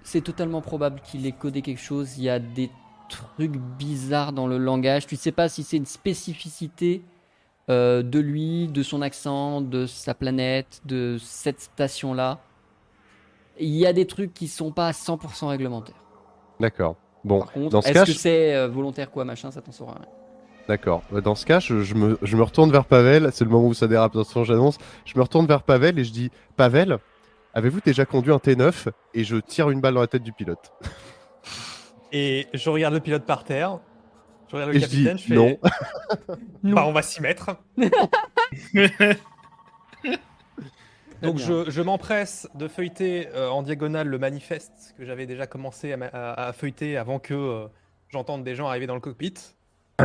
C'est totalement probable qu'il ait codé quelque chose. Il y a des trucs bizarres dans le langage. Tu sais pas si c'est une spécificité euh, de lui, de son accent, de sa planète, de cette station-là. Il y a des trucs qui sont pas à 100% réglementaires. D'accord. Bon, Par contre, dans ce est-ce cas, que je- c'est euh, volontaire quoi, machin, ça t'en saura rien. d'accord. Euh, Dans ce cas, je, je me, je me retourne vers Pavel. C'est le moment où ça dérape. Attention, j'annonce. Je me retourne vers Pavel et je dis Pavel, avez-vous déjà conduit un T9 Et je tire une balle dans la tête du pilote? (laughs) Et je regarde le pilote par terre. Je regarde le Et je dis capitaine, je fais. non. (laughs) Bah, on va s'y mettre. (laughs) Donc je, je m'empresse de feuilleter euh, en diagonale le manifeste que j'avais déjà commencé à, ma- à- à feuilleter avant que euh, j'entende des gens arriver dans le cockpit.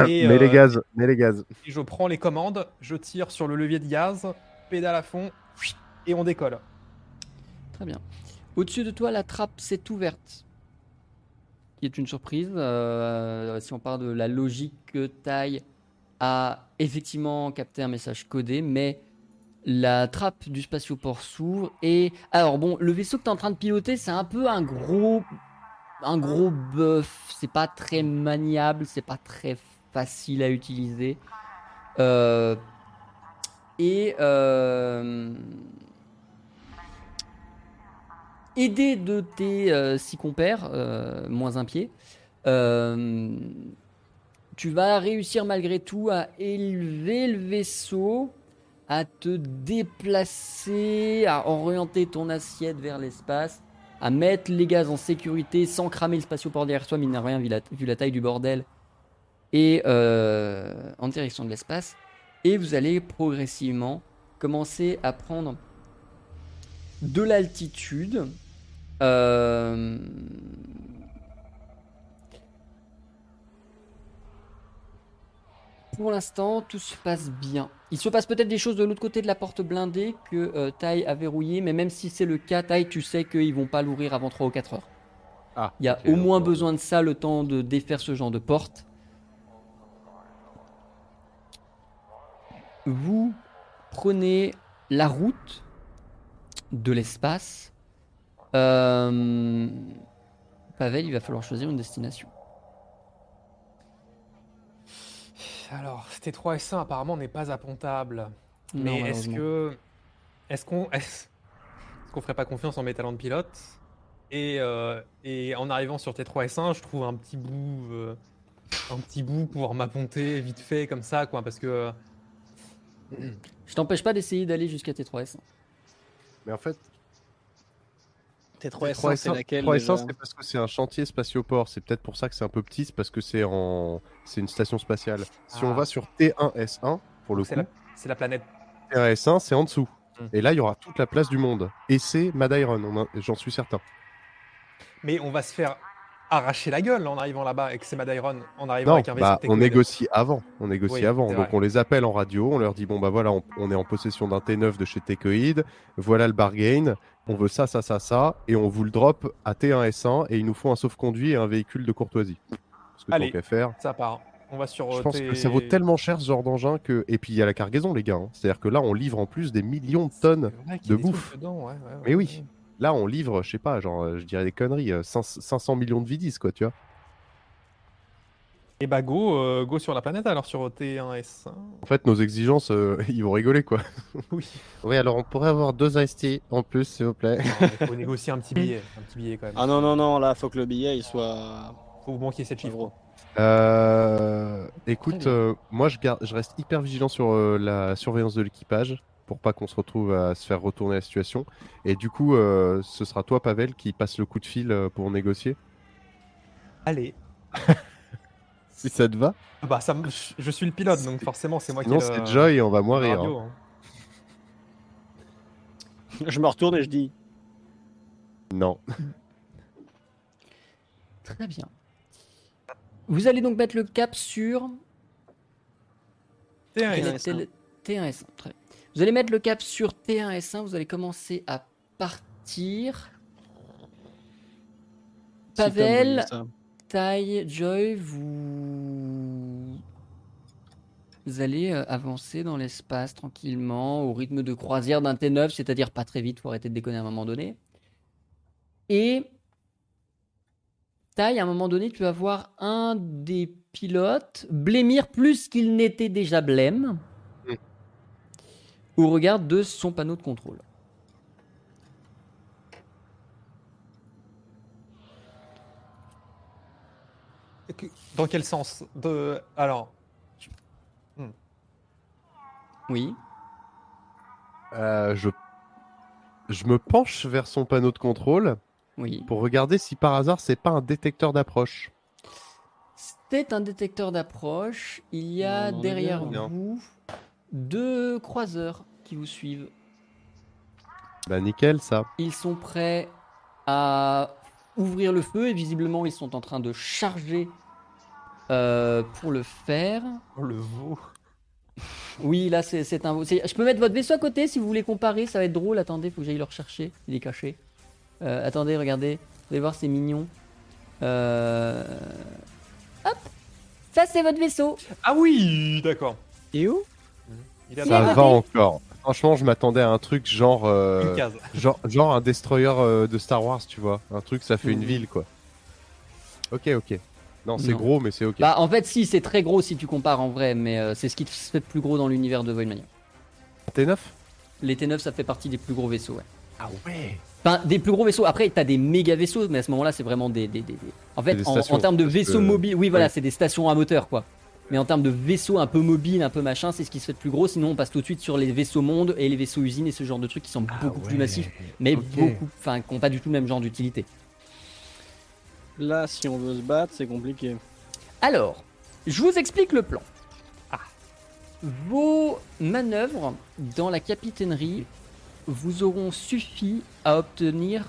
Et, mais les euh, gaz, mais les gaz. et je prends les commandes, je tire sur le levier de gaz, pédale à fond, et on décolle. Très bien. Au-dessus de toi, la trappe s'est ouverte. Qui est une surprise. euh, si on part de la logique que Taille a effectivement capté un message codé, mais la trappe du spatioport s'ouvre et alors bon, le vaisseau que tu es en train de piloter, c'est un peu un gros un gros bœuf, c'est pas très maniable, c'est pas très facile à utiliser. Euh, et euh, aidé de tes euh, six compères, euh, moins un pied, tu vas réussir malgré tout à élever le vaisseau, à te déplacer, à orienter ton assiette vers l'espace, à mettre les gaz en sécurité sans cramer le spatioport derrière toi, mine de rien, vu la, vu la taille du bordel, et euh, en direction de l'espace. Et vous allez progressivement commencer à prendre de l'altitude. Euh, Pour l'instant, tout se passe bien. Il se passe peut-être des choses de l'autre côté de la porte blindée que euh, Tai a verrouillé, mais même si c'est le cas, Tai, tu sais qu'ils vont pas l'ouvrir avant 3 ou 4 heures. Ah, Il y a au moins besoin de ça, le temps de défaire ce genre de porte. Vous prenez la route de l'espace. Euh, Pavel, il va falloir choisir une destination. Alors, T3 S1 apparemment n'est pas appontable. Non, Mais est-ce que. Est-ce qu'on. Est-ce qu'on ferait pas confiance en mes talents de pilote? Et, euh, et en arrivant sur T3 S1, je trouve un petit bout. euh, un petit bout pour m'apponter vite fait comme ça, quoi. Parce que. euh, Je t'empêche pas d'essayer d'aller jusqu'à T3S. Mais en fait, T3 3 S1, c'est laquelle 3 déjà c'est parce que c'est un chantier spatioport. C'est peut-être pour ça que c'est un peu petit, c'est parce que c'est en, c'est une station spatiale. Si on Ah. va sur T1S1, pour le coup, C'est la, c'est la planète. T1S1, c'est en dessous. Hmm. Et là, il y aura toute la place du monde. Et c'est Madairon, on a- j'en suis certain. Mais on va se faire arracher la gueule en arrivant là-bas avec ces Madairon, en arrivant Non, avec un bah, on négocie avant. On négocie Oui, avant. Donc vrai. on les appelle en radio, on leur dit bon bah voilà, on, on est en possession d'un T9 de chez Tecoid, voilà le bargain, on veut ça, ça, ça, ça, et on vous le drop à T1S1 et il nous faut un sauf-conduit et un véhicule de courtoisie. Parce que Allez. tant faire. Ça part. On va sur. Je euh, pense T- que ça vaut tellement cher ce genre d'engin que. Et puis il y a la cargaison, les gars. hein. C'est-à-dire que là, on livre en plus des millions de tonnes. De bouffe. dedans, ouais, ouais, ouais, Mais oui. Là, on livre, je sais pas, genre, euh, je dirais des conneries, euh, 500 500 millions de vidis, quoi, tu vois. Et bah go, euh, go sur la planète alors sur T1S1. En fait, nos exigences, euh, (laughs) ils vont rigoler, quoi. (laughs) Oui. Oui, alors on pourrait avoir deux AST en plus, s'il vous plaît. Il faut négocier un petit (laughs) billet, un petit billet quand même. Ah non, non, non, là, faut que le billet il soit. Faut vous manquer 7 chiffres. Euh, écoute, euh, moi je, garde, je reste hyper vigilant sur euh, la surveillance de l'équipage pour pas qu'on se retrouve à se faire retourner la situation. Et du coup, euh, ce sera toi, Pavel, qui passe le coup de fil euh, pour négocier. Allez. (laughs) Si ça te va. Ah Bah ça, je- suis le pilote donc forcément c'est moi Sinon, qui ai c'est le- Joy et on va mourir. radio, hein. hein. (laughs) Je me retourne et je dis Non. (laughs) Très bien. Vous allez donc mettre le cap sur T1S1. Quel était le- T1S1. Très bien. Vous allez mettre le cap sur T1S1. Vous allez commencer à partir. Pavel, ça. Tai, Joy, vous... vous allez euh, avancer dans l'espace tranquillement au rythme de croisière d'un T9, c'est-à-dire pas très vite, faut arrêter de déconner à un moment donné. Et Tai, à un moment donné, tu vas voir un des pilotes blêmir plus qu'il n'était déjà blême. Au regard de son panneau de contrôle. Dans quel sens de... Alors, Oui. Euh, je... je me penche vers son panneau de contrôle Oui. pour regarder si par hasard c'est pas un détecteur d'approche. C'est un détecteur d'approche. Il y a Non, derrière vous deux croiseurs qui vous suivent. Bah nickel ça. Ils sont prêts à ouvrir le feu et visiblement ils sont en train de charger euh, pour le faire. Oh, le veau. Oui, là c'est c'est un. c'est- Je peux mettre votre vaisseau à côté si vous voulez comparer, ça va être drôle. Attendez, faut que j'aille le rechercher. Il est caché. Euh, attendez, regardez. Vous allez voir, c'est mignon. Euh... Hop Ça c'est votre vaisseau. Ah oui, d'accord. Et où? Il Ça va encore. Franchement, je m'attendais à un truc genre, euh, une case. genre, genre un destroyer euh, de Star Wars, tu vois. Un truc, ça fait une Mhm. ville, quoi. Ok, ok. Non, c'est gros, mais c'est ok. Bah en fait si, c'est très gros si tu compares en vrai, mais euh, c'est ce qui se fait plus gros dans l'univers de Voidmania. T9 Les T9 ça fait partie des plus gros vaisseaux, ouais. Ah ouais. Enfin, des plus gros vaisseaux. Après, t'as des méga vaisseaux, mais à ce moment-là, c'est vraiment des, des, des- En fait, en, termes de vaisseaux que- mobiles, oui, voilà, ouais. c'est des stations à moteur, quoi. Mais en termes de vaisseaux un peu mobiles, un peu machin, c'est ce qui se fait de plus gros. Sinon, on passe tout de suite sur les vaisseaux monde et les vaisseaux usines et ce genre de trucs qui sont beaucoup plus massifs, mais beaucoup, enfin, qui n'ont pas du tout le même genre d'utilité. Là, si on veut se battre, c'est compliqué. Alors, je vous explique le plan. Vos manœuvres dans la capitainerie vous auront suffi à obtenir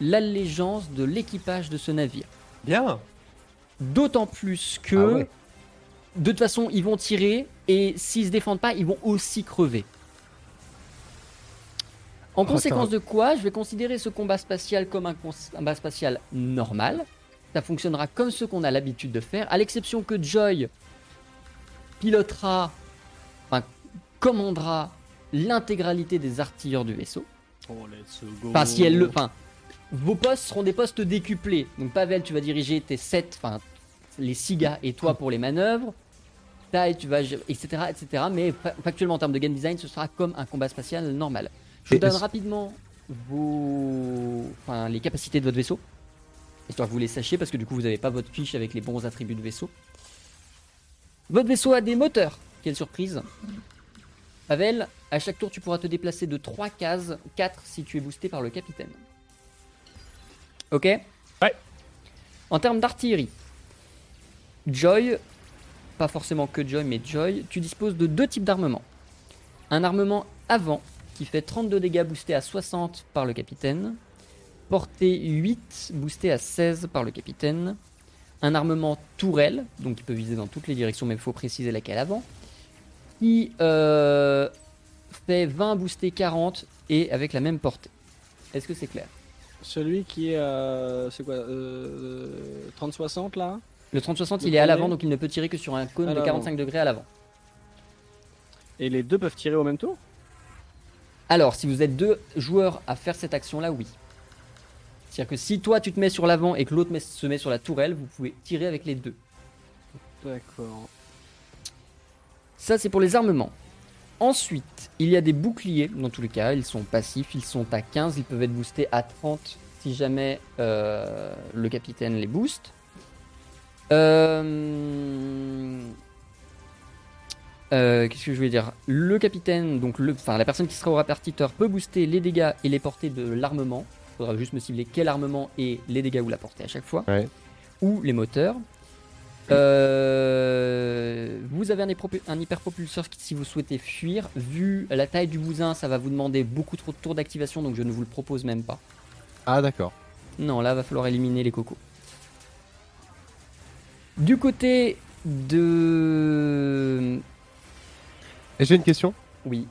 l'allégeance de l'équipage de ce navire. Bien. D'autant plus que, Ah ouais. De toute façon, ils vont tirer et s'ils se défendent pas, ils vont aussi crever. En Oh, conséquence de quoi, je vais considérer ce combat spatial comme un combat spatial normal. Ça fonctionnera comme ce qu'on a l'habitude de faire, à l'exception que Joy pilotera, enfin, commandera l'intégralité des artilleurs du vaisseau. Oh, let's go. Enfin, si elle le. Enfin, vos postes seront des postes décuplés. Donc, Pavel, tu vas diriger tes 7, enfin, les 6 gars et toi pour les manœuvres. Tai, tu vas. gérer- etc. etc. Mais fa- factuellement, en termes de game design, ce sera comme un combat spatial normal. Je vous donne rapidement vos. Enfin, les capacités de votre vaisseau. Histoire que vous les sachiez, parce que du coup, vous n'avez pas votre fiche avec les bons attributs de vaisseau. Votre vaisseau a des moteurs. Quelle surprise. Pavel, à chaque tour, tu pourras te déplacer de 3 cases, 4 si tu es boosté par le capitaine. Ok? Ouais. En termes d'artillerie, Joy, pas forcément que Joy, mais Joy, tu disposes de deux types d'armement. Un armement avant, qui fait 32 dégâts boostés à 60 par le capitaine. Portée 8, boosté à 16 par le capitaine. Un armement tourelle, donc il peut viser dans toutes les directions, mais il faut préciser laquelle avant. Qui euh, fait 20 boosté 40 et avec la même portée. Est-ce que c'est clair? Celui qui est. euh, c'est quoi euh, 30-60 là? Le 30-60 Le il est à l'avant donc il ne peut tirer que sur un cône de l'avant. 45 degrés à l'avant. Et les deux peuvent tirer au même tour? Alors si vous êtes deux joueurs à faire cette action là, oui. C'est-à-dire que si toi tu te mets sur l'avant et que l'autre se met sur la tourelle, vous pouvez tirer avec les deux. D'accord. Ça, c'est pour les armements. Ensuite, il y a des boucliers, dans tous les cas, ils sont passifs, ils sont à 15, ils peuvent être boostés à 30 si jamais euh, le capitaine les booste. Euh, euh, Qu'est-ce que je voulais dire? Le capitaine, donc le, enfin la personne qui sera au répartiteur peut booster les dégâts et les portées de l'armement. Il faudra juste me cibler quel armement et les dégâts ou la portée à chaque fois. Ouais. Ou les moteurs. Euh, vous avez un, un hyperpropulseur si vous souhaitez fuir, vu la taille du bousin, ça va vous demander beaucoup trop de tours d'activation, donc je ne vous le propose même pas. Ah d'accord. Non, là, va falloir éliminer les cocos. Du côté de... J'ai une question. Oui.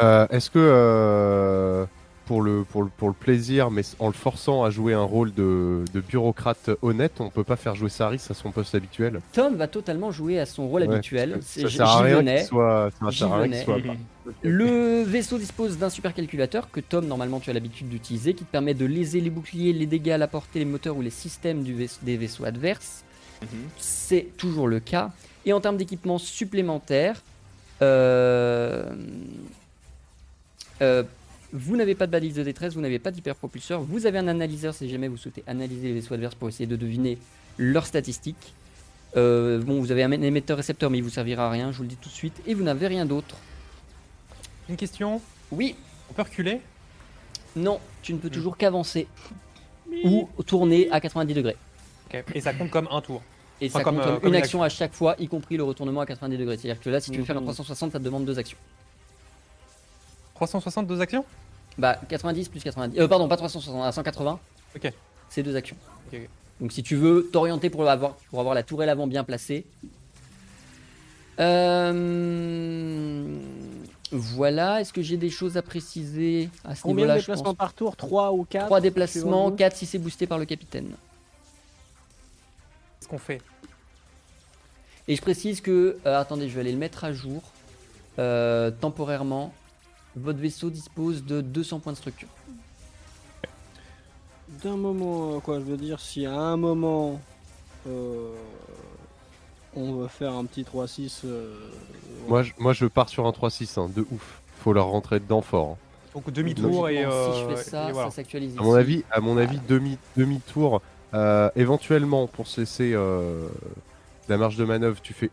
Euh, Est-ce que euh, pour, le, pour, le, pour le plaisir, mais en le forçant à jouer un rôle de, de bureaucrate honnête, on peut pas faire jouer Saris à son poste habituel? Tom va totalement jouer à son rôle Ouais, habituel. Ça sert à rien qu'il soit. Ça à rien pas. (laughs) Le vaisseau dispose d'un supercalculateur que Tom, normalement, tu as l'habitude d'utiliser, qui te permet de léser les boucliers, les dégâts, la portée, les moteurs ou les systèmes du des vaisseaux adverses. C'est toujours le cas. Et en termes d'équipement supplémentaire, euh, euh, vous n'avez pas de balise de détresse, vous n'avez pas d'hyperpropulseur, vous avez un analyseur si jamais vous souhaitez analyser les vaisseaux adverses pour essayer de deviner leurs statistiques. Euh, bon, vous avez un émetteur-récepteur, mais il vous servira à rien, je vous le dis tout de suite. Et vous n'avez rien d'autre. Une question? Oui, On peut reculer? Non, tu ne peux toujours qu'avancer ou tourner à 90 degrés. Ok. Et ça compte comme un tour. Et Enfin, ça comme, compte euh, une action à chaque fois, y compris le retournement à 90 degrés. C'est-à-dire que là, si tu veux faire un Mhm. 360, ça te demande deux actions. 362 actions? Bah, 90 plus 90. Euh, pardon, pas 360, à 180. Ok. C'est deux actions. Donc si tu veux t'orienter pour avoir, pour avoir la tourelle avant bien placée. Euh, Voilà, est-ce que j'ai des choses à préciser à ce Combien de niveau-là je pense? déplacements par tour? 3 ou 4 Trois déplacements, 4 si c'est boosté par le capitaine. Qu'on fait Et je précise que, euh, attendez, je vais aller le mettre à jour. Euh, temporairement, votre vaisseau dispose de 200 points de structure. D'un moment, euh, quoi, je veux dire, si à un moment euh, on veut faire un petit 3-6. euh, Moi, je, moi, je pars sur un 3-6, hein, de ouf. Faut leur rentrer dedans fort. hein. Donc demi-tour et, si je fais ça, et voilà. ça s'actualise. À mon avis, à mon avis, demi demi tour, euh, éventuellement pour se laisser euh, la marge de manœuvre, tu fais,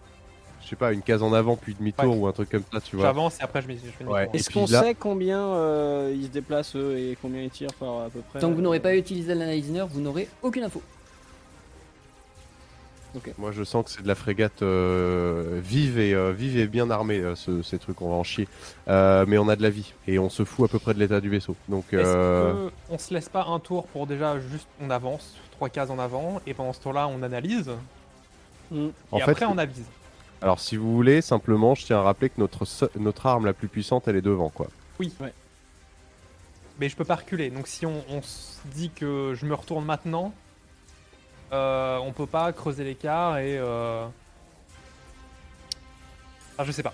je sais pas, une case en avant puis demi tour Ouais. ou un truc comme ça, tu vois. J'avance et après je, fais demi-tour. Ouais. Est-ce qu'on là- sait combien euh, ils se déplacent eux et combien ils tirent par à peu près Tant que vous n'aurez euh, pas utilisé l'analyseur, vous n'aurez aucune info. Moi, je sens que c'est de la frégate euh, vive et euh, vive et bien armée, euh, ce- ces trucs, on va en chier. Euh, mais on a de la vie et on se fout à peu près de l'état du vaisseau. Donc, Est-ce euh, qu'on se laisse pas un tour pour déjà juste on avance, trois cases en avant, et pendant ce tour-là on analyse, en et fait, après on avise. alors si vous voulez, simplement, je tiens à rappeler que notre se- notre arme la plus puissante, elle est devant, quoi. Oui. Mais je peux pas reculer, donc si on, on se dit que je me retourne maintenant, euh, on peut pas creuser l'écart et... Euh... Ah je sais pas.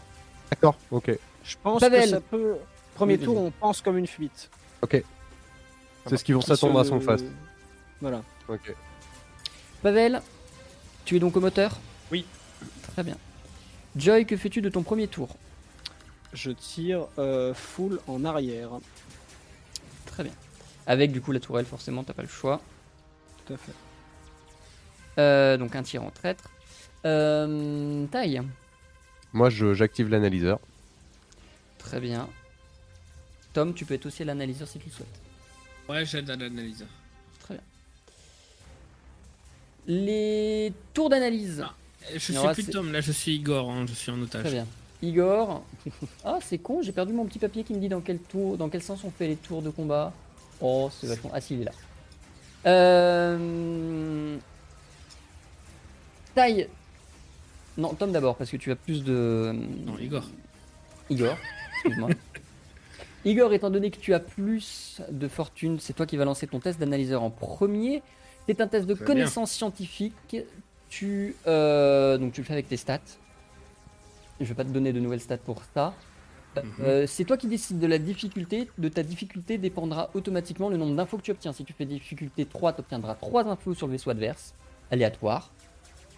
D'accord. Ok. Je pense Pavel. que ça peut. Premier Oui, tour, on pense comme une fuite. C'est ce qu'ils vont s'attendre à son face. Voilà. Ok. Pavel, tu es donc au moteur Oui. Très bien. Joy, que fais-tu de ton premier tour Je tire euh, full en arrière. Très bien. Avec du coup la tourelle, forcément, t'as pas le choix. Tout à fait. Euh, donc un tir en traître. Euh, taille. Moi, je- j'active l'analyseur. Très bien. Tom, tu peux être aussi à l'analyseur si tu le souhaites. Ouais, j'aide à l'analyse. Très bien. Les tours d'analyse. Ah. Je suis plus c'est- Tom, là je suis Igor, hein, je suis en otage. Très bien. Igor. (laughs) Ah, c'est con, j'ai perdu mon petit papier qui me dit dans quel tour, dans quel sens on fait les tours de combat. Oh, c'est vachement. Ah, si, il est là. Euh... Taille. Non, Tom d'abord, parce que tu as plus de. Non, Igor. Igor, excuse-moi. (laughs) Igor, étant donné que tu as plus de fortune, c'est toi qui vas lancer ton test d'analyseur en premier. C'est un test de connaissance scientifique. Tu, euh, donc tu le fais avec tes stats. Je vais pas te donner de nouvelles stats pour ça. Euh, Mhm. euh, c'est toi qui décides de la difficulté. De ta difficulté dépendra automatiquement le nombre d'infos que tu obtiens. Si tu fais difficulté 3, tu obtiendras 3 infos sur le vaisseau adverse, aléatoire.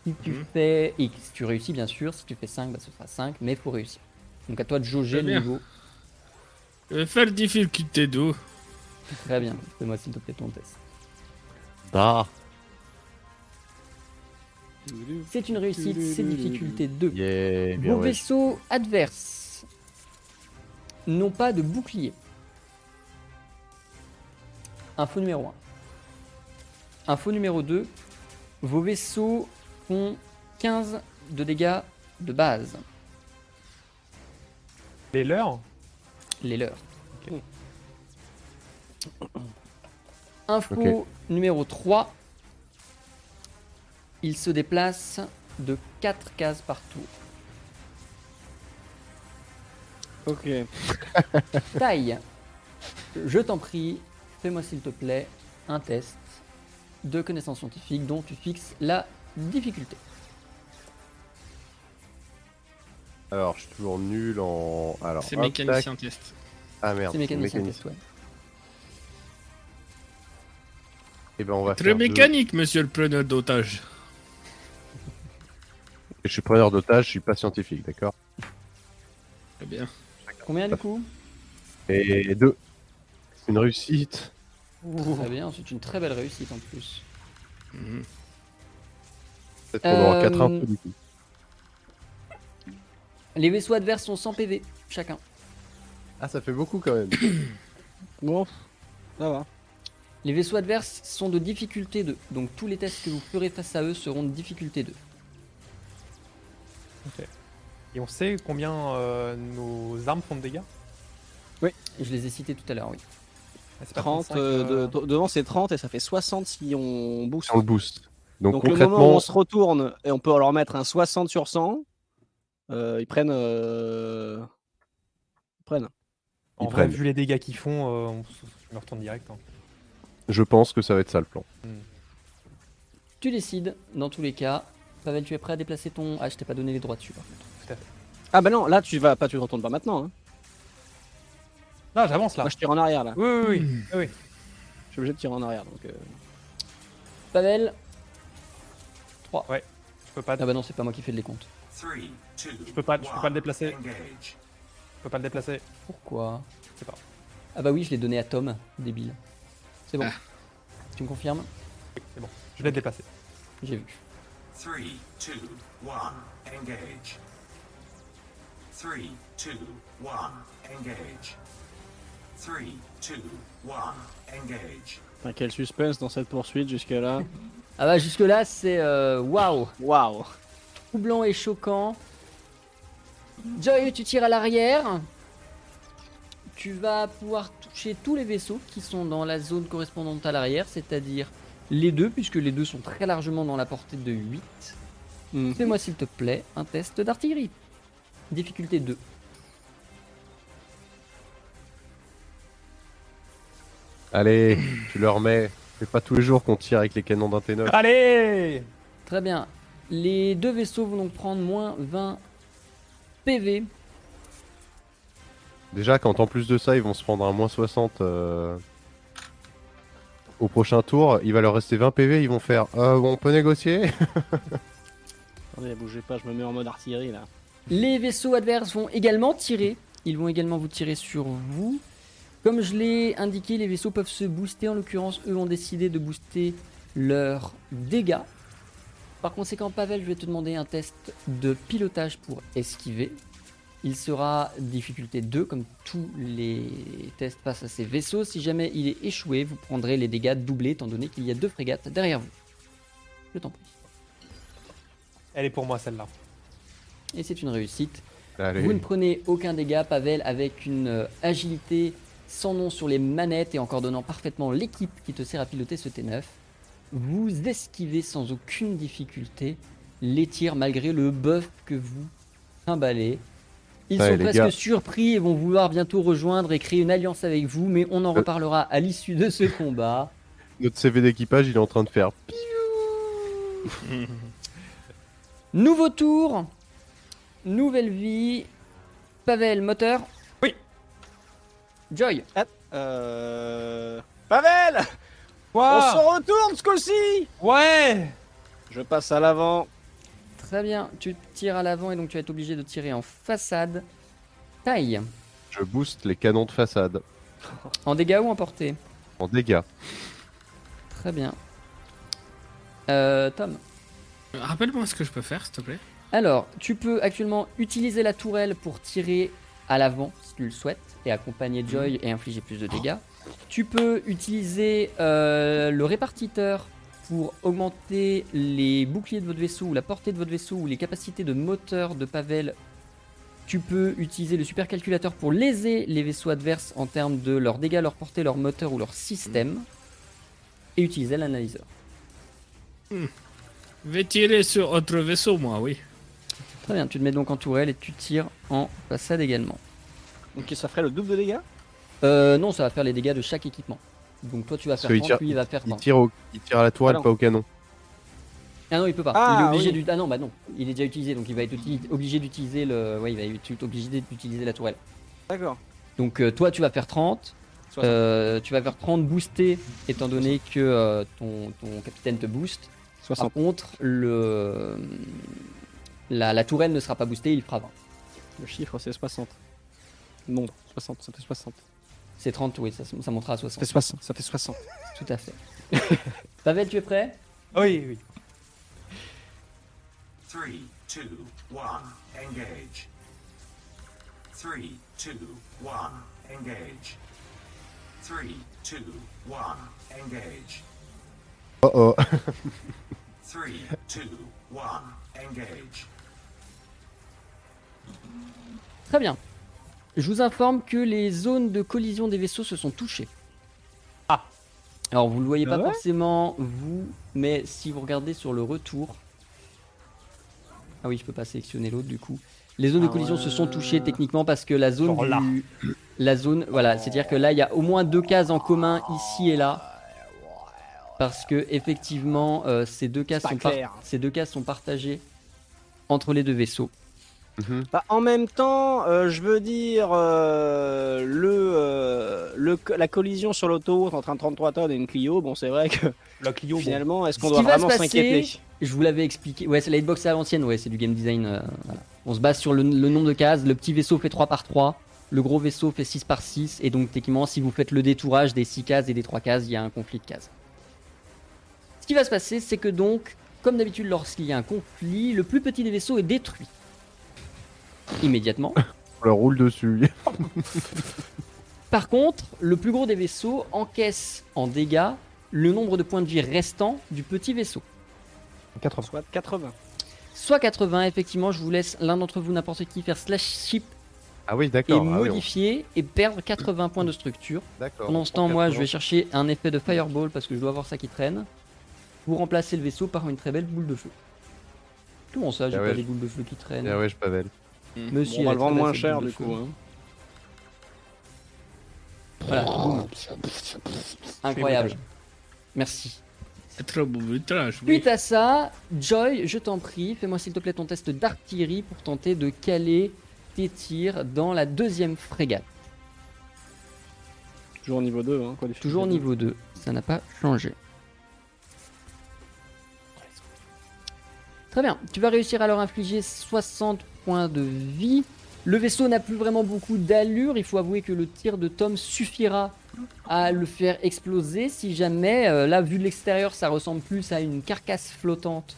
Si tu Mhm. fais X, tu réussis bien sûr. Si tu fais 5, bah, ce sera 5, mais il faut réussir. Donc à toi de jauger le niveau. Je vais faire difficulté d'eau. Très bien. Fais-moi s'il te plaît ton test. Da. C'est une réussite, c'est difficulté 2. Yeah. Bien Vos ouais. vaisseaux adverses n'ont pas de bouclier. Info numéro 1. Info numéro 2. Vos vaisseaux font 15 de dégâts de base. Les leurs Les leurs. Ok. (coughs) Info numéro 3. Il se déplace de 4 cases par tour. Ok. (coughs) Taille, je t'en prie, fais-moi s'il te plaît un test de connaissance scientifique dont tu fixes la difficulté. Alors, je suis toujours nul en. Alors. C'est mécanicien tac. test. Ah merde. C'est mécanicien mécanicien. test, ouais. Eh ben, on va Très faire deux. mécanique, monsieur le preneur d'otage. Je suis preneur d'otage, je suis pas scientifique, d'accord Très bien. Combien du coup Et deux. Une réussite. Très bien, c'est une très belle réussite en plus. Mhm. Peut-être qu'on aura Euh, 4 infos du coup. Les vaisseaux adverses sont 100 PV chacun. Ah, ça fait beaucoup quand même. (coughs) Bon, ça va. Les vaisseaux adverses sont de difficulté 2, donc tous les tests que vous ferez face à eux seront de difficulté 2. Et on sait combien euh, nos armes font de dégâts? Je les ai cités tout à l'heure, oui. Ah, c'est pas 30, 35, euh, de- de- devant c'est 30 et ça fait 60 si on booste. On boost. Donc, Donc le moment où concrètement, on se retourne et on peut leur mettre un 60 sur 100, euh, ils prennent. euh, Ils prennent. En ils vrai, prennent. vu les dégâts qu'ils font, euh, on... je me retourne direct. hein. je pense que ça va être ça le plan. Tu décides, dans tous les cas. Pavel, tu es prêt à déplacer ton. Ah, je t'ai pas donné les droits dessus par contre. Ah bah non, là tu vas pas, tu retournes pas maintenant. Hein. Non, j'avance là. Moi je tire en arrière là. Oui, oui, oui. oui, oui. Je suis obligé de tirer en arrière donc. Euh, Pavel. Je peux pas, Ah bah non, c'est pas moi qui fais de les comptes. Three, two, je peux pas, je peux pas le déplacer. engage. Je peux pas le déplacer. Pourquoi? Je sais pas. Ah bah oui, je l'ai donné à Tom, débile. C'est bon. Ah. Tu me confirmes? Oui, c'est bon. Je vais le déplacer. J'ai vu. Three, two, one, engage. Three, two, one, engage. Three, two, one, engage. Putain, quel suspense dans cette poursuite jusque là. (laughs) Ah bah jusque là, c'est euh, waouh, Waouh. troublant et choquant. Joy, tu tires à l'arrière. Tu vas pouvoir toucher tous les vaisseaux qui sont dans la zone correspondante à l'arrière, c'est-à-dire les deux, puisque les deux sont très largement dans la portée de 8. Hmm. Fais-moi s'il te plaît un test d'artillerie. Difficulté 2. Allez, tu le remets. C'est pas tous les jours qu'on tire avec les canons d'un T9. Allez Très bien. Les deux vaisseaux vont donc prendre moins 20 PV. Déjà, quand en plus de ça, ils vont se prendre un moins 60 euh, au prochain tour, il va leur rester 20 PV, ils vont faire euh, bon, on peut négocier (laughs) Attendez, bougez pas, je me mets en mode artillerie là. Les vaisseaux adverses vont également tirer. Ils vont également vous tirer sur vous. Comme je l'ai indiqué, les vaisseaux peuvent se booster. En l'occurrence, eux ont décidé de booster leurs dégâts. Par conséquent, Pavel, je vais te demander un test de pilotage pour esquiver. Il sera difficulté 2, comme tous les tests face à ces vaisseaux. Si jamais il est échoué, vous prendrez les dégâts doublés, étant donné qu'il y a deux frégates derrière vous. Je t'en prie. Elle est pour moi celle-là. Et c'est une réussite. Allez. Vous ne prenez aucun dégât, Pavel, avec une euh, agilité sans nom sur les manettes et en coordonnant parfaitement l'équipe qui te sert à piloter ce T9. Vous esquivez sans aucune difficulté les tirs malgré le buff que vous trimballez. Ils Ouais, sont presque gars. surpris et vont vouloir bientôt rejoindre et créer une alliance avec vous, mais on en Euh. reparlera à l'issue de ce combat. (laughs) Notre CV d'équipage, il est en train de faire. (laughs) Nouveau tour, nouvelle vie. Pavel, moteur Joy, Euh. Pavel On se retourne ce coup-ci Ouais Je passe à l'avant. Très bien, tu tires à l'avant et donc tu vas être obligé de tirer en façade. Taille, Je booste les canons de façade en dégâts ou en portée en dégâts. Très bien. Euh, Tom. Rappelle-moi ce que je peux faire, s'il te plaît. Alors, tu peux actuellement utiliser la tourelle pour tirer à l'avant si tu le souhaites et accompagner Joy et infliger plus de dégâts. Tu peux utiliser euh, le répartiteur pour augmenter les boucliers de votre vaisseau ou la portée de votre vaisseau ou les capacités de moteur de Pavel. Tu peux utiliser le supercalculateur pour léser les vaisseaux adverses en termes de leur dégâts, leur portée, leur moteur ou leur système. Et utiliser l'analyseur. Je vais tirer sur autre vaisseau, moi, oui. Très bien, tu te mets donc en tourelle et tu tires en façade également. Donc ça ferait le double de dégâts? Euh, non, ça va faire les dégâts de chaque équipement. Donc toi tu vas faire qu'il 30, tire- lui il va faire Il 20. tire, au... il tire à la tourelle, Ah pas au canon. Ah non, il peut pas. Ah, il est obligé oui. du... Ah non, bah non, il est déjà utilisé, donc il va être uti- obligé d'utiliser le... Ouais, il va être obligé d'utiliser la tourelle. D'accord. Donc euh, toi tu vas faire 30, 60. euh, tu vas faire 30 boosté, étant donné que euh, ton, ton capitaine te booste. Par 60. contre, le... La, la tourelle ne sera pas boostée, il fera 20. Le chiffre c'est 60. Non, 60, ça fait 60. C'est 30, oui, ça, ça montera à Ça 60. fait 60, ça fait 60. Tout à fait. (laughs) Pavel, tu es prêt? Oui, oui. Three, two, one, engage. Three, two, one, engage. Three, two, one, engage. Oh oh. (laughs) Three, two, one, engage. Très bien. Je vous informe que les zones de collision des vaisseaux se sont touchées. Ah. Alors vous ne le voyez Ah pas ouais forcément vous, mais si vous regardez sur le retour. Ah oui, je peux pas sélectionner l'autre du coup. Les zones de Ah collision se sont touchées techniquement parce que la zone Genre là. du- la zone voilà, c'est-à-dire que là il y a au moins deux cases en commun ici et là. Parce que effectivement euh, ces deux cases sont par- ces deux cases sont partagées entre les deux vaisseaux. Mhm. Bah, en même temps, euh, je veux dire, euh, le, euh, le, la collision sur l'autoroute entre un 33 tonnes et une Clio, bon, c'est vrai que La Clio, bon. finalement, est-ce qu'on Ce doit vraiment s'inquiéter Je vous l'avais expliqué. Ouais, c'est la hitbox à l'ancienne, ouais, c'est du game design. euh, voilà. On se base sur le, le nombre de cases. Le petit vaisseau fait 3 par 3. Le gros vaisseau fait 6 par 6. Et donc, techniquement, si vous faites le détourage des 6 cases et des 3 cases, il y a un conflit de cases. Ce qui va se passer, c'est que donc, comme d'habitude, lorsqu'il y a un conflit, le plus petit des vaisseaux est détruit. Immédiatement. (laughs) On leur roule dessus. (laughs) Par contre, le plus gros des vaisseaux encaisse en dégâts le nombre de points de vie restants du petit vaisseau. 80. Soit 80. Soit 80, effectivement, je vous laisse l'un d'entre vous, n'importe qui, faire slash ship Ah oui, et ah oui, on- modifier et perdre 80 points de structure. D'accord. Pendant ce temps, moi, 80. je vais chercher un effet de fireball parce que je dois avoir ça qui traîne. Pour remplacer le vaisseau par une très belle boule de feu. Comment ça, j'ai Ah pas ouais, des boules de feu qui traînent Ah ouais, je pavel. Bon, si, on va elle le vendre moins cher du coup. hein. Voilà. Incroyable. Merci. C'est trop beau, outrage, oui. Suite à ça, Joy, je t'en prie, fais-moi s'il te plaît ton test d'artillerie pour tenter de caler tes tirs dans la deuxième frégate. Toujours niveau 2. Hein, quoi, Toujours niveau 2, ça n'a pas changé. Très bien, tu vas réussir à leur infliger 60 points de vie. Le vaisseau n'a plus vraiment beaucoup d'allure, il faut avouer que le tir de Tom suffira à le faire exploser. Si jamais, euh, là vu de l'extérieur, ça ressemble plus à une carcasse flottante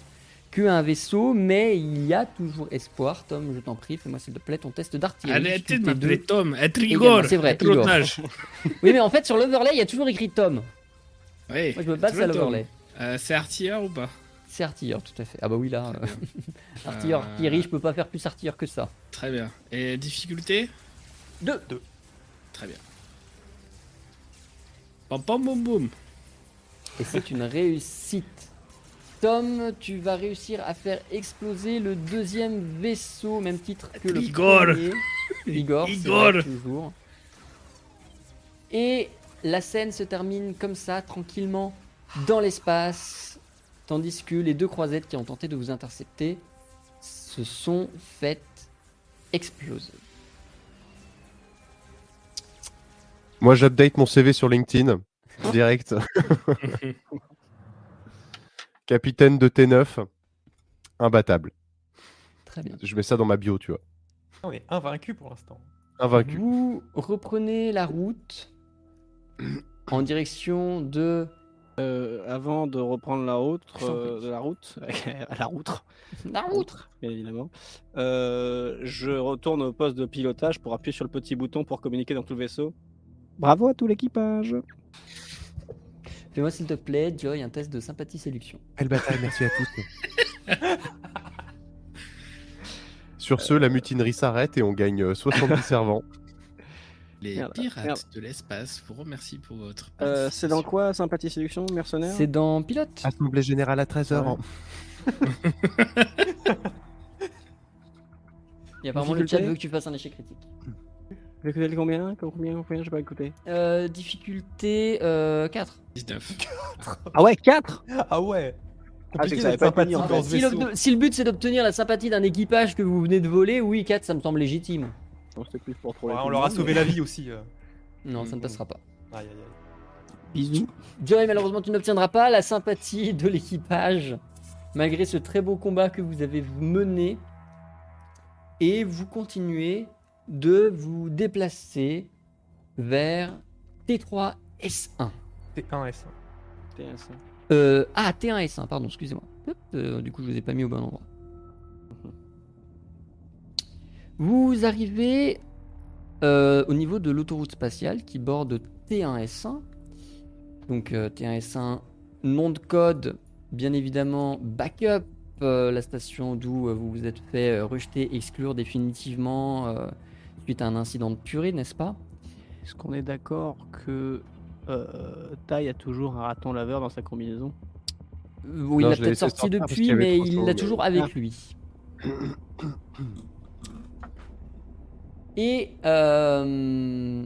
qu'un vaisseau, mais il y a toujours espoir. Tom, je t'en prie, fais-moi s'il te plaît ton test d'artillerie. Arrêtez de m'appeler. Tom, être Igor, c'est vrai, Igor. (laughs) (laughs) Oui, mais en fait, sur l'overlay, il y a toujours écrit Tom. Oui, Moi, je me base à l'overlay. Euh, c'est artilleur ou pas? C'est artilleur, tout à fait. Ah bah oui, là. euh, (laughs) artilleur, Euh, artillerie, je peux pas faire plus artilleur que ça. Très bien. Et difficulté Deux. Très bien. Pam pam boum boum. Et c'est une réussite. Tom, tu vas réussir à faire exploser le deuxième vaisseau, au même titre que le Igor. premier. (laughs) Igor. Igor. vrai, toujours. Et la scène se termine comme ça, tranquillement, dans l'espace, tandis que les deux croisettes qui ont tenté de vous intercepter se sont faites exploser. Moi, j'update mon CV sur LinkedIn. (laughs) Direct. (laughs) Capitaine de T9. Imbattable. Très bien. Je mets ça dans ma bio, tu vois. On est invaincu pour l'instant. Invaincu. Vous reprenez la route en direction de Euh, avant de reprendre la route, euh, de la route, (laughs) la route, la route. bien évidemment, euh, je retourne au poste de pilotage pour appuyer sur le petit bouton pour communiquer dans tout le vaisseau. Bravo à tout l'équipage. Fais-moi s'il te plaît, Joy, un test de sympathie séduction. Belle bataille, merci à tous. (laughs) Sur ce, la mutinerie s'arrête et on gagne euh, 70 servants. Les Merde, pirates merde. de l'espace vous remercient pour votre Euh, c'est dans quoi sympathie séduction, mercenaire C'est dans pilote. Assemblée générale à 13h. Et apparemment le chat Difficulté veut que tu fasses un échec critique. Le combien Combien Combien J'ai pas écouté. Euh, difficulté euh, 4. 19. Ah ouais, 4 Ah ouais Ah, que ça pas en fait. Si, le- si le but c'est d'obtenir la sympathie d'un équipage que vous venez de voler, oui, 4 ça me semble légitime. Plus pour. Ouais, on leur a sauvé la vie aussi. euh. Non, ça ne passera pas. Aïe aïe aïe. Bisous. Joy, malheureusement, tu n'obtiendras pas la sympathie de l'équipage, malgré ce très beau combat que vous avez mené. Et vous continuez de vous déplacer vers T3 S1. T1 S1. TS. Euh, ah, T1 S1, pardon, excusez-moi. Euh, du coup, je vous ai pas mis au bon endroit. Vous arrivez euh, au niveau de l'autoroute spatiale qui borde T1 S1. Donc euh, T1 S1, nom de code, bien évidemment, backup euh, la station d'où euh, vous vous êtes fait euh, rejeter, exclure définitivement euh, suite à un incident de purée, n'est-ce pas? Est-ce qu'on est d'accord que euh, Tai a toujours un raton laveur dans sa combinaison? Oui, il l'a peut-être sorti depuis, mais il l'a toujours avec Ah. lui. (coughs) (coughs) (coughs) Et euh,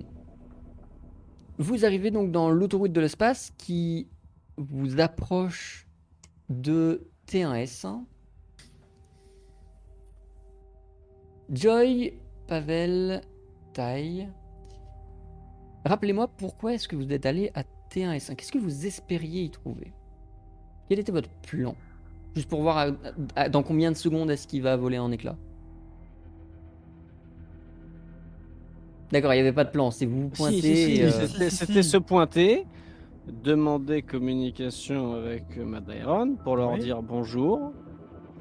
vous arrivez donc dans l'autoroute de l'espace qui vous approche de T1S. Joy, Pavel, Tai. Rappelez-moi pourquoi est-ce que vous êtes allé à T1S1 Qu'est-ce que vous espériez y trouver? Quel était votre plan? Juste pour voir dans combien de secondes est-ce qu'il va voler en éclats? D'accord, il n'y avait pas de plan, c'est vous vous pointez. Si, si, si, et, euh, c'était- se pointer, demander communication avec Madairon pour leur Oui. dire bonjour.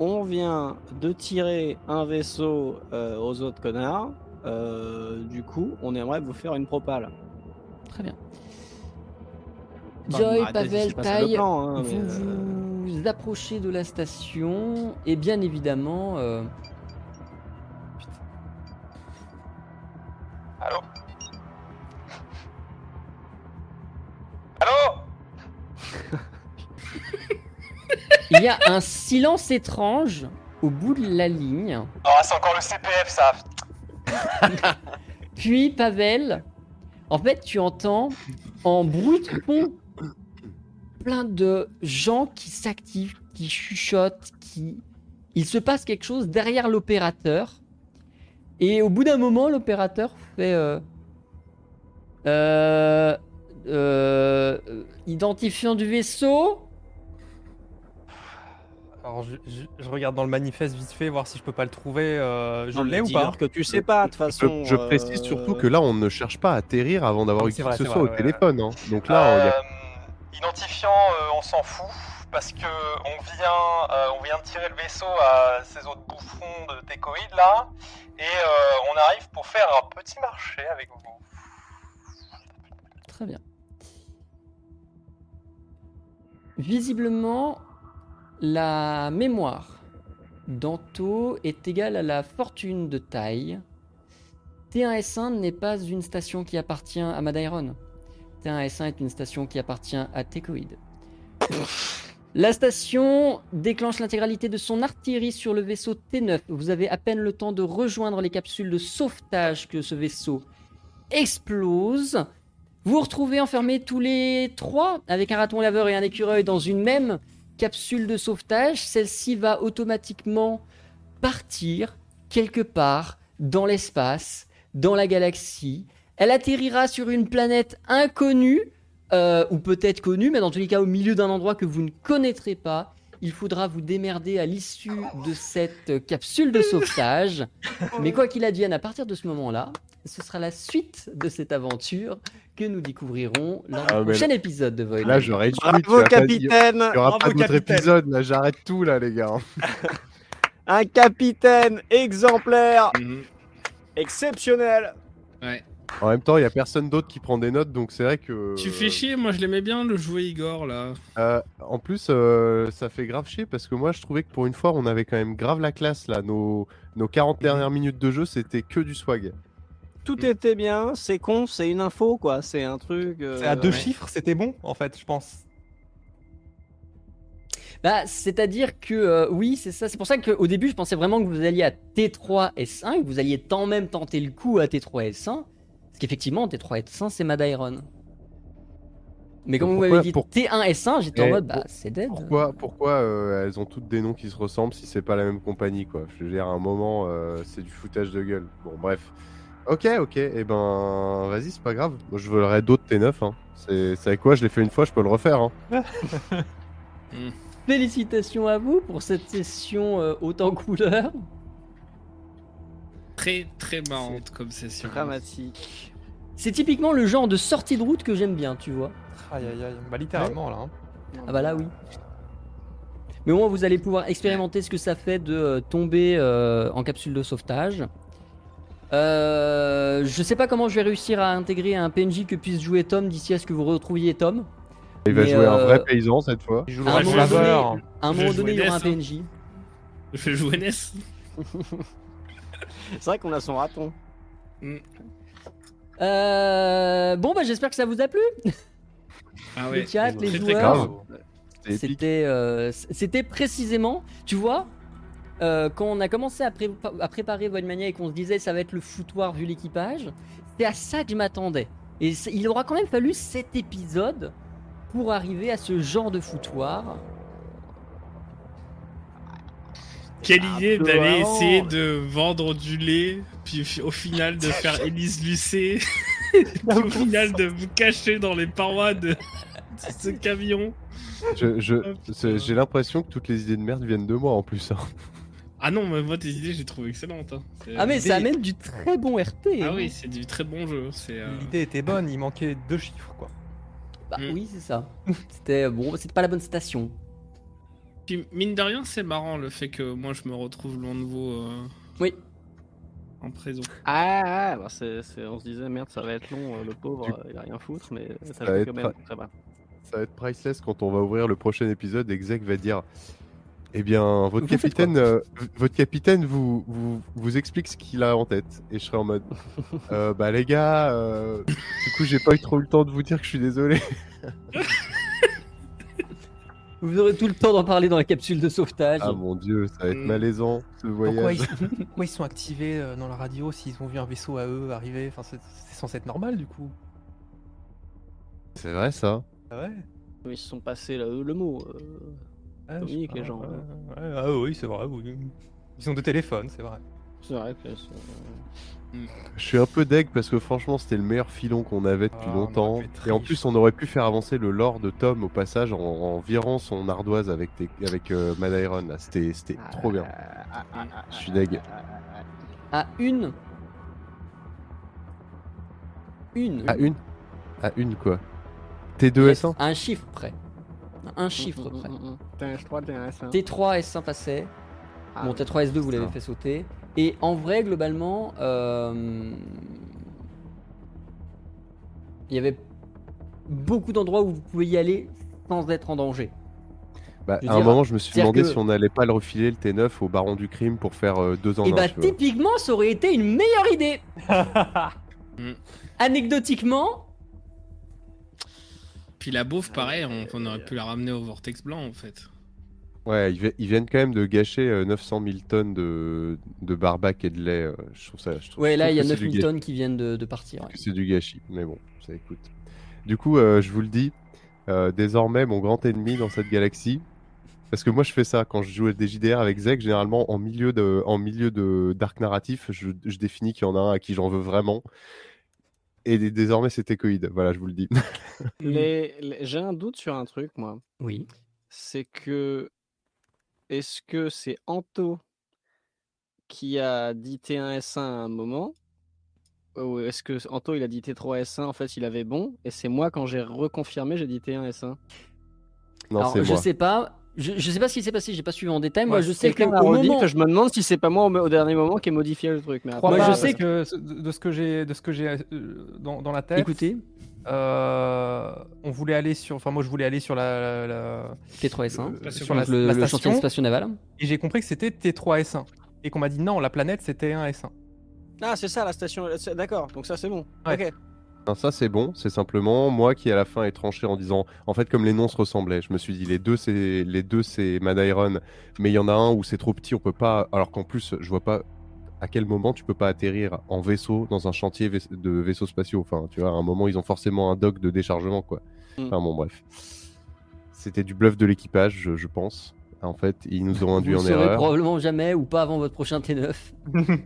On vient de tirer un vaisseau euh, aux autres connards. Euh, du coup, on aimerait vous faire une propale. Très bien. Enfin, Joy, arrêtez, Pavel, c'est pas ça le Tai, plan, hein, vous euh, vous approchez de la station et bien évidemment, il y a un silence étrange au bout de la ligne. Oh, c'est encore le CPF, ça (laughs) Puis Pavel, en fait, tu entends en bruit de fond plein de gens qui s'activent, qui chuchotent, qui. Il se passe quelque chose derrière l'opérateur. Et au bout d'un moment, l'opérateur fait. Euh, euh, euh, identifiant du vaisseau. Alors, je, je- je regarde dans le manifeste vite fait, voir si je peux pas le trouver. euh, je l'ai ou pas que tu sais pas, de toute Je, façon. je précise surtout que là, on ne cherche pas à atterrir avant d'avoir eu qui que ce soit au ouais, téléphone. hein. Donc là, il y a- Euh, Identifiant, euh, on s'en fout, parce que on vient, euh, on vient de tirer le vaisseau à ces autres bouffons de técoïdes là, et euh, on arrive pour faire un petit marché avec vous. Très bien. Visiblement, la mémoire d'Anto est égale à la fortune de taille. T1S1 n'est pas une station qui appartient à Madairon. T1S1 est une station qui appartient à Tecoid. La station déclenche l'intégralité de son artillerie sur le vaisseau T9. Vous avez à peine le temps de rejoindre les capsules de sauvetage que ce vaisseau explose. Vous vous retrouvez enfermés tous les trois avec un raton laveur et un écureuil dans une même capsule de sauvetage. Celle-ci va automatiquement partir quelque part dans l'espace, dans la galaxie. Elle atterrira sur une planète inconnue, euh, ou peut-être connue, mais dans tous les cas au milieu d'un endroit que vous ne connaîtrez pas. Il faudra vous démerder à l'issue de cette capsule de sauvetage. Mais quoi qu'il advienne, à partir de ce moment-là, ce sera la suite de cette aventure que nous découvrirons lors Ah, du mais prochain épisode de Void. là, j'aurais dû. Bravo, capitaine Il n'y aura Bravo, pas d'autre épisode. Là, j'arrête tout, là, les gars. Un capitaine exemplaire, exceptionnel. Ouais. En même temps, il y a personne d'autre qui prend des notes, donc c'est vrai que. Tu fais chier, moi je l'aimais bien le jouer Igor là. Euh, en plus, euh, ça fait grave chier parce que moi, je trouvais que pour une fois, on avait quand même grave la classe là. Nos, nos 40 dernières minutes de jeu, c'était que du swag. Tout était bien, c'est con, c'est une info quoi, c'est un truc. euh, C'est à deux ouais. chiffres, c'était bon en fait, je pense. Bah, c'est-à-dire que euh, oui, c'est ça. C'est pour ça qu'au début, je pensais vraiment que vous alliez à T3 S1, que vous alliez tant même tenter le coup à T3 S1, parce qu'effectivement, T3 S1 c'est Madairon. Mais comme vous m'avez dit pour- T1 S1, j'étais en Eh, mode bah pour- c'est dead. Pourquoi, pourquoi euh, elles ont toutes des noms qui se ressemblent si c'est pas la même compagnie quoi? Je veux dire, à un moment, euh, c'est du foutage de gueule. Bon, bref. Ok, ok, et ben, vas-y, c'est pas grave. Moi, je voudrais d'autres T9. Hein. C'est avec quoi? Je l'ai fait une fois, je peux le refaire. Hein. (laughs) Félicitations à vous pour cette session euh, haute en couleur. Très très marrante comme session. Dramatique. C'est typiquement le genre de sortie de route que j'aime bien, tu vois. Aïe aïe aïe, bah littéralement là. hein. Ah bah là oui. Mais au moins vous allez pouvoir expérimenter ce que ça fait de euh, tomber euh, en capsule de sauvetage. Euh, je sais pas comment je vais réussir à intégrer un PNJ que puisse jouer Tom d'ici à ce que vous retrouviez Tom. Il va jouer un vrai paysan cette fois. Il joue le À un raton moment donné, laveur. à un Je vais moment donné, il y jouer aura un hein. PNJ. Je fais jouer Ness. (laughs) C'est vrai qu'on a son raton. Euh, bon, bah j'espère que ça vous a plu. Ah Le chat, les Très, très joueurs. C'était euh, c'était précisément, tu vois, euh, quand on a commencé à, pré- à préparer Voidmania et qu'on se disait ça va être le foutoir vu l'équipage, c'est à ça que je m'attendais. Et il aura quand même fallu cet épisode pour arriver à ce genre de foutoir. Quelle Un idée d'aller essayer de vendre du lait, puis au final de faire (laughs) Élise Lucet, puis (laughs) au final de vous cacher dans les parois de, de ce camion. Je- je- J'ai l'impression que toutes les idées de merde viennent de moi en plus. hein. Ah non, mais moi tes idées, j'ai trouvé excellentes. hein. Ah mais l'idée- ça amène du très bon RP. Ah hein. oui, c'est du très bon jeu. C'est. euh, L'idée était bonne, il manquait deux chiffres quoi. Bah Mm. oui c'est ça. C'était bon, c'était pas la bonne station. Puis mine de rien, c'est marrant le fait que moi je me retrouve loin de vous euh, Oui. en prison. Ah, ah, bah on se disait merde, ça va être long, euh, le pauvre, Du- euh, il a rien foutre, mais ça va être quand même, ça va. Ça va être priceless quand on va ouvrir le prochain épisode et Exec va dire Eh bien, votre Vous capitaine, euh, votre capitaine vous, vous, vous explique ce qu'il a en tête. Et je serai en mode (laughs) Euh, Bah, les gars, euh, du coup, j'ai pas eu trop le temps de vous dire que je suis désolé. (laughs) Vous aurez tout le temps d'en parler dans la capsule de sauvetage. Ah mon dieu, ça va être Mm. malaisant ce Pourquoi voyage. ils, (laughs) pourquoi ils sont activés euh, dans la radio s'ils ont vu un vaisseau à eux arriver? Enfin, c'est c'est censé être normal du coup. C'est vrai ça. Ah ouais Ils se sont passés le, le mot. euh, Ah, je sais Communique, pas, les gens, ouais, ouais, ah oui, c'est vrai. oui. Ils ont deux téléphones, c'est vrai. c'est vrai que c'est- Je suis un peu deg parce que franchement, c'était le meilleur filon qu'on avait depuis Ah, longtemps. Et en plus, on aurait pu faire avancer le lore de Tom au passage en, en virant son ardoise avec, tes- avec euh, Mad Iron. là. C'était c'était trop bien. Ah, ah, ah, Je suis deg. ah, ah, ah. À une. Une. À une À une quoi T2S1 À un? Chiffre près. Un chiffre Mm, mm, près. mm, mm. T'es un S3, t'es un S1. T3, S1 passait. Ah, Bon, T3, S2, vous l'avez fait sauter. Et en vrai, globalement, euh, il y avait beaucoup d'endroits où vous pouvez y aller sans être en danger. Bah, à un dire, moment, je me suis demandé que- si on n'allait pas le refiler le T9 au baron du crime pour faire euh, deux en Et un. bah, tu vois. typiquement, ça aurait été une meilleure idée. (laughs) Mm. Anecdotiquement, Puis la bouffe, pareil, on, on aurait pu la ramener au vortex blanc en fait. Ouais, ils, vi- ils viennent quand même de gâcher euh, 900 000 tonnes de, de barbac et de lait. euh, je trouve ça. Je trouve, ouais, là, il y a que c'est 9000 du gâchis. tonnes qui viennent de, de partir. ouais. c'est du gâchis. Mais bon, ça écoute. Du coup, euh, je vous le dis, euh, désormais, mon grand ennemi dans cette galaxie. Parce que moi, je fais ça quand je joue à des JDR avec Zeg. Généralement, en milieu de, en milieu de d'arc narratif, je, je définis qu'il y en a un à qui j'en veux vraiment. Et dé- désormais, c'est Tecoïde. Voilà, je vous le dis. (laughs) Les- les- J'ai un doute sur un truc, moi. Oui. C'est que. Est-ce que c'est Anto qui a dit T1S1 à un moment Ou est-ce que Anto il a dit T3S1 en fait il avait bon Et c'est moi quand j'ai reconfirmé j'ai dit T1S1 non, Alors, je moi. sais pas. Je, je sais pas ce qui s'est passé, j'ai pas suivi en détail. Moi, Ouais, je sais que au moment... que je me demande si c'est pas moi au, au dernier moment qui ai modifié le truc. Mais Moi, je sais que de, ce que j'ai, de ce que j'ai euh, dans, dans la tête. Écoutez, euh, on voulait aller sur, enfin moi je voulais aller sur la, la- la- T3S1, euh, Station sur la, le, la le chantier station navale. et j'ai compris que c'était T3S1 et qu'on m'a dit non la planète c'était un S1. Ah c'est ça la station. D'accord donc ça c'est bon. Ouais. Ok. Non, ça c'est bon, c'est simplement moi qui à la fin ai tranché en disant en fait comme les noms se ressemblaient, je me suis dit les deux c'est les deux c'est Mad Iron, mais il y en a un où c'est trop petit, on peut pas alors qu'en plus je vois pas à quel moment tu peux pas atterrir en vaisseau dans un chantier vais- de vaisseaux spatiaux. Enfin, tu vois, à un moment ils ont forcément un dock de déchargement quoi. Mm. Enfin bon bref. C'était du bluff de l'équipage, je, je pense. En fait, ils nous ont (laughs) induit en erreur. probablement jamais ou pas avant votre prochain T9. (laughs)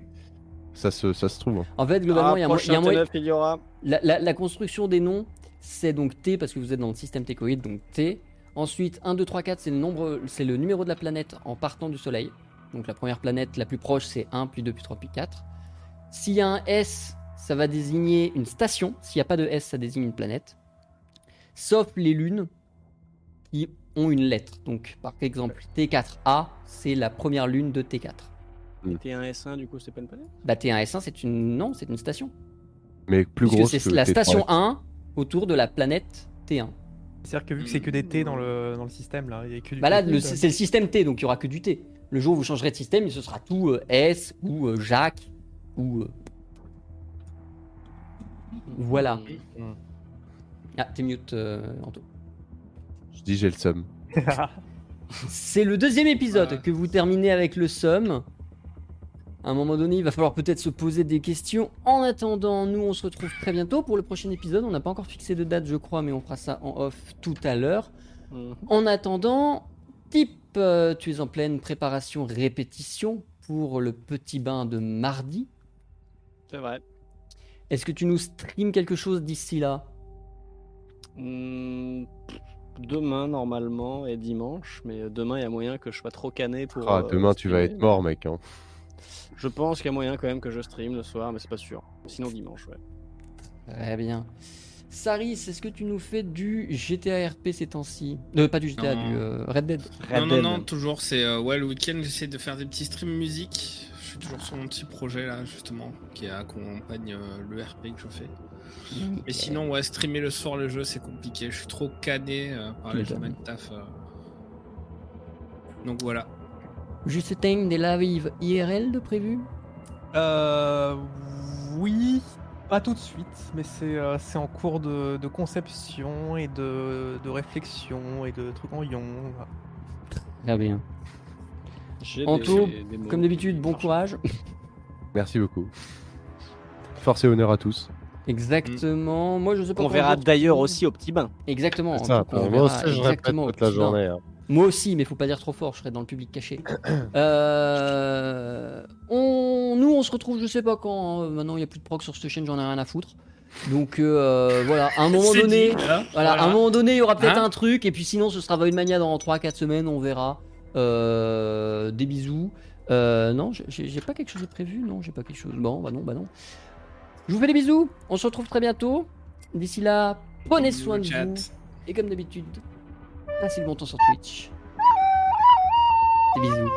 Ça se ça se trouve. hein. En fait, globalement, Ah, il y a, mo- il y a prochain moyen- T9, il y aura. La, la- la construction des noms, c'est donc T parce que vous êtes dans le système técoïde, donc T. Ensuite, 1, 2, 3, 4, c'est le, nombre, c'est le numéro de la planète en partant du Soleil. Donc la première planète la plus proche, c'est 1, puis 2, puis 3, puis 4. S'il y a un S, ça va désigner une station. S'il n'y a pas de S, ça désigne une planète. Sauf les lunes qui ont une lettre. Donc par exemple, T4A, c'est la première lune de T4. T1S1 du coup c'est pas une planète? Bah T1S1, c'est une... Non, c'est une station. Mais plus Puisque grosse c'est que la T3. station 1 autour de la planète T1. C'est-à-dire que vu que c'est que des T dans le, dans le système là, il y a que du Bah là, le- c'est le système T, donc il y aura que du T. Le jour où vous changerez de système, ce sera tout euh, S ou euh, Jacques ou. euh, Voilà. Mm. Ah, t'es mute, euh, Anto. Je dis j'ai le seum. (laughs) C'est le deuxième épisode que vous terminez avec le somme. À un moment donné, il va falloir peut-être se poser des questions. En attendant, nous, on se retrouve très bientôt pour le prochain épisode. On n'a pas encore fixé de date, je crois, mais on fera ça en off tout à l'heure. Mhm. En attendant, Tip, euh, tu es en pleine préparation répétition pour le petit bain de mardi. C'est vrai. Est-ce que tu nous streams quelque chose d'ici là? Hmm, demain normalement et dimanche, mais demain il y a moyen que je sois trop cané pour. Ah, euh, demain tu vas être mort, mec. Hein. Je pense qu'il y a moyen quand même que je stream le soir, mais c'est pas sûr. Sinon dimanche, ouais. Très bien. Saris, est-ce que tu nous fais du GTA RP ces temps-ci? Euh, Pas du GTA, Non. du euh, Red Dead. Red non, non, Dead. non, toujours. C'est euh, ouais, le week-end, j'essaie de faire des petits streams musique. Je suis toujours sur mon petit projet là, justement, qui accompagne euh, le RP que je fais. Mais sinon, ouais, streamer le soir le jeu, c'est compliqué. Je suis trop cané euh, par les semaines de taf. euh. Donc voilà. Juste time des lives IRL de prévu? Euh, oui, pas tout de suite, mais c'est euh, c'est en cours de, de conception et de, de réflexion et de trucs en yon. Très bien. Anto, des mots Comme d'habitude, bon courage. Merci beaucoup. Force et honneur à tous. Exactement. Moi, je sais pas. On verra d'ailleurs aussi au petit bain. Exactement. C'est ça. on verra aussi, je répète exactement toute au la petit bain. journée. hein. Moi aussi, mais faut pas dire trop fort, je serai dans le public caché. (coughs) Euh, on, nous, on se retrouve, je sais pas quand. hein. Maintenant, il y a plus de proc sur cette chaîne, j'en ai rien à foutre. Donc euh, voilà, à un moment C'est donné, dit, hein, voilà, à un moment donné, il y aura peut-être Hein un truc, et puis sinon, ce sera Voidmania dans 3-4 semaines, on verra. Euh, des bisous. Euh, non, j'ai- j'ai j'ai pas quelque chose de prévu, non, j'ai pas quelque chose. Bon, bah non, bah non. Je vous fais des bisous, on se retrouve très bientôt. D'ici là, prenez soin de chat. vous. Et comme d'habitude, passez le bon temps sur Twitch. Des bisous.